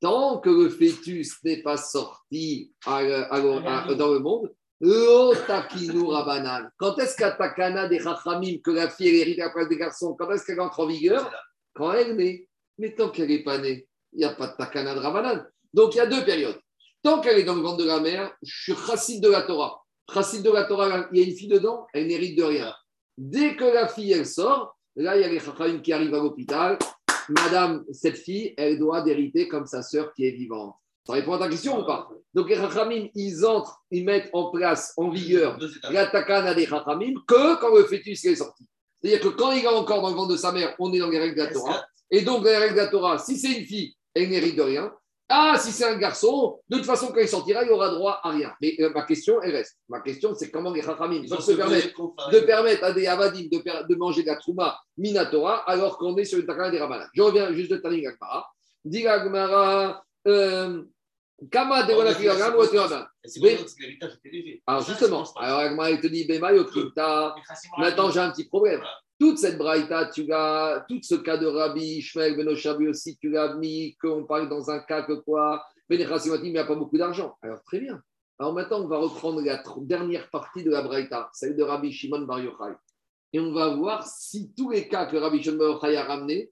Tant que le fœtus n'est pas sorti à- à- à- dans le monde, Rabanan. Quand est-ce qu'à Takana des Chachamim, que la fille elle hérite à la place des garçons, quand est-ce qu'elle entre en vigueur Quand elle naît. Mais tant qu'elle n'est pas née, il n'y a pas de Takana de Rabanan. Donc il y a deux périodes. Tant qu'elle est dans le ventre de la mère, je suis chassid de la Torah. Chassid de la Torah, il y a une fille dedans, elle n'hérite de rien. Dès que la fille, elle sort, là, il y a les Chachamim qui arrivent à l'hôpital. Madame, cette fille, elle doit hériter comme sa sœur qui est vivante. Ça répond à ta question ou pas? Donc les Chachamim, ils entrent, ils mettent en place, en vigueur, la takana des Chachamim que quand le fœtus est sorti. C'est-à-dire que quand il est encore dans le ventre de sa mère, on est dans les règles de la Torah. Et donc, dans les règles de la Torah, si c'est une fille, elle n'hérite de rien. Ah, si c'est un garçon, de toute façon, quand il sortira, il aura droit à rien. Mais euh, ma question, elle reste. Ma question, c'est comment les Chachamim Ils peuvent ont se permettre de permettre à des Avadim de, per- de manger de la Trouma Minatora alors qu'on est sur une takana des Rabanan. Je reviens juste de Taning Agmara. Dit Agmara, euh, Kama de Wala Filagram ou. Alors justement, alors Agmara, il te dit Bema Yokrita. Maintenant, j'ai un petit problème. Toute cette braïta, tu l'as, tout ce cas de Rabbi Ishmael Ben Oshabi aussi, tu l'as mis, qu'on parle dans un cas que quoi, Ben Chassimatim, il n'y a pas beaucoup d'argent. Alors très bien. Alors maintenant, on va reprendre la dernière partie de la braïta, celle de Rabbi Shimon Bar Yochai. Et on va voir si tous les cas que Rabbi Shimon Bar Yochai a ramenés,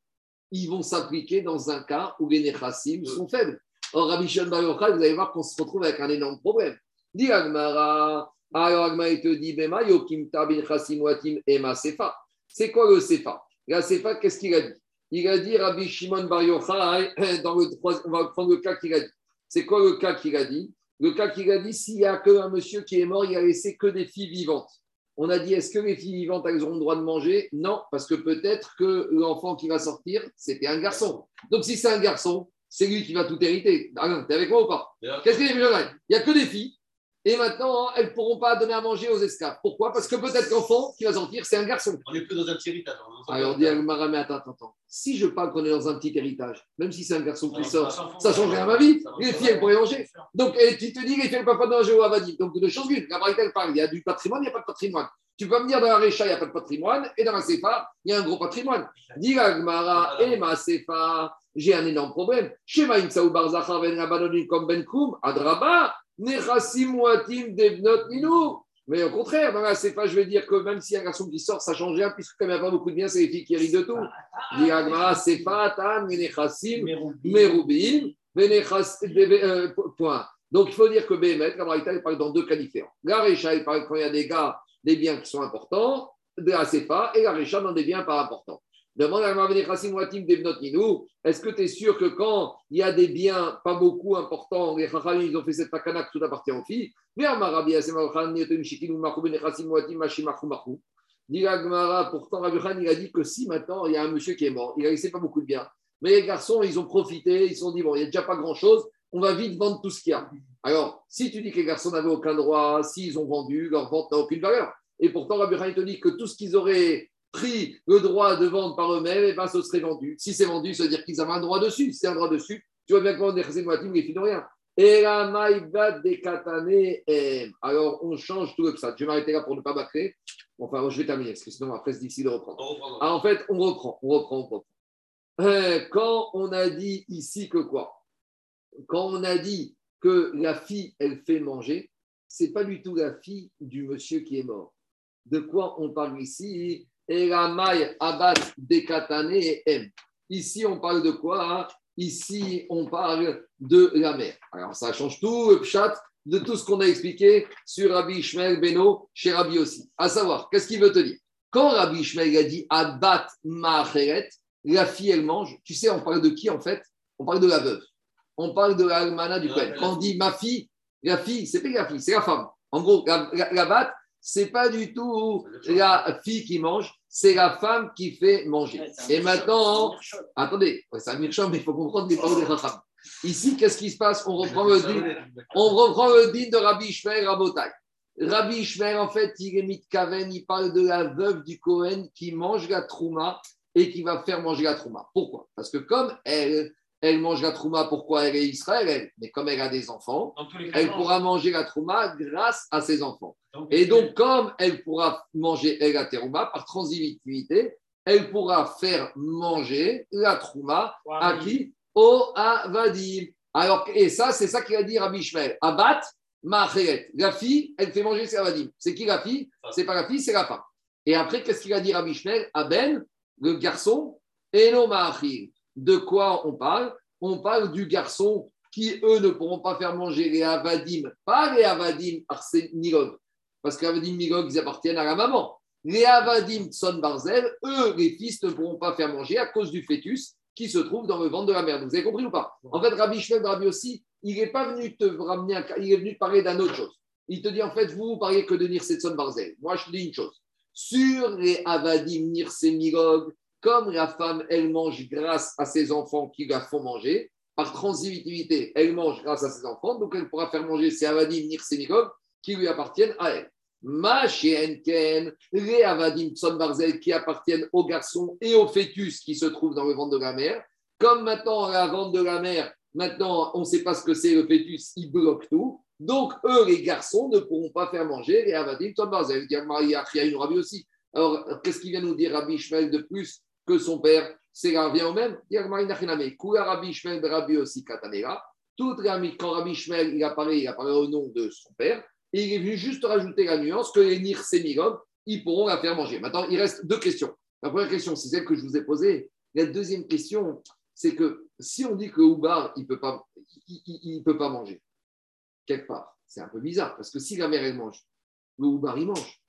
ils vont s'appliquer dans un cas où les Nechassim sont faibles. Or, Rabbi Shimon Bar Yochai, vous allez voir qu'on se retrouve avec un énorme problème. Dis Agmara, alors Agmara, il te dit, Bema, Yokim Tabin Chassim Watim Ema Sefa. C'est quoi le Sefa? La Sefa, qu'est-ce qu'il a dit? Il a dit Rabbi Shimon Bar Yochai, dans le troisième- on va prendre le cas qu'il a dit. C'est quoi le cas qu'il a dit? Le cas qu'il a dit, s'il n'y a qu'un monsieur qui est mort, il a laissé que des filles vivantes. On a dit, est-ce que les filles vivantes, elles auront le droit de manger? Non, parce que peut-être que l'enfant qui va sortir, c'était un garçon. Donc si c'est un garçon, c'est lui qui va tout hériter. Ah non, t'es avec moi ou pas? Qu'est-ce qu'il y a Il n'y a que des filles. Et maintenant, elles ne pourront pas donner à manger aux esclaves. Pourquoi? Parce que peut-être l'enfant qui va sortir, c'est un garçon. On n'est plus dans un petit héritage. dans un- Alors, dit Agmara, mais attends, attends. Si je parle qu'on est dans un petit héritage, même si c'est un garçon qui sort, ça change rien à ma vie. Les filles, elles pourraient manger. Donc, et tu te dis, les filles, elles ne peuvent pas manger au Avadim. Donc, de choses l'une. La elle parle, il y a du patrimoine, il n'y a pas de patrimoine. Tu peux me dire, dans la Récha, il n'y a pas de patrimoine, et dans la Sefa, il y a un gros patrimoine. Dis Agmara, et ma Sefa, j'ai un énorme problème. Shema Imsaou Barzacha Ben Rabanonim comme Ben Koum, Adraba, Mais au contraire, dans la Sefa, je vais dire que même s'il y a un garçon qui sort, ça change rien, puisque comme il n'y a pas beaucoup de biens, c'est les filles qui héritent de tout. Point. Donc il faut dire que Béhémet, la Braïta, il parle dans deux cas différents. La Récha, il parle quand il y a des gars, des biens qui sont importants, de la Sefa, et la Récha dans des biens pas importants. Demande à est-ce que tu es sûr que quand il y a des biens pas beaucoup importants, les ils ont fait cette takana que tout appartient aux filles, Gemara, pourtant Rabbi Khan, il a dit que si maintenant il y a un monsieur qui est mort, il a laissé pas beaucoup de biens. Mais les garçons, ils ont profité, ils se sont dit, bon, il n'y a déjà pas grand-chose, on va vite vendre tout ce qu'il y a. Alors, si tu dis que les garçons n'avaient aucun droit, s'ils ont vendu, leur vente n'a aucune valeur. Et pourtant, Rabbi te dit que tout ce qu'ils auraient pris le droit de vendre par eux-mêmes, eh ben, ce serait vendu. Si c'est vendu, ça veut dire qu'ils avaient un droit dessus. Si c'est un droit dessus, tu vois bien comment on est les filles n'ont rien. Et la maïbat des katané, alors on change tout le psat. Je vais m'arrêter là pour ne pas bâcler. Enfin, je vais terminer, parce que sinon après c'est difficile de reprendre. Ah, en fait, on reprend, on reprend, on reprend. Euh, Quand on a dit ici que quoi? Quand on a dit que la fille, elle fait manger, c'est pas du tout la fille du monsieur qui est mort. De quoi on parle ici? Et la maille abat dekatane et M. Ici, on parle de quoi hein? Ici, on parle de la mère. Alors, ça change tout, le pshat, de tout ce qu'on a expliqué sur Rabbi Ishmael Beno, chez Rabbi aussi. À savoir, qu'est-ce qu'il veut te dire? Quand Rabbi Ishmael a dit Abat Ma'acheret, la fille, elle mange, tu sais, on parle de qui en fait? On parle de la veuve. On parle de l'almana du Kohen. Quand on dit ma fille, la fille, c'est pas la fille, c'est la femme. En gros, la, la, la bat, c'est pas du tout la fille qui mange, c'est la femme qui fait manger. Et maintenant, attendez, ouais, c'est un mircham, mais il faut comprendre les paroles des Racham. Ici, qu'est-ce qui se passe? On reprend le din, on reprend le de Rabbi Ishmael Rabotai. Rabbi Ishmael, en fait, il est mitkaven, il parle de la veuve du Cohen qui mange la trouma et qui va faire manger la trouma. Pourquoi? Parce que comme elle, elle mange la trouma, pourquoi elle est Israël elle? Mais comme elle a des enfants, cas, elle pourra manger la trouma grâce à ses enfants. Donc, Et donc, comme elle pourra manger elle, la terouma par transitivité, elle pourra faire manger la trouma à qui? Au Avadim. Alors, et ça, c'est ça qu'il a dit Rabbi Ishmael. Abat, Ma'acheret. La fille, elle fait manger ses Avadim. C'est qui la fille? C'est pas la fille, c'est la femme. Et après, qu'est-ce qu'il a dit Rabbi Ishmael? Aben, le garçon, et non Ma'achir. De quoi on parle On parle du garçon qui, eux, ne pourront pas faire manger les Avadim, pas les Avadim Arsenilov, parce que les Avadim Milog, ils appartiennent à la maman. Les Avadim Son Barzel, eux, les fils, ne pourront pas faire manger à cause du fœtus qui se trouve dans le ventre de la mère. Vous avez compris ou pas? En fait, Rabbi Shmuel Rabbi aussi, il n'est pas venu te ramener, il est venu te parler d'une autre chose. Il te dit, en fait, vous, vous parliez que de Nirsetson Barzel. Moi, je te dis une chose. Sur les Avadim Nirse Milog, comme la femme, elle mange grâce à ses enfants qui la font manger, par transitivité, elle mange grâce à ses enfants, donc elle pourra faire manger ses Avadim Nirse Milog qui lui appartiennent à elle. Ma Ken, les Avadim Tson Barzel qui appartiennent aux garçons et aux fœtus qui se trouvent dans le ventre de la mère. Comme maintenant, la ventre de la mère, maintenant, on ne sait pas ce que c'est le fœtus, il bloque tout. Donc, eux, les garçons, ne pourront pas faire manger les Avadim Tson Barzel. Il y a Rabbi aussi. Alors, qu'est-ce qu'il vient nous dire Rabbi Ishmael de plus que son père C'est revient au même. Katanera. Toute la, quand Rabbi Ishmael, il apparaît, il apparaît au nom de son père. Et il est venu juste rajouter la nuance que les Nirsémigom, ils pourront la faire manger. Maintenant, il reste deux questions. La première question, c'est celle que je vous ai posée. La deuxième question, c'est que si on dit que Oubar, il ne peut, pas, il peut pas manger, quelque part, c'est un peu bizarre, parce que si la mère, elle mange, le Oubar, il mange.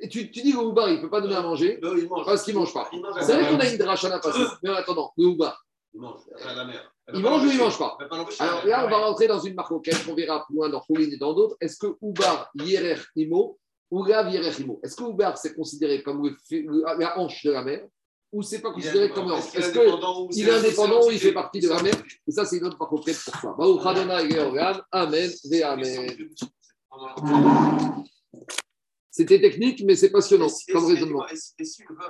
Et tu, tu dis que le Oubar, il ne peut pas donner à manger Non, il mange. parce qu'il ne mange pas. C'est vrai qu'on a une drache à la passer. Mais en attendant, le Oubar, Il mange à la mer. il mange ou il ne mange pas. Alors là, on va rentrer dans une marque qu'on verra plus loin dans Foulin et dans d'autres. Est-ce que Oubar Yerer Imo ou Rav Yerer Imo? Est-ce que Oubar c'est considéré comme le, le, la hanche de la mer ou c'est pas considéré comme la hanche? Est-ce qu'il est indépendant ou il fait partie de la mer? Et ça, c'est une autre marque pour ça. Amen. Amen. C'était technique, mais c'est passionnant comme raisonnement.